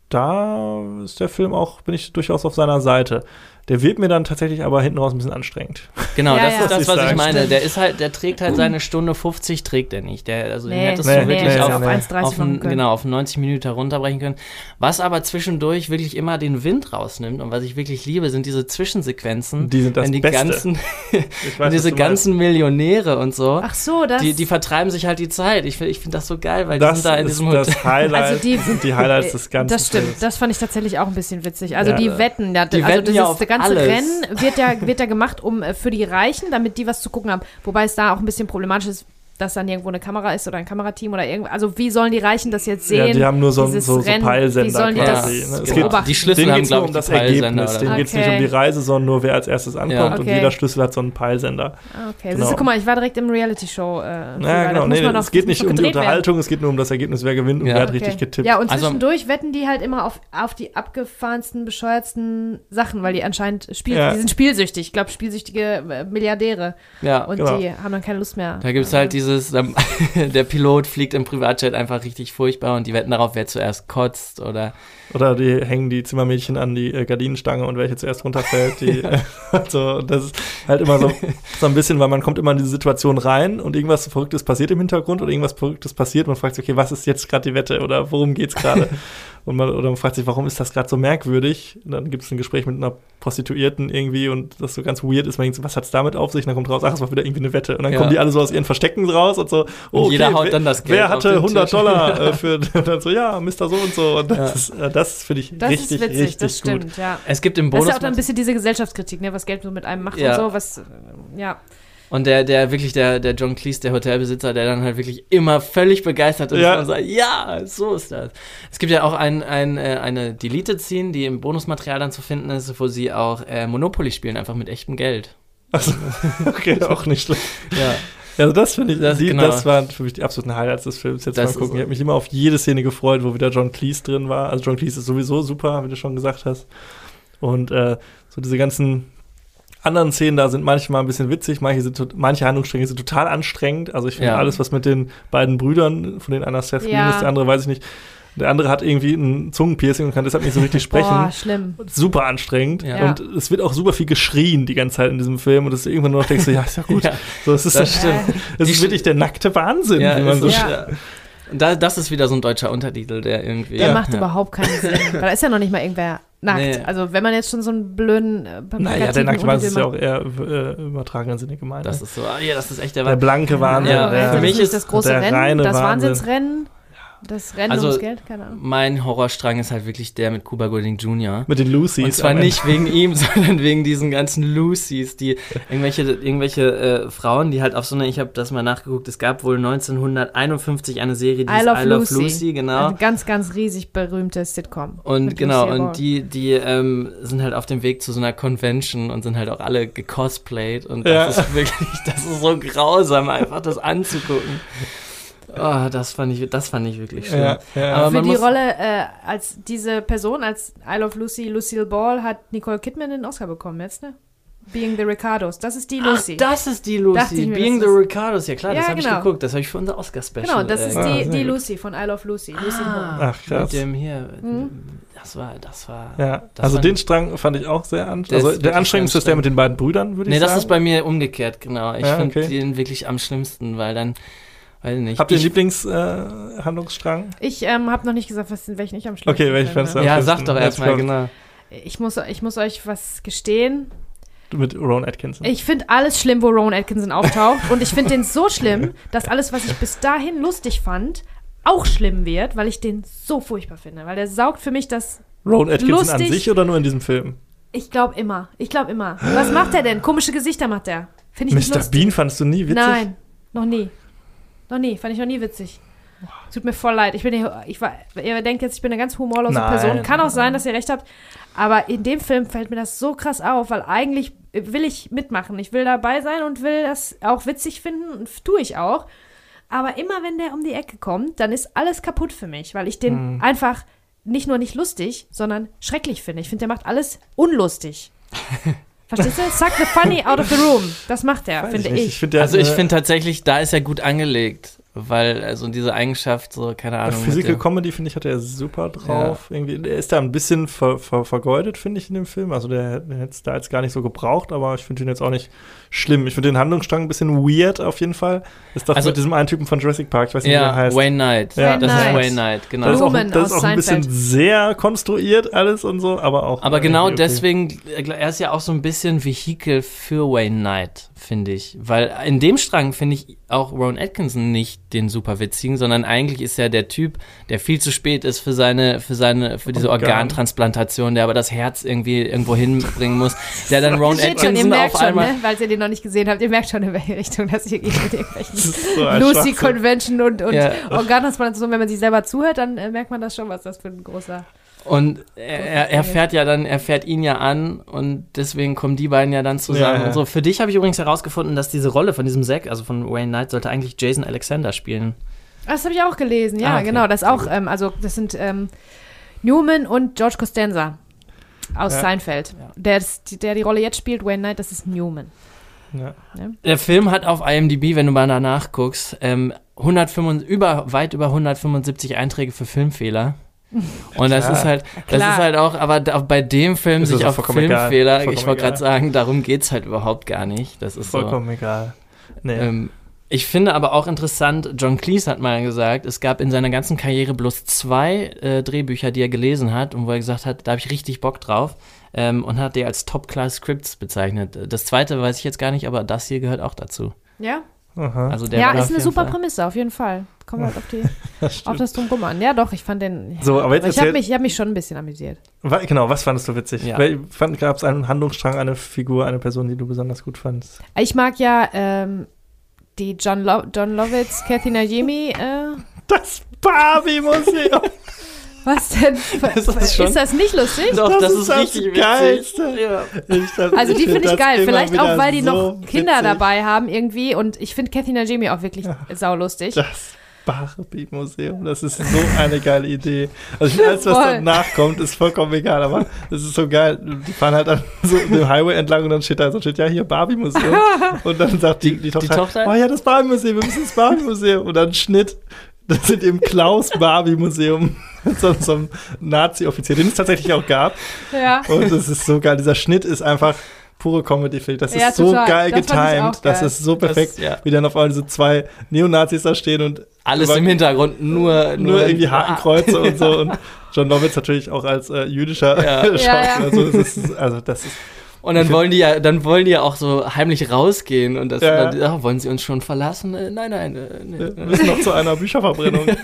da ist der Film auch, bin ich durchaus auf seiner Seite. Der wird mir dann tatsächlich aber hinten raus ein bisschen anstrengend. Genau, Ja, das ja. ist das, ich was ich meine. Der ist halt, der trägt halt seine Stunde 50, trägt er nicht. Der, also den Nee, hättest Nee, du wirklich nee, auf, nee. auf 1,30 auf, machen ein, genau, auf 90 Minuten herunterbrechen können. Was aber zwischendurch wirklich immer den Wind rausnimmt und was ich wirklich liebe, sind diese Zwischensequenzen. Die sind das wenn die Beste. ganzen, Ich wenn diese ganzen Millionäre und so, Ach so, das. die, die vertreiben sich halt die Zeit. Ich, ich finde das so geil, weil meinst. die sind da in ist diesem Hotel. das Highlight, Also die- sind die Highlights des ganzen das stimmt, Films. das fand ich tatsächlich auch ein bisschen witzig. Also Ja. die Wetten, ja, Die also wetten ja auf das ganze alles. Rennen wird ja, wird ja gemacht, um äh, für die Reichen, damit die was zu gucken haben. Wobei es da auch ein bisschen problematisch ist, dass dann irgendwo eine Kamera ist oder ein Kamerateam oder irgendwas. Also wie sollen die Reichen das jetzt sehen? Ja, die haben nur so, so, so? Peilsender Wie sollen die quasi, das ne? Es genau. geht- beobachten? Die Schlüssel Denen haben, nur um das Ergebnis. Denen geht es nicht um die Reise, sondern nur wer als erstes ankommt. Und Okay. jeder Schlüssel hat so einen Peilsender. Ah, Okay, Genau. genau. guck mal, ich war direkt im Reality-Show. Äh, Ja, genau. Nee, man doch- es geht nicht um die gedreht werden. Unterhaltung, es geht nur um das Ergebnis, wer gewinnt und Ja. wer hat Okay. richtig getippt. Ja, und Also- zwischendurch wetten die halt immer auf, auf die abgefahrensten, bescheuertsten Sachen, weil die anscheinend spiel Ja. die sind spielsüchtig. Ich glaube, spielsüchtige äh, Milliardäre. Ja, Und Genau. die haben dann keine Lust mehr. Da gibt es halt diese dieses, der Pilot fliegt im Privatjet einfach richtig furchtbar und die wetten darauf, wer zuerst kotzt oder Oder die hängen die Zimmermädchen an die äh, Gardinenstange und welche zuerst runterfällt. Die, äh, also, das ist halt immer so, so ein bisschen, weil man kommt immer in diese Situation rein und irgendwas Verrücktes passiert im Hintergrund oder irgendwas Verrücktes passiert. Man fragt sich, okay, was ist jetzt gerade die Wette oder worum geht's gerade? und man, oder man fragt sich, warum ist das gerade so merkwürdig? Und dann gibt es ein Gespräch mit einer Prostituierten irgendwie und das so ganz weird ist. Man denkt so, was hat's damit auf sich? Und dann kommt raus, ach, es war wieder irgendwie eine Wette. Und dann Ja. kommen die alle so aus ihren Verstecken raus und so, oh, Und jeder okay, haut wer, dann das Geld Wer hatte den 100 Tisch. Dollar äh, für, und dann so, ja, Mr. so und so. Und das, Ja. ist, äh, das finde ich Das richtig, ist witzig, richtig das gut. stimmt, ja. es gibt im Das ist Bonus ja auch dann ein bisschen diese Gesellschaftskritik, ne, was Geld so mit einem macht Ja. und so, was, äh, ja. und der, der wirklich, der, der John Cleese, der Hotelbesitzer, der dann halt wirklich immer völlig begeistert ist Ja. und sagt, ja, so ist das. Es gibt ja auch ein, ein, äh, eine Deleted Scene, die im Bonusmaterial dann zu finden ist, wo sie auch äh, Monopoly spielen, einfach mit echtem Geld. Also, okay, auch nicht schlecht. Ja. Also das finde ich, Das- die, genau. das waren für mich die absoluten Highlights des Films. Jetzt Das mal gucken. Ich habe mich immer auf jede Szene gefreut, wo wieder John Cleese drin war. Also John Cleese ist sowieso super, wie du schon gesagt hast. Und äh, so diese ganzen anderen Szenen da sind manchmal ein bisschen witzig, manche, sind, manche Handlungsstränge sind total anstrengend. Also ich finde Ja. alles, was mit den beiden Brüdern, von denen einer Seth Green Ja. ist, der andere weiß ich nicht. Der andere hat irgendwie ein Zungenpiercing und kann deshalb nicht so richtig sprechen. Boah, schlimm. Super anstrengend. Ja. Und es wird auch super viel geschrien die ganze Zeit in diesem Film. Und das ist irgendwann nur noch denkst du, ja, ist ja gut. Ja, So, es ist, das stimmt. es ist wirklich der nackte Wahnsinn, Ja, wie man so Ja. ja. Da, das ist wieder so ein deutscher Untertitel, der irgendwie. Der Ja. macht ja. überhaupt keinen Sinn. Weil da ist ja noch nicht mal irgendwer nackt. Nee. Also wenn man jetzt schon so einen blöden äh, Naja, der nackte Wahnsinn ist ja auch eher äh, übertragenen Sinne gemeint. Das ist so, ah, ja, das ist echt der der Wahnsinn. blanke Wahnsinn. Ja, der, für das mich ist das große Rennen, das Wahnsinn. Wahnsinnsrennen, das Rennen Also- ums Geld, keine Ahnung. Mein Horrorstrang ist halt wirklich der mit Cuba Gooding Jr. mit den Lucy's. Und zwar nicht wegen ihm, sondern wegen diesen ganzen Lucy's, die irgendwelche, irgendwelche äh, Frauen, die halt auf so eine, ich habe das mal nachgeguckt, es gab wohl 1951 eine Serie, die I ist Love I Love Lucy. Lucy, genau. Ein ganz, ganz riesig berühmtes Sitcom. Und genau, Ball. und die, die ähm, sind halt auf dem Weg zu so einer Convention und sind halt auch alle gecosplayt und das Ja. ist wirklich, das ist so grausam, einfach das anzugucken. Oh, das fand ich, das fand ich wirklich schlimm. Ja, ja. Aber Für die Rolle äh, als diese Person, als I Love Lucy, Lucille Ball, hat Nicole Kidman den Oscar bekommen jetzt, ne? Being the Ricardos. Das ist die Ach, Lucy. das ist die Lucy. ich mir, Being das the Ricardos, ja klar, das Ja, habe ich genau. geguckt. Das habe ich für unser Oscar-Special. genau, das ist äh, Ah, die, die. Lucy von I Love Lucy. Lucy Ah, Ach, krass. Mit dem hier. Mhm. Das war, das war. ja. das also den ich- Strang fand ich auch sehr anstrengend. Also der anstrengendste ist der mit den beiden Brüdern, würde ich Nee, sagen. das ist bei mir umgekehrt, genau. Ich Ja, finde okay. den wirklich am schlimmsten, weil dann, weiß ich nicht. Habt ihr einen ich, Lieblingshandlungsstrang? Äh? Ich ähm, habe noch nicht gesagt, was, welchen ich am schlimmsten Okay, welchen finde. fandst du am Ja, sag doch erstmal, genau. Ich muss, ich muss euch was gestehen. Mit Ron Atkinson. Ich finde alles schlimm, wo Rowan Atkinson auftaucht. und ich finde den so schlimm, dass alles, was ich bis dahin lustig fand, auch schlimm wird, weil ich den so furchtbar finde. Weil der saugt für mich das. Ron Atkinson an lustig. sich oder nur in diesem Film? Ich glaube immer. Ich glaube immer. Was macht er denn? Komische Gesichter macht er. Finde ich nicht Mr. Bean fandest du nie witzig? Nein, noch nie. Noch nie. Fand ich noch nie witzig. Tut mir voll leid. Ich bin, ich war, ihr denkt jetzt, ich bin eine ganz humorlose Nein. Person. Kann auch sein, dass ihr recht habt. Aber in dem Film fällt mir das so krass auf, weil eigentlich will ich mitmachen. Ich will dabei sein und will das auch witzig finden und tue ich auch. Aber immer wenn der um die Ecke kommt, dann ist alles kaputt für mich, weil ich den Hm. einfach nicht nur nicht lustig, sondern schrecklich finde. Ich finde, der macht alles unlustig. Verstehst du? Suck the funny out of the room. Das macht er, Weiß finde nicht. ich. Ich find, Also ich finde tatsächlich, da ist er gut angelegt, weil also diese Eigenschaft, so, keine Ahnung. Physical Comedy, finde ich, hat er super drauf. Irgendwie, der ist da ein bisschen ver, ver, vergeudet, finde ich, in dem Film. Also der, der hätte es da jetzt gar nicht so gebraucht, aber ich finde ihn jetzt auch nicht schlimm. Ich finde den Handlungsstrang ein bisschen weird auf jeden Fall. Das ist doch Also- mit diesem einen Typen von Jurassic Park, ich weiß nicht, wie der Ja, heißt. Wayne Knight. Ja. das Wayne ist Knight. Wayne Knight, genau. das ist auch, das ist auch ein bisschen sehr konstruiert alles und so, aber auch. Aber genau okay. deswegen, er ist ja auch so ein bisschen Vehikel für Wayne Knight, finde ich. Weil in dem Strang finde ich auch Ron Atkinson nicht den super witzigen, sondern eigentlich ist er der Typ, der viel zu spät ist für seine, für seine, für diese Organ. Organtransplantation, der aber das Herz irgendwie irgendwo hinbringen muss, der dann Ron schon, Atkinson merkt auf schon, einmal. ne? Den noch nicht gesehen habt, ihr merkt schon, in welche Richtung das hier geht mit irgendwelchen so Lucy. Convention und, und Ja. Organtransplantation. Wenn man sich selber zuhört, dann äh, merkt man das schon, was das für ein großer. Und er, er, fährt ja dann, er fährt ihn ja an und deswegen kommen die beiden ja dann zusammen Ja, ja. und so. Für dich habe ich übrigens herausgefunden, dass diese Rolle von diesem Zack, also von Wayne Knight, sollte eigentlich Jason Alexander spielen. Ah, Das habe ich auch gelesen, ja, Ah, okay. genau. Das auch, ähm, also das sind ähm, Newman und George Costanza aus Ja. Seinfeld. Ja. Der, der die Rolle jetzt spielt, Wayne Knight, das ist Newman. Ja. Der Film hat auf IMDb, wenn du mal danach guckst, ähm, 175, über, weit über 175 Einträge für Filmfehler. Und das Klar. ist halt, das Klar. ist halt auch, aber da, bei dem Film Ist sich auf egal. Filmfehler, Vollkommen ich wollte gerade egal. sagen, darum geht's halt überhaupt gar nicht. Das ist so. Vollkommen egal. Nee. Ähm, ich finde aber auch interessant, John Cleese hat mal gesagt, es gab in seiner ganzen Karriere bloß zwei äh, Drehbücher, die er gelesen hat und wo er gesagt hat, da habe ich richtig Bock drauf ähm, und hat die als Top-Class-Scripts bezeichnet. Das zweite weiß ich jetzt gar nicht, aber das hier gehört auch dazu. Ja, Aha. Also der ja war ist eine super Fall- Prämisse, auf jeden Fall. Kommt halt auf, die, Das auf das Drumherum an. Ja, doch, ich fand den. So, aber jetzt ich habe mich, ich hab mich schon ein bisschen amüsiert. Wa- Genau, was fandest du witzig? Ja. Gab es einen Handlungsstrang, eine Figur, eine Person, die du besonders gut fandest? Ich mag ja ähm, die John, Lo John Lovitz, Kathy Najimy. Äh, Das Barbie-Museum! was denn? Das ist schon- ist das nicht lustig? Doch, Das das, ist ist, das richtig witzig. Geilste. Ja. Ich fand- Also die find finde ich das geil. Vielleicht auch, weil die so noch Kinder witzig. dabei haben irgendwie. Und ich finde Kathy Najimy auch wirklich saulustig. Das Barbie-Museum, das ist so eine geile Idee. Also ich alles, was Voll. danach kommt, ist vollkommen egal, aber das ist so geil. Die fahren halt dann so den Highway entlang und dann steht da so, steht, ja, hier Barbie-Museum. Und dann sagt die, die, Tochter, Tochter? oh ja, das Barbie-Museum, wir müssen ins Barbie-Museum. Und dann Schnitt, das sind im Klaus-Barbie-Museum mit so, so einem Nazi-Offizier, den es tatsächlich auch gab. Ja. Und das ist so geil. Dieser Schnitt ist einfach pure Comedy, ich. Das ist Ja, so total. geil Das getimed. Das geil. ist so perfekt, Das- ja. wie dann auf einmal diese zwei Neonazis da stehen und Alles im Hintergrund, nur, nur irgendwie Hakenkreuze Ah. und so. Und John Lovitz natürlich auch als äh, jüdischer Ja. Schauspieler. Ja, ja. Also, das ist, also das ist Und dann wollen die ja, dann wollen die ja auch so heimlich rausgehen und das, Ja. dann, ah, wollen sie uns schon verlassen? Äh, nein, nein, äh, nee, wir nee. müssen noch zu einer Bücherverbrennung.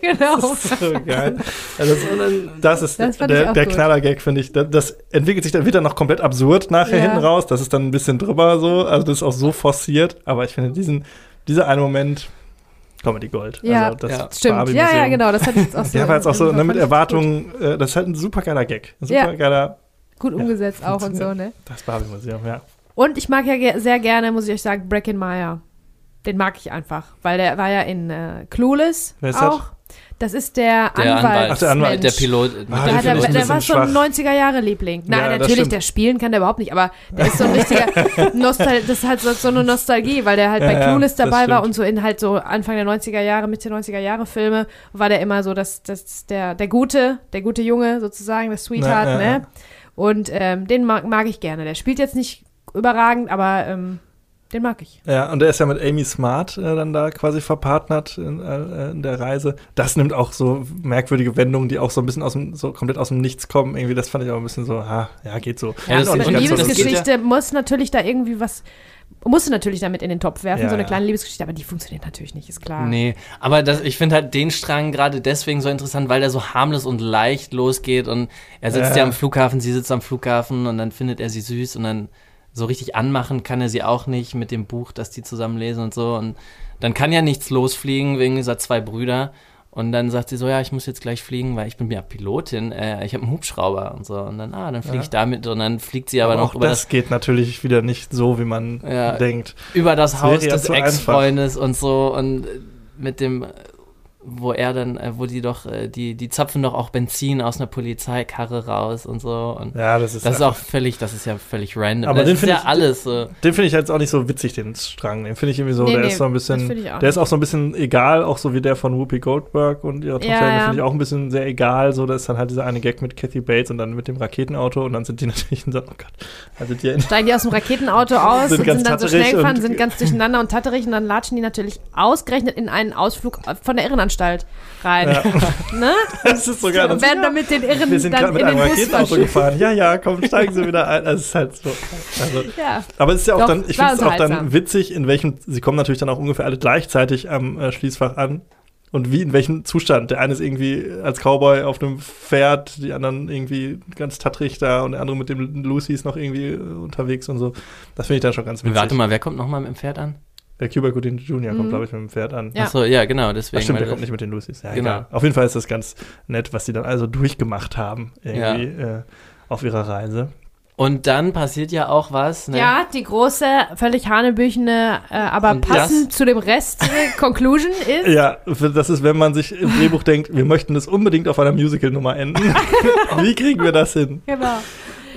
Genau. Das ist so geil. Also das, das ist Das der, der. Knaller-Gag, finde ich. Das, das entwickelt sich, dann wird dann noch komplett absurd nachher Ja. hinten raus. Das ist dann ein bisschen drüber so. Also das ist auch so forciert. Aber ich finde diesen, dieser eine Moment, Comedy Gold. Ja, also das ja. Stimmt. Ja, ja, genau. Das ich jetzt auch so. Der war jetzt auch so ne, mit Erwartungen, äh, das ist halt ein super geiler Gag. Ein Ja. super geiler, Gut, gut umgesetzt auch und so, ne? das Barbie-Museum, ja. Und ich mag ja ge sehr gerne, muss ich euch sagen, Bracken Meyer. Den mag ich einfach, weil der war ja in äh, Clueless Wer ist das? auch. Das ist der, Der Anwalt. Anwalt, Ach, der Anwalt. der Pilot. Ah, Der, der, der war so ein schwach. 90er-Jahre-Liebling. Nein, Ja, natürlich, der spielen kann der überhaupt nicht, aber der ist so ein richtiger Nostal das ist halt so, so eine Nostalgie, weil der halt Ja, bei ja, Clueless das dabei war und so in halt so Anfang der 90er Jahre, Mitte 90er Jahre Filme war der immer so das, das der, der gute, der gute Junge sozusagen, der Sweetheart, Ja, ja, ne? Und ähm, den mag, mag ich gerne. Der spielt jetzt nicht überragend, aber ähm, den mag ich. Ja, und der ist ja mit Amy Smart äh, dann da quasi verpartnert in, äh, in der Reise. Das nimmt auch so merkwürdige Wendungen, die auch so ein bisschen aus dem, so komplett aus dem Nichts kommen. Irgendwie, das fand ich auch ein bisschen so, ha, ja, geht so. Ja, das- Ist auch eine und so lustig. Liebesgeschichte muss natürlich da irgendwie was, musst du natürlich damit in den Topf werfen, Ja, so eine ja. kleine Liebesgeschichte, aber die funktioniert natürlich nicht, ist klar. Nee, aber das, ich finde halt den Strang gerade deswegen so interessant, weil der so harmlos und leicht losgeht und er sitzt Ja. ja am Flughafen, sie sitzt am Flughafen und dann findet er sie süß und dann so richtig anmachen kann er sie auch nicht mit dem Buch, das die zusammen lesen und so und dann kann ja nichts losfliegen wegen dieser zwei Brüder und dann sagt sie so, ja, ich muss jetzt gleich fliegen, weil ich bin ja Pilotin, äh, ich habe einen Hubschrauber und so und dann, ah, dann fliege Ja. ich damit und dann fliegt sie aber, Aber noch auch über das das, geht natürlich wieder nicht so, wie man Ja. denkt. über das Das Haus des. Ex-Freundes und so und mit dem, wo er dann, äh, wo die doch, äh, die, die zapfen doch auch Benzin aus einer Polizeikarre raus und so und Ja, das ist, das ist auch völlig, das ist ja völlig random. Aber das den ist find ja ich- alles so. Den finde ich jetzt auch nicht so witzig, den Strang. Den finde ich irgendwie so, Nee, der nee, ist so ein bisschen, finde der ist auch so ein bisschen egal, auch so wie der von Whoopi Goldberg und ihrer Tochter. Ja, den ja. finde ich auch ein bisschen sehr egal. So, da ist dann halt dieser eine Gag mit Kathy Bates und dann mit dem Raketenauto und dann sind die natürlich in so, oh Gott, also die Steigen die aus dem Raketenauto aus Sind und ganz sind dann so schnell gefahren, sind ganz durcheinander und tatterig und dann latschen die natürlich ausgerechnet in einen Ausflug von der Irrenanstalt rein. Ja. Ne? das ist so geil. Und werden dann mit den Irren wir sind dann gerade mit in den einem Raketenauto gefahren. Ja, ja, komm, steigen Sie wieder ein. Also, es ist halt so. Also, Ja. aber es ist ja auch Doch, dann, ich finde es auch dann witzig, in welchem, sie kommen natürlich dann auch ungefähr alle gleichzeitig am äh, Schließfach an. Und wie, in welchem Zustand. Der eine ist irgendwie als Cowboy auf einem Pferd, die anderen irgendwie ganz tattrig da und der andere mit dem Lucy ist noch irgendwie äh, unterwegs und so. Das finde ich dann schon ganz witzig. Warte mal, wer kommt nochmal mit dem Pferd an? Der Cuba Gooding Jr. kommt, Mhm. glaube ich, mit dem Pferd an. Ja. Achso, ja, genau, deswegen. Ach stimmt, der kommt das- nicht mit den Lucy's. Ja, Genau. egal. Auf jeden Fall ist das ganz nett, was die dann also durchgemacht haben, irgendwie äh, auf ihrer Reise. Und dann passiert ja auch was, ne? ja, die große, völlig hanebüchene, äh, aber Und passend zu dem Rest äh, Conclusion ist, Ja, das ist, wenn man sich im Drehbuch denkt, wir möchten das unbedingt auf einer Musical-Nummer enden. Wie kriegen wir das hin? genau,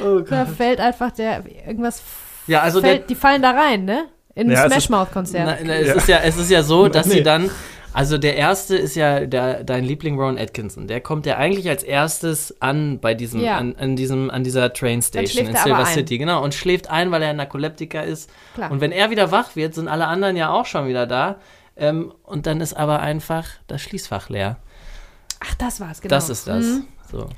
Oh da fällt einfach der irgendwas Ja, also der, Fällt, die fallen da rein, ne? In Ja, es Smash ist- Mouth-Konzert. Na, na, es, Ja. ist ja, es ist ja so, dass Nee. sie dann. Also der erste ist ja der, dein Liebling Ron Atkinson. Der kommt ja eigentlich als erstes an bei diesem, Ja. an, an diesem, an dieser Train Station in er Silver aber ein. City, genau, und schläft ein, weil er ein Narkoleptiker ist. Klar. Und wenn er wieder wach wird, sind alle anderen ja auch schon wieder da. Ähm, und dann ist aber einfach das Schließfach leer. Ach, das war's, genau. Das ist das. Mhm. So.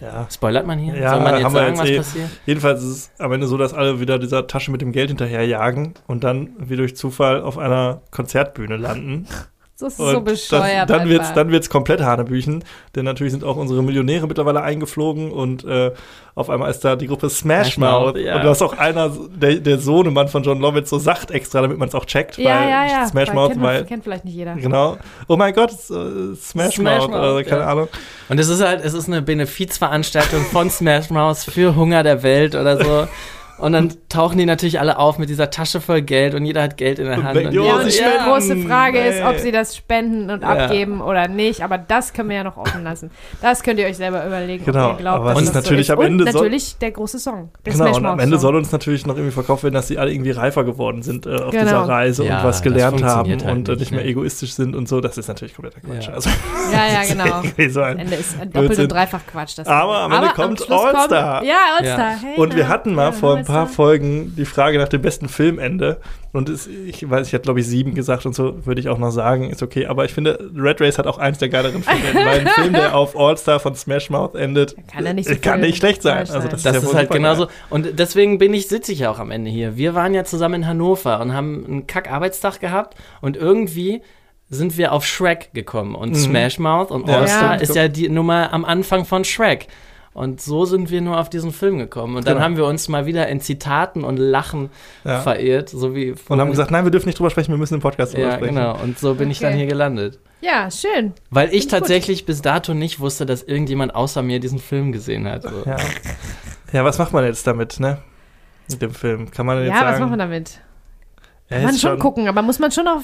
Ja. Spoilert man hier? Ja, Soll man jetzt haben wir sagen, jetzt was eh. passiert? Jedenfalls ist es am Ende so, dass alle wieder dieser Tasche mit dem Geld hinterherjagen und dann wie durch Zufall auf einer Konzertbühne landen. Das ist Und so bescheuert. Das, dann wird es dann wird's komplett Hanebüchen, denn natürlich sind auch unsere Millionäre mittlerweile eingeflogen und äh, auf einmal ist da die Gruppe Smash Smash Mouth, Mouth. ja. Und da ist auch einer, der, der Sohnemann von John Lovitz, so sagt extra, damit man es auch checkt. Ja, weil ja, ja. Smash weil Mouth, kennt, weil. kennt vielleicht nicht jeder. Genau. Oh mein Gott, äh, Smash, Smash Mouth, Mouth, oder keine ja. Ahnung. Und es ist halt, es ist eine Benefizveranstaltung von Smash Mouth für Hunger der Welt oder so. Und dann tauchen die natürlich alle auf mit dieser Tasche voll Geld und jeder hat Geld in der Hand. Und Ja, und die große Frage ist, ob sie das spenden und Ja. abgeben oder nicht. Aber das können wir ja noch offen lassen. Das könnt ihr euch selber überlegen, Genau, ob ihr glaubt, aber das ist natürlich so am. Ende Und natürlich der große Song. Der Genau, und am Ende soll uns natürlich noch irgendwie verkauft werden, dass sie alle irgendwie reifer geworden sind äh, auf Genau. dieser Reise Ja, und was das gelernt haben halt und äh, nicht, nicht mehr ne? egoistisch sind und so. Das ist natürlich kompletter Quatsch. Ja. Also, Ja, ja, genau. ein Ende ist ein doppelt und dreifach Quatsch. Das Aber am Ende kommt All-Star. Ja, All-Star. Und wir hatten mal vor ein paar All-Star. Folgen die Frage nach dem besten Filmende. Und es, ich weiß, ich hatte glaube ich sieben gesagt und so würde ich auch noch sagen, ist okay. Aber ich finde, Red Race hat auch eins der geileren Filme. weil ein Film, der auf All-Star von Smash Mouth endet, Kann er nicht so kann voll nicht schlecht sein. falsch Also sein. das, Das ja ist halt genauso. Und deswegen bin ich, sitze ich ja auch am Ende hier. Wir waren ja zusammen in Hannover und haben einen Kack-Arbeitstag gehabt und irgendwie sind wir auf Shrek gekommen und Mhm. Smash Mouth und Ja, All-Star stimmt. ist ja die Nummer am Anfang von Shrek. Und so sind wir nur auf diesen Film gekommen. Und dann Genau. haben wir uns mal wieder in Zitaten und Lachen Ja. verirrt, so wie Und haben gesagt, nein, wir dürfen nicht drüber sprechen, wir müssen im Podcast drüber ja, sprechen. genau. Und so bin ich dann Okay. hier gelandet. Ja, schön. Weil ich Finde ich gut. tatsächlich bis dato nicht wusste, dass irgendjemand außer mir diesen Film gesehen hat. So. Ja. ja, was macht man jetzt damit, ne? Mit dem Film. Kann man jetzt Ja, sagen, was machen wir damit? Kann man ist schon gucken, aber muss man schon auch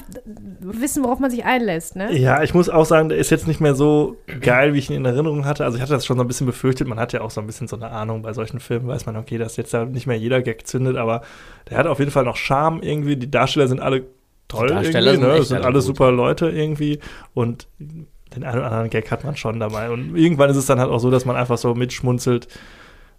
wissen, worauf man sich einlässt, ne? Ja, ich muss auch sagen, der ist jetzt nicht mehr so geil, wie ich ihn in Erinnerung hatte. Also ich hatte das schon so ein bisschen befürchtet. Man hat ja auch so ein bisschen so eine Ahnung bei solchen Filmen, weiß man, okay, dass jetzt da nicht mehr jeder Gag zündet, aber der hat auf jeden Fall noch Charme irgendwie. Die Darsteller sind alle toll Die Darsteller irgendwie, sind ne? sind alle alle gut. super Leute irgendwie und den einen oder anderen Gag hat man schon dabei. Und irgendwann ist es dann halt auch so, dass man einfach so mitschmunzelt,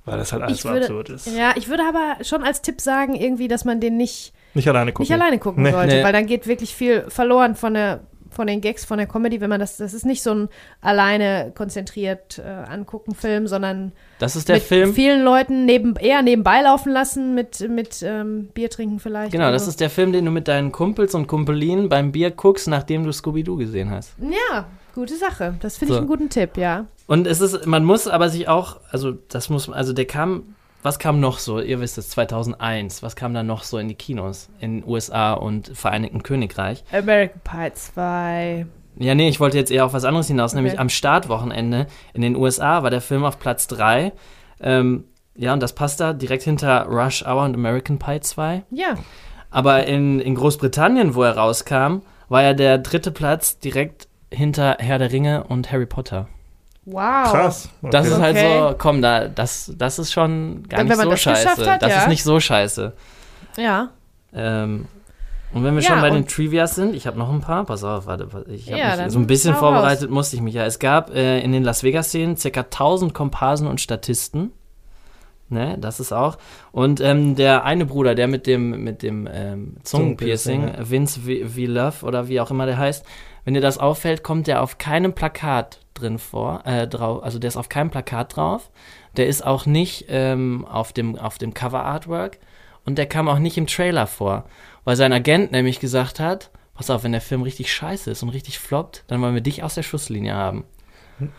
weil das halt alles Ich so würde- absurd ist. Ja, ich würde aber schon als Tipp sagen, irgendwie, dass man den nicht, Nicht alleine gucken. nicht alleine gucken Nee. sollte, Nee. weil dann geht wirklich viel verloren von der von den Gags, von der Comedy, wenn man das, das ist nicht so ein alleine konzentriert äh, angucken Film, sondern Das ist der mit Film. vielen Leuten neben, eher nebenbei laufen lassen, mit, mit ähm, Bier trinken vielleicht. Genau, das so. ist der Film, den du mit deinen Kumpels und Kumpelinen beim Bier guckst, nachdem du Scooby-Doo gesehen hast. Ja, gute Sache. Das finde ich So. einen guten Tipp, ja. Und es ist, man muss aber sich auch, also das muss, also der kam, was kam noch so, ihr wisst es, 2001, was kam da noch so in die Kinos in USA und Vereinigten Königreich? American Pie 2. Ja, nee, ich wollte jetzt eher auf was anderes hinaus, Okay. nämlich am Startwochenende in den USA war der Film auf Platz 3. Ähm, ja, und das passt da direkt hinter Rush Hour und American Pie 2. Ja, Aber in, in Großbritannien, wo er rauskam, war ja der dritte Platz direkt hinter Herr der Ringe und Harry Potter. Wow. Krass. Okay. Das ist halt Okay. so, komm, da, das, das ist schon gar Dann, nicht wenn man so das scheiße. hat, das ja. ist nicht so scheiße. Ja. Ähm, und wenn wir Ja, schon bei den Trivias sind, ich habe noch ein paar, pass auf, warte, ich habe Ja, mich so ein bisschen vorbereitet, musste ich mich ja. Es gab äh, in den Las Vegas-Szenen ca. 1000 Komparsen und Statisten. Ne, das ist auch. Und ähm, der eine Bruder, der mit dem, mit dem ähm, Zungenpiercing, Zungenpiercing, Vince V. V. Love oder wie auch immer der heißt, wenn dir das auffällt, kommt der auf keinem Plakat drin vor, äh, drauf, also der ist auf keinem Plakat drauf. Der ist auch nicht ähm, auf dem, auf dem Cover-Artwork und der kam auch nicht im Trailer vor, weil sein Agent nämlich gesagt hat, pass auf, wenn der Film richtig scheiße ist und richtig floppt, dann wollen wir dich aus der Schusslinie haben.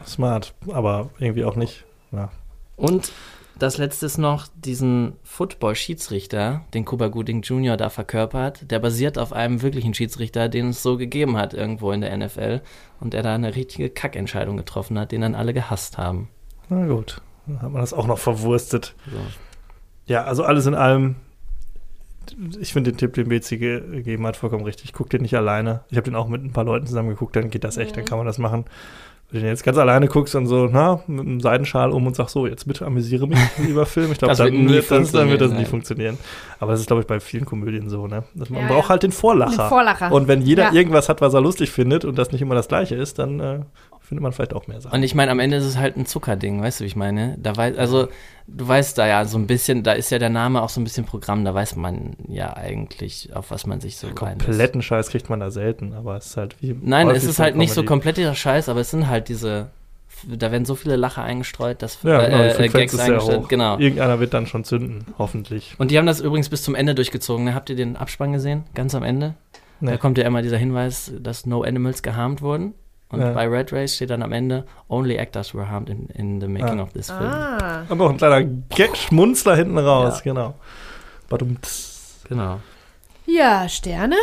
Smart, aber irgendwie auch nicht. Ja. Und das letzte ist noch diesen Football-Schiedsrichter, den Cuba Gooding Jr. da verkörpert. Der basiert auf einem wirklichen Schiedsrichter, den es so gegeben hat irgendwo in der NFL. Und der da eine richtige Kackentscheidung getroffen hat, den dann alle gehasst haben. Na gut, dann hat man das auch noch verwurstet. So. Ja, also alles in allem, ich finde den Tipp, den BC ge gegeben hat, vollkommen richtig. Guck den nicht alleine. Ich habe den auch mit ein paar Leuten zusammen geguckt, dann geht das echt, dann kann man das machen. Wenn du jetzt ganz alleine guckst und so, na, mit einem Seidenschal um und sagst so, jetzt bitte amüsiere mich, lieber Film. Ich glaube, dann, dann wird das nie funktionieren, funktionieren. Aber das ist, glaube ich, bei vielen Komödien so, ne? Dass man Ja, braucht ja. halt den Vorlacher. Den Vorlacher. Und wenn jeder Ja. irgendwas hat, was er lustig findet und das nicht immer das Gleiche ist, dann äh, findet man vielleicht auch mehr Sachen. Und ich meine, am Ende ist es halt ein Zuckerding, weißt du, wie ich meine? Da weiß, also, du weißt da ja so ein bisschen, da ist ja der Name auch so ein bisschen Programm, da weiß man ja eigentlich, auf was man sich so einlässt. Kompletten Scheiß kriegt man da selten, aber es ist halt wie. Nein, es ist halt nicht so Comedy. kompletter Scheiß, aber es sind halt diese, da werden so viele Lacher eingestreut, dass Ja, genau, äh, äh, Gags eingestellt, genau. Irgendeiner wird dann schon zünden, hoffentlich. Und die haben das übrigens bis zum Ende durchgezogen. Ne? Habt ihr den Abspann gesehen? Ganz am Ende? Nee. Da kommt ja immer dieser Hinweis, dass no animals geharmt wurden. Und Ja. bei Red Race steht dann am Ende, only actors were harmed in, in the making Ah. of this film. Ah. Und noch ein kleiner Gag-Schmunzler hinten raus, Ja. genau. Badumts. Genau. Ja, Sterne?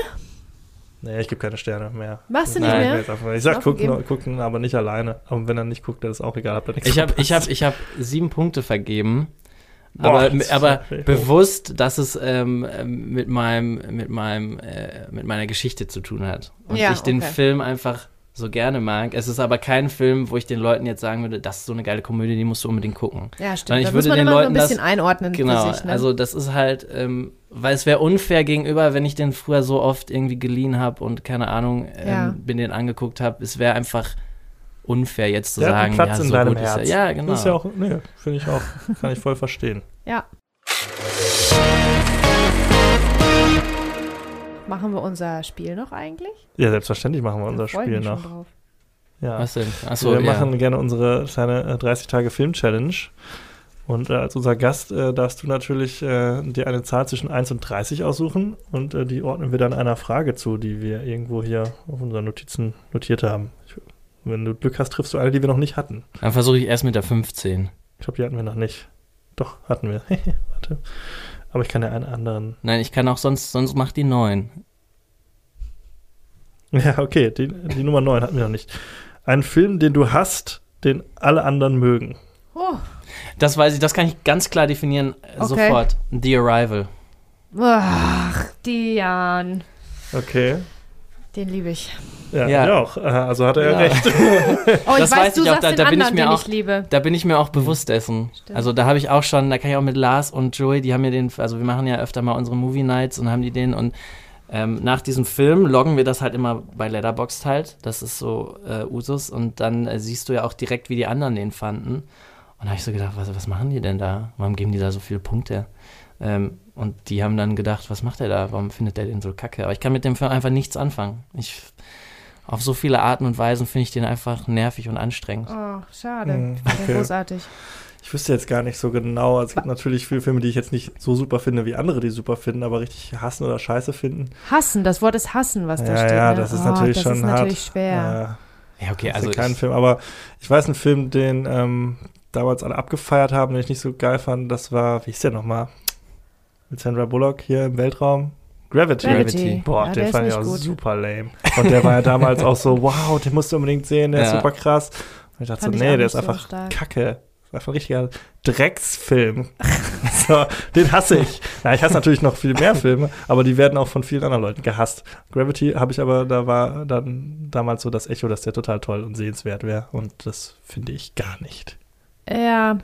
Nee, ich gebe keine Sterne mehr. Machst du nicht Nein, mehr? Ich, sag, gucken, gucken, aber nicht alleine. Aber wenn er nicht guckt, dann ist auch egal. Habt ihr nichts Ich habe ich hab, ich hab sieben Punkte vergeben. Boah, aber aber bewusst, dass es ähm, ähm, mit meinem mit meinem äh, mit meiner Geschichte zu tun hat und Ja, ich den okay. Film einfach so gerne mag. Es ist aber kein Film, wo ich den Leuten jetzt sagen würde, das ist so eine geile Komödie, die musst du unbedingt gucken. Ja, Sondern stimmt. ich Da muss würde man den immer so ein Leuten das- bisschen einordnen Genau, sich. Ne? also das ist halt, ähm, weil es wäre unfair gegenüber, wenn ich den früher so oft irgendwie geliehen habe und keine Ahnung, ähm, Ja. bin den angeguckt habe. Es wäre einfach unfair jetzt zu Der hat sagen, einen Platz ja, in so deinem gut ist er. Herz. Ja, genau. Das ist ja auch, nee, finde ich auch, kann ich voll verstehen. ja. Machen wir unser Spiel noch eigentlich? Ja, selbstverständlich machen wir unser Da ich Spiel mich schon noch. drauf. Ja. Was denn? Achso, wir ja. machen gerne unsere kleine äh, 30-Tage-Film-Challenge. Und äh, als unser Gast äh, darfst du natürlich äh, dir eine Zahl zwischen 1 und 30 aussuchen und äh, die ordnen wir dann einer Frage zu, die wir irgendwo hier auf unseren Notizen notiert haben. Ich, wenn du Glück hast, triffst du eine, die wir noch nicht hatten. Dann versuche ich erst mit der 15. Ich glaube, die hatten wir noch nicht. Doch, hatten wir. Warte. Aber ich kann ja einen anderen. Nein, ich kann auch sonst, sonst mach die 9. Ja, okay, die, die Nummer 9 hatten wir noch nicht. Ein Film, den du hast, den alle anderen mögen. Oh, Das weiß ich, das kann ich ganz klar definieren äh, Okay. sofort. The Arrival. ach, Dian. Okay. Den liebe ich. Ja, Ja. ich auch. Also hat er ja, Ja. recht. Oh, Das ich weiß weiß, du ich auch, da- da bin ich anderen, mir den auch- ich liebe. Da bin ich mir auch bewusst dessen. Stimmt. Also da habe ich auch schon, da kann ich auch mit Lars und Joey, die haben mir den, also wir machen ja öfter mal unsere Movie Nights und haben die den und ähm, nach diesem Film loggen wir das halt immer bei Letterboxd halt. Das ist so äh, Usus und dann äh, siehst du ja auch direkt, wie die anderen den fanden. Und da habe ich so gedacht, was, was machen die denn da? Warum geben die da so viele Punkte? Ähm, und die haben dann gedacht, was macht er da? Warum findet der den so kacke? Aber ich kann mit dem Film einfach nichts anfangen. Ich, auf so viele Arten und Weisen finde ich den einfach nervig und anstrengend. Oh, schade. Hm, den okay. großartig. Ich wüsste jetzt gar nicht so genau. Also Es gibt natürlich viele Filme, die ich jetzt nicht so super finde, wie andere die super finden, aber richtig hassen oder scheiße finden. Hassen, das Wort ist hassen, was da ja, steht. ja, ne? das ist oh, natürlich das schon ist hart. natürlich schwer. Ja, Ja, okay, also also kein ich, Film, aber ich weiß einen Film, den ähm, damals alle abgefeiert haben, den ich nicht so geil fand. Das war, wie hieß der nochmal? Mit Sandra Bullock hier im Weltraum. Gravity. Gravity. Boah, ja, den der fand ist ich auch gut. super lame. Und der war ja damals auch so, wow, den musst du unbedingt sehen, der ist Ja. super krass. Und ich dachte Fand so, nee, der ist so einfach stark. kacke. Das ist einfach ein richtiger Drecksfilm. so, den hasse ich. Na, ich hasse natürlich noch viel mehr Filme, aber die werden auch von vielen anderen Leuten gehasst. Gravity habe ich aber, da war dann damals so das Echo, dass der total toll und sehenswert wäre. Und das finde ich gar nicht. Ja.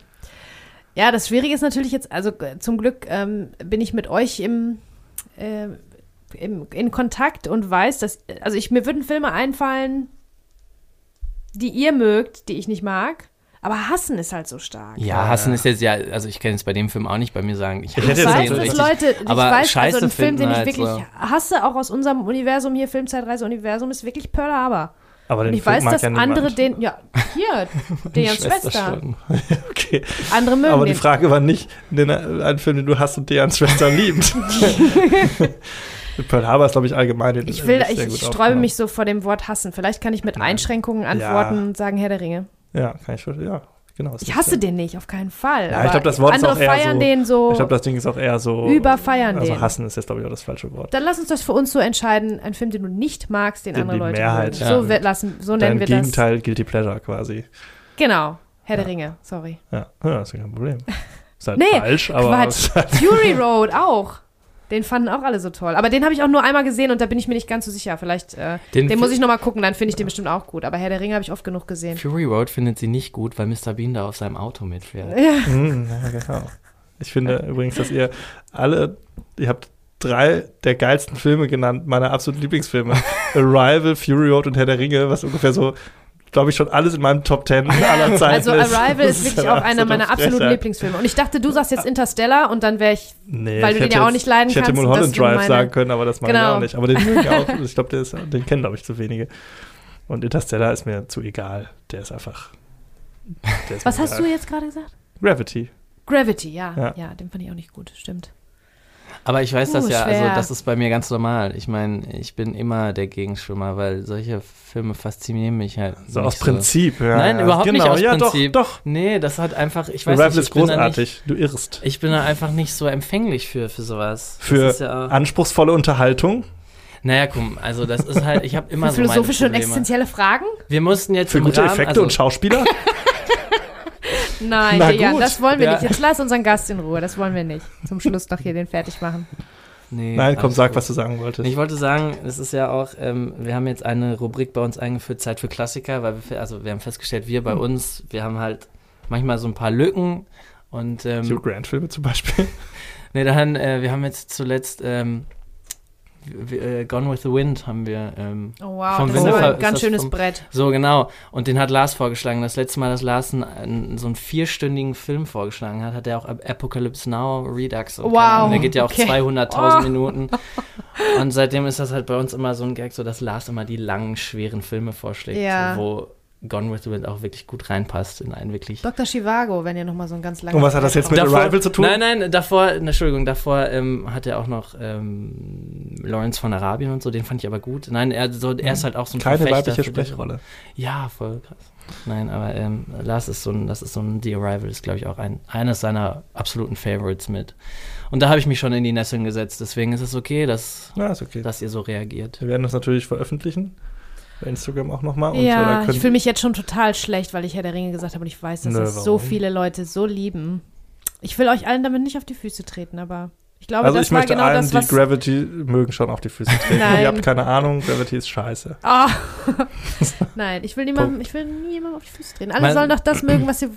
Ja, das Schwierige ist natürlich jetzt, also zum Glück ähm, bin ich mit euch im, äh, im, in Kontakt und weiß, dass, also ich, mir würden Filme einfallen, die ihr mögt, die ich nicht mag, aber hassen ist halt so stark. Ja, hassen ist jetzt ja, also ich kann jetzt bei dem Film auch nicht bei mir sagen, ich hasse hätte Ich jetzt den weiß, dass richtig. Leute, ich aber weiß, scheiße also ein Film, den ich finden wirklich halt hasse, auch aus unserem Universum hier, Filmzeitreise-Universum, ist wirklich Pearl Harbor. Aber Und den ich Film weiß, dass ja niemand. andere den, ja, hier, Dejans Schwester. Schwesterstunden. Okay. Andere mögen Aber die den. Frage war nicht, den, einen Film, den du hast und Dejans Schwester liebt. Pearl Harbor ist, glaube ich, allgemein. den- Ich will, ich, ich sträube mich so vor dem Wort hassen. Vielleicht kann ich mit Nein. Einschränkungen antworten und sagen Herr der Ringe. Ja, kann ich. Ja, genau. Ich hasse den nicht, auf keinen Fall. Ja, ich glaub, das Wort ist andere auch eher feiern so- den so. Ich glaube, das Ding ist auch eher so. Überfeiern also den. hassen ist jetzt, glaube ich, auch das falsche Wort. Dann lass uns das für uns so entscheiden. Ein Film, den du nicht magst, den, Den andere Leute Mehrheit, ja. So, lassen, so Dein nennen wir das. Gegenteil, Guilty Pleasure quasi. Genau. Herr Ja. der Ringe, sorry. Ja, ja das ist kein Problem. Ist halt Nee, falsch, aber. Quatsch. Fury Road auch. Den fanden auch alle so toll. Aber den habe ich auch nur einmal gesehen und da bin ich mir nicht ganz so sicher. Vielleicht, äh, Den den, muss ich nochmal gucken, dann finde ich den bestimmt auch gut. Aber Herr der Ringe habe ich oft genug gesehen. Fury Road findet sie nicht gut, weil Mr. Bean da auf seinem Auto mitfährt. Ja. Mhm, ja, genau. Ich finde übrigens, dass ihr alle, ihr habt drei der geilsten Filme genannt, meine absoluten Lieblingsfilme. Arrival, Fury Road und Herr der Ringe, was ungefähr so, glaube ich, schon alles in meinem Top Ten aller Zeiten Also ist. Arrival ist wirklich auch einer meiner absoluten. Lieblingsfilme. Und ich dachte, du sagst jetzt Interstellar und dann wäre ich. Nee, Weil ich du den hätte ja auch nicht leiden Ich hätte kannst, Mulholland dass du Drive meine- sagen können, aber das ich Genau. auch nicht. Aber den mögen auch, ich glaube, ist, den kennen, glaube ich, zu wenige. Und Interstellar ist mir zu egal. Der ist einfach. Der ist Was hast egal. du jetzt gerade gesagt? Gravity. Gravity, ja. Ja. ja. den fand ich auch nicht gut. Stimmt. Aber ich weiß das Uh, ja, also schwer. das ist bei mir ganz normal. Ich meine, ich bin immer der Gegenschwimmer, weil solche Filme faszinieren mich halt. So nicht aus Prinzip. Ja, Nein, ja. überhaupt nicht genau, aus ja, Prinzip. Doch, doch. Nee, das hat einfach, ich weiß Arrival nicht, ist ich bin da nicht, großartig. Du irrst. ich bin da einfach nicht so empfänglich für, für sowas. Für das ist ja, anspruchsvolle Unterhaltung. naja, komm, also das ist halt, ich habe immer Für so meine philosophische und existenzielle Fragen? Wir mussten jetzt Für im gute Rahmen, Effekte also, und Schauspieler. Nein, Na Dejan, gut. das wollen wir Ja. nicht. Jetzt lass unseren Gast in Ruhe. Das wollen wir nicht. Zum Schluss noch hier den fertig machen. Nee, Nein, komm, sag, gut. was du sagen wolltest. Ich wollte sagen, es ist ja auch, ähm, wir haben jetzt eine Rubrik bei uns eingeführt, Zeit für Klassiker, weil wir, also wir haben festgestellt, wir Hm. bei uns, wir haben halt manchmal so ein paar Lücken und ähm, Hugh Grant-Filme zum Beispiel. nee, dann, äh, wir haben jetzt zuletzt ähm, äh, Gone with the Wind haben wir ähm, Oh wow, Vom das ist Winde ver- ein ist ganz schönes vom- Brett. so genau und den hat Lars vorgeschlagen. Das letzte Mal, dass Lars einen, einen, so einen vierstündigen Film vorgeschlagen hat, hat er auch Ap- Apocalypse Now Redux. Und Wow, Ahnung, Der geht ja auch okay. 200.000 Oh. Minuten. Und seitdem ist das halt bei uns immer so ein Gag, so dass Lars immer die langen, schweren Filme vorschlägt, Ja. wo Gone with the Wind auch wirklich gut reinpasst in einen wirklich. Dr. Chivago, wenn ihr nochmal so ein ganz langes Und was hat das jetzt mit Davor- Arrival zu tun? Nein, nein, davor, Entschuldigung, davor ähm, hat er auch noch ähm, Lawrence von Arabien und so, den fand ich aber gut. Nein, er, so, er ist halt auch so ein Keine Verfechter weibliche Sprechrolle. Ja, voll krass. Nein, aber ähm, Lars ist so ein, das ist so ein The Arrival, ist glaube ich auch ein, eines seiner absoluten Favorites mit. Und da habe ich mich schon in die Nesseln gesetzt, deswegen ist es okay, dass, Ja, ist okay. dass ihr so reagiert. Wir werden das natürlich veröffentlichen. Bei Instagram auch nochmal. Ja, ich fühle mich jetzt schon total schlecht, weil ich Herr der Ringe gesagt habe und ich weiß, dass Nö, es so viele Leute so lieben. Ich will euch allen damit nicht auf die Füße treten, aber ich glaube, also das ich war möchte genau allen, das, die was. Gravity mögen, schon auf die Füße treten. Nein. Ihr habt keine Ahnung, Gravity ist scheiße. Ah. Nein, ich will niemandem, ich will nie jemandem auf die Füße treten. Alle Mein- sollen doch das mögen, was sie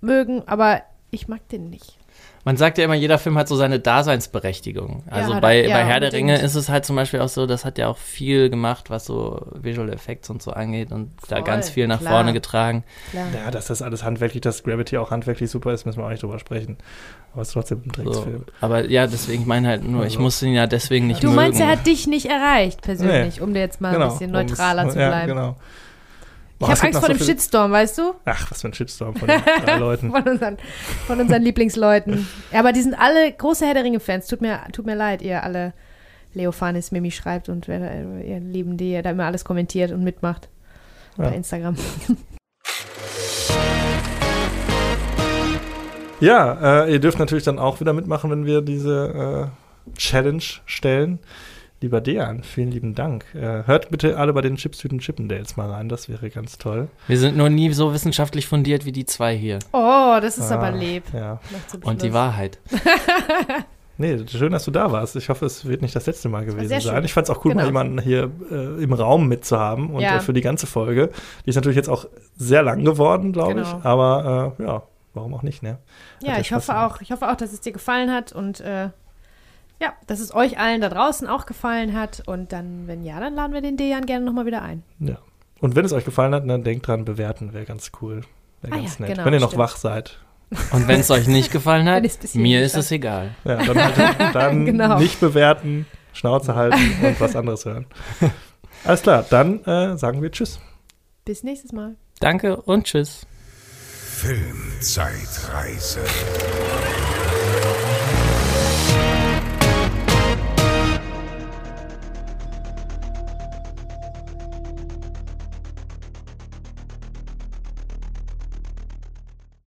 mögen, aber ich mag den nicht. Man sagt ja immer, jeder Film hat so seine Daseinsberechtigung. Also hat bei, ja, bei Herr der. Ringe ist es halt zum Beispiel auch so, das hat ja auch viel gemacht, was so Visual Effects und so angeht und da Voll, ganz viel nach klar. vorne getragen. Klar. Ja, dass das alles handwerklich, dass Gravity auch handwerklich super ist, müssen wir auch nicht drüber sprechen. Aber es ist trotzdem ein So. Drecksfilm. Aber ja, deswegen ich meine halt nur, ich Also. musste ihn ja deswegen nicht Du mögen. meinst, er hat dich nicht erreicht, persönlich, um dir jetzt mal Genau. ein bisschen neutraler zu ja, bleiben. genau. Ich Boah, es habe Angst vor so dem Shitstorm, weißt du? Ach, was für ein Shitstorm von den drei Leuten. Von unseren, von unseren Lieblingsleuten. Ja, aber die sind alle große Herr der Ringe-Fans. Tut mir, tut mir leid, ihr alle Leofanis Mimi schreibt und ihr Lieben, die ihr da immer alles kommentiert und mitmacht Ja. bei Instagram. Ja, äh, ihr dürft natürlich dann auch wieder mitmachen, wenn wir diese äh, Challenge stellen. Lieber Dejan, vielen lieben Dank. Äh, hört bitte alle bei den Chipstüten Chippendales mal rein, das wäre ganz toll. Wir sind nur nie so wissenschaftlich fundiert wie die zwei hier. Oh, das ist Ah, aber lieb. Ja. Noch Und die. Wahrheit. Nee, schön, dass du da warst. Ich hoffe, es wird nicht das letzte Mal gewesen sein. schön. Ich fand es auch cool, mal Genau. jemanden hier äh, im Raum mitzuhaben und Ja. äh, für die ganze Folge. Die ist natürlich jetzt auch sehr lang geworden, glaube Genau. ich. Aber äh, ja, warum auch nicht, ne? Hat Ja, ich hoffe auch. Ich hoffe auch, dass es dir gefallen hat und äh, ja, dass es euch allen da draußen auch gefallen hat. Und dann, wenn ja, dann laden wir den Dejan gerne nochmal wieder ein. Ja. Und wenn es euch gefallen hat, dann denkt dran, bewerten wäre ganz cool. Wäre Ah ganz ja, nett. genau, wenn ihr noch stimmt. wach seid. Und wenn es euch nicht gefallen hat, mir ist es egal. Ja, dann, halt, dann Genau. nicht bewerten, Schnauze halten und was anderes hören. Alles klar, dann äh, sagen wir Tschüss. Bis nächstes Mal. Danke und tschüss. Filmzeitreise.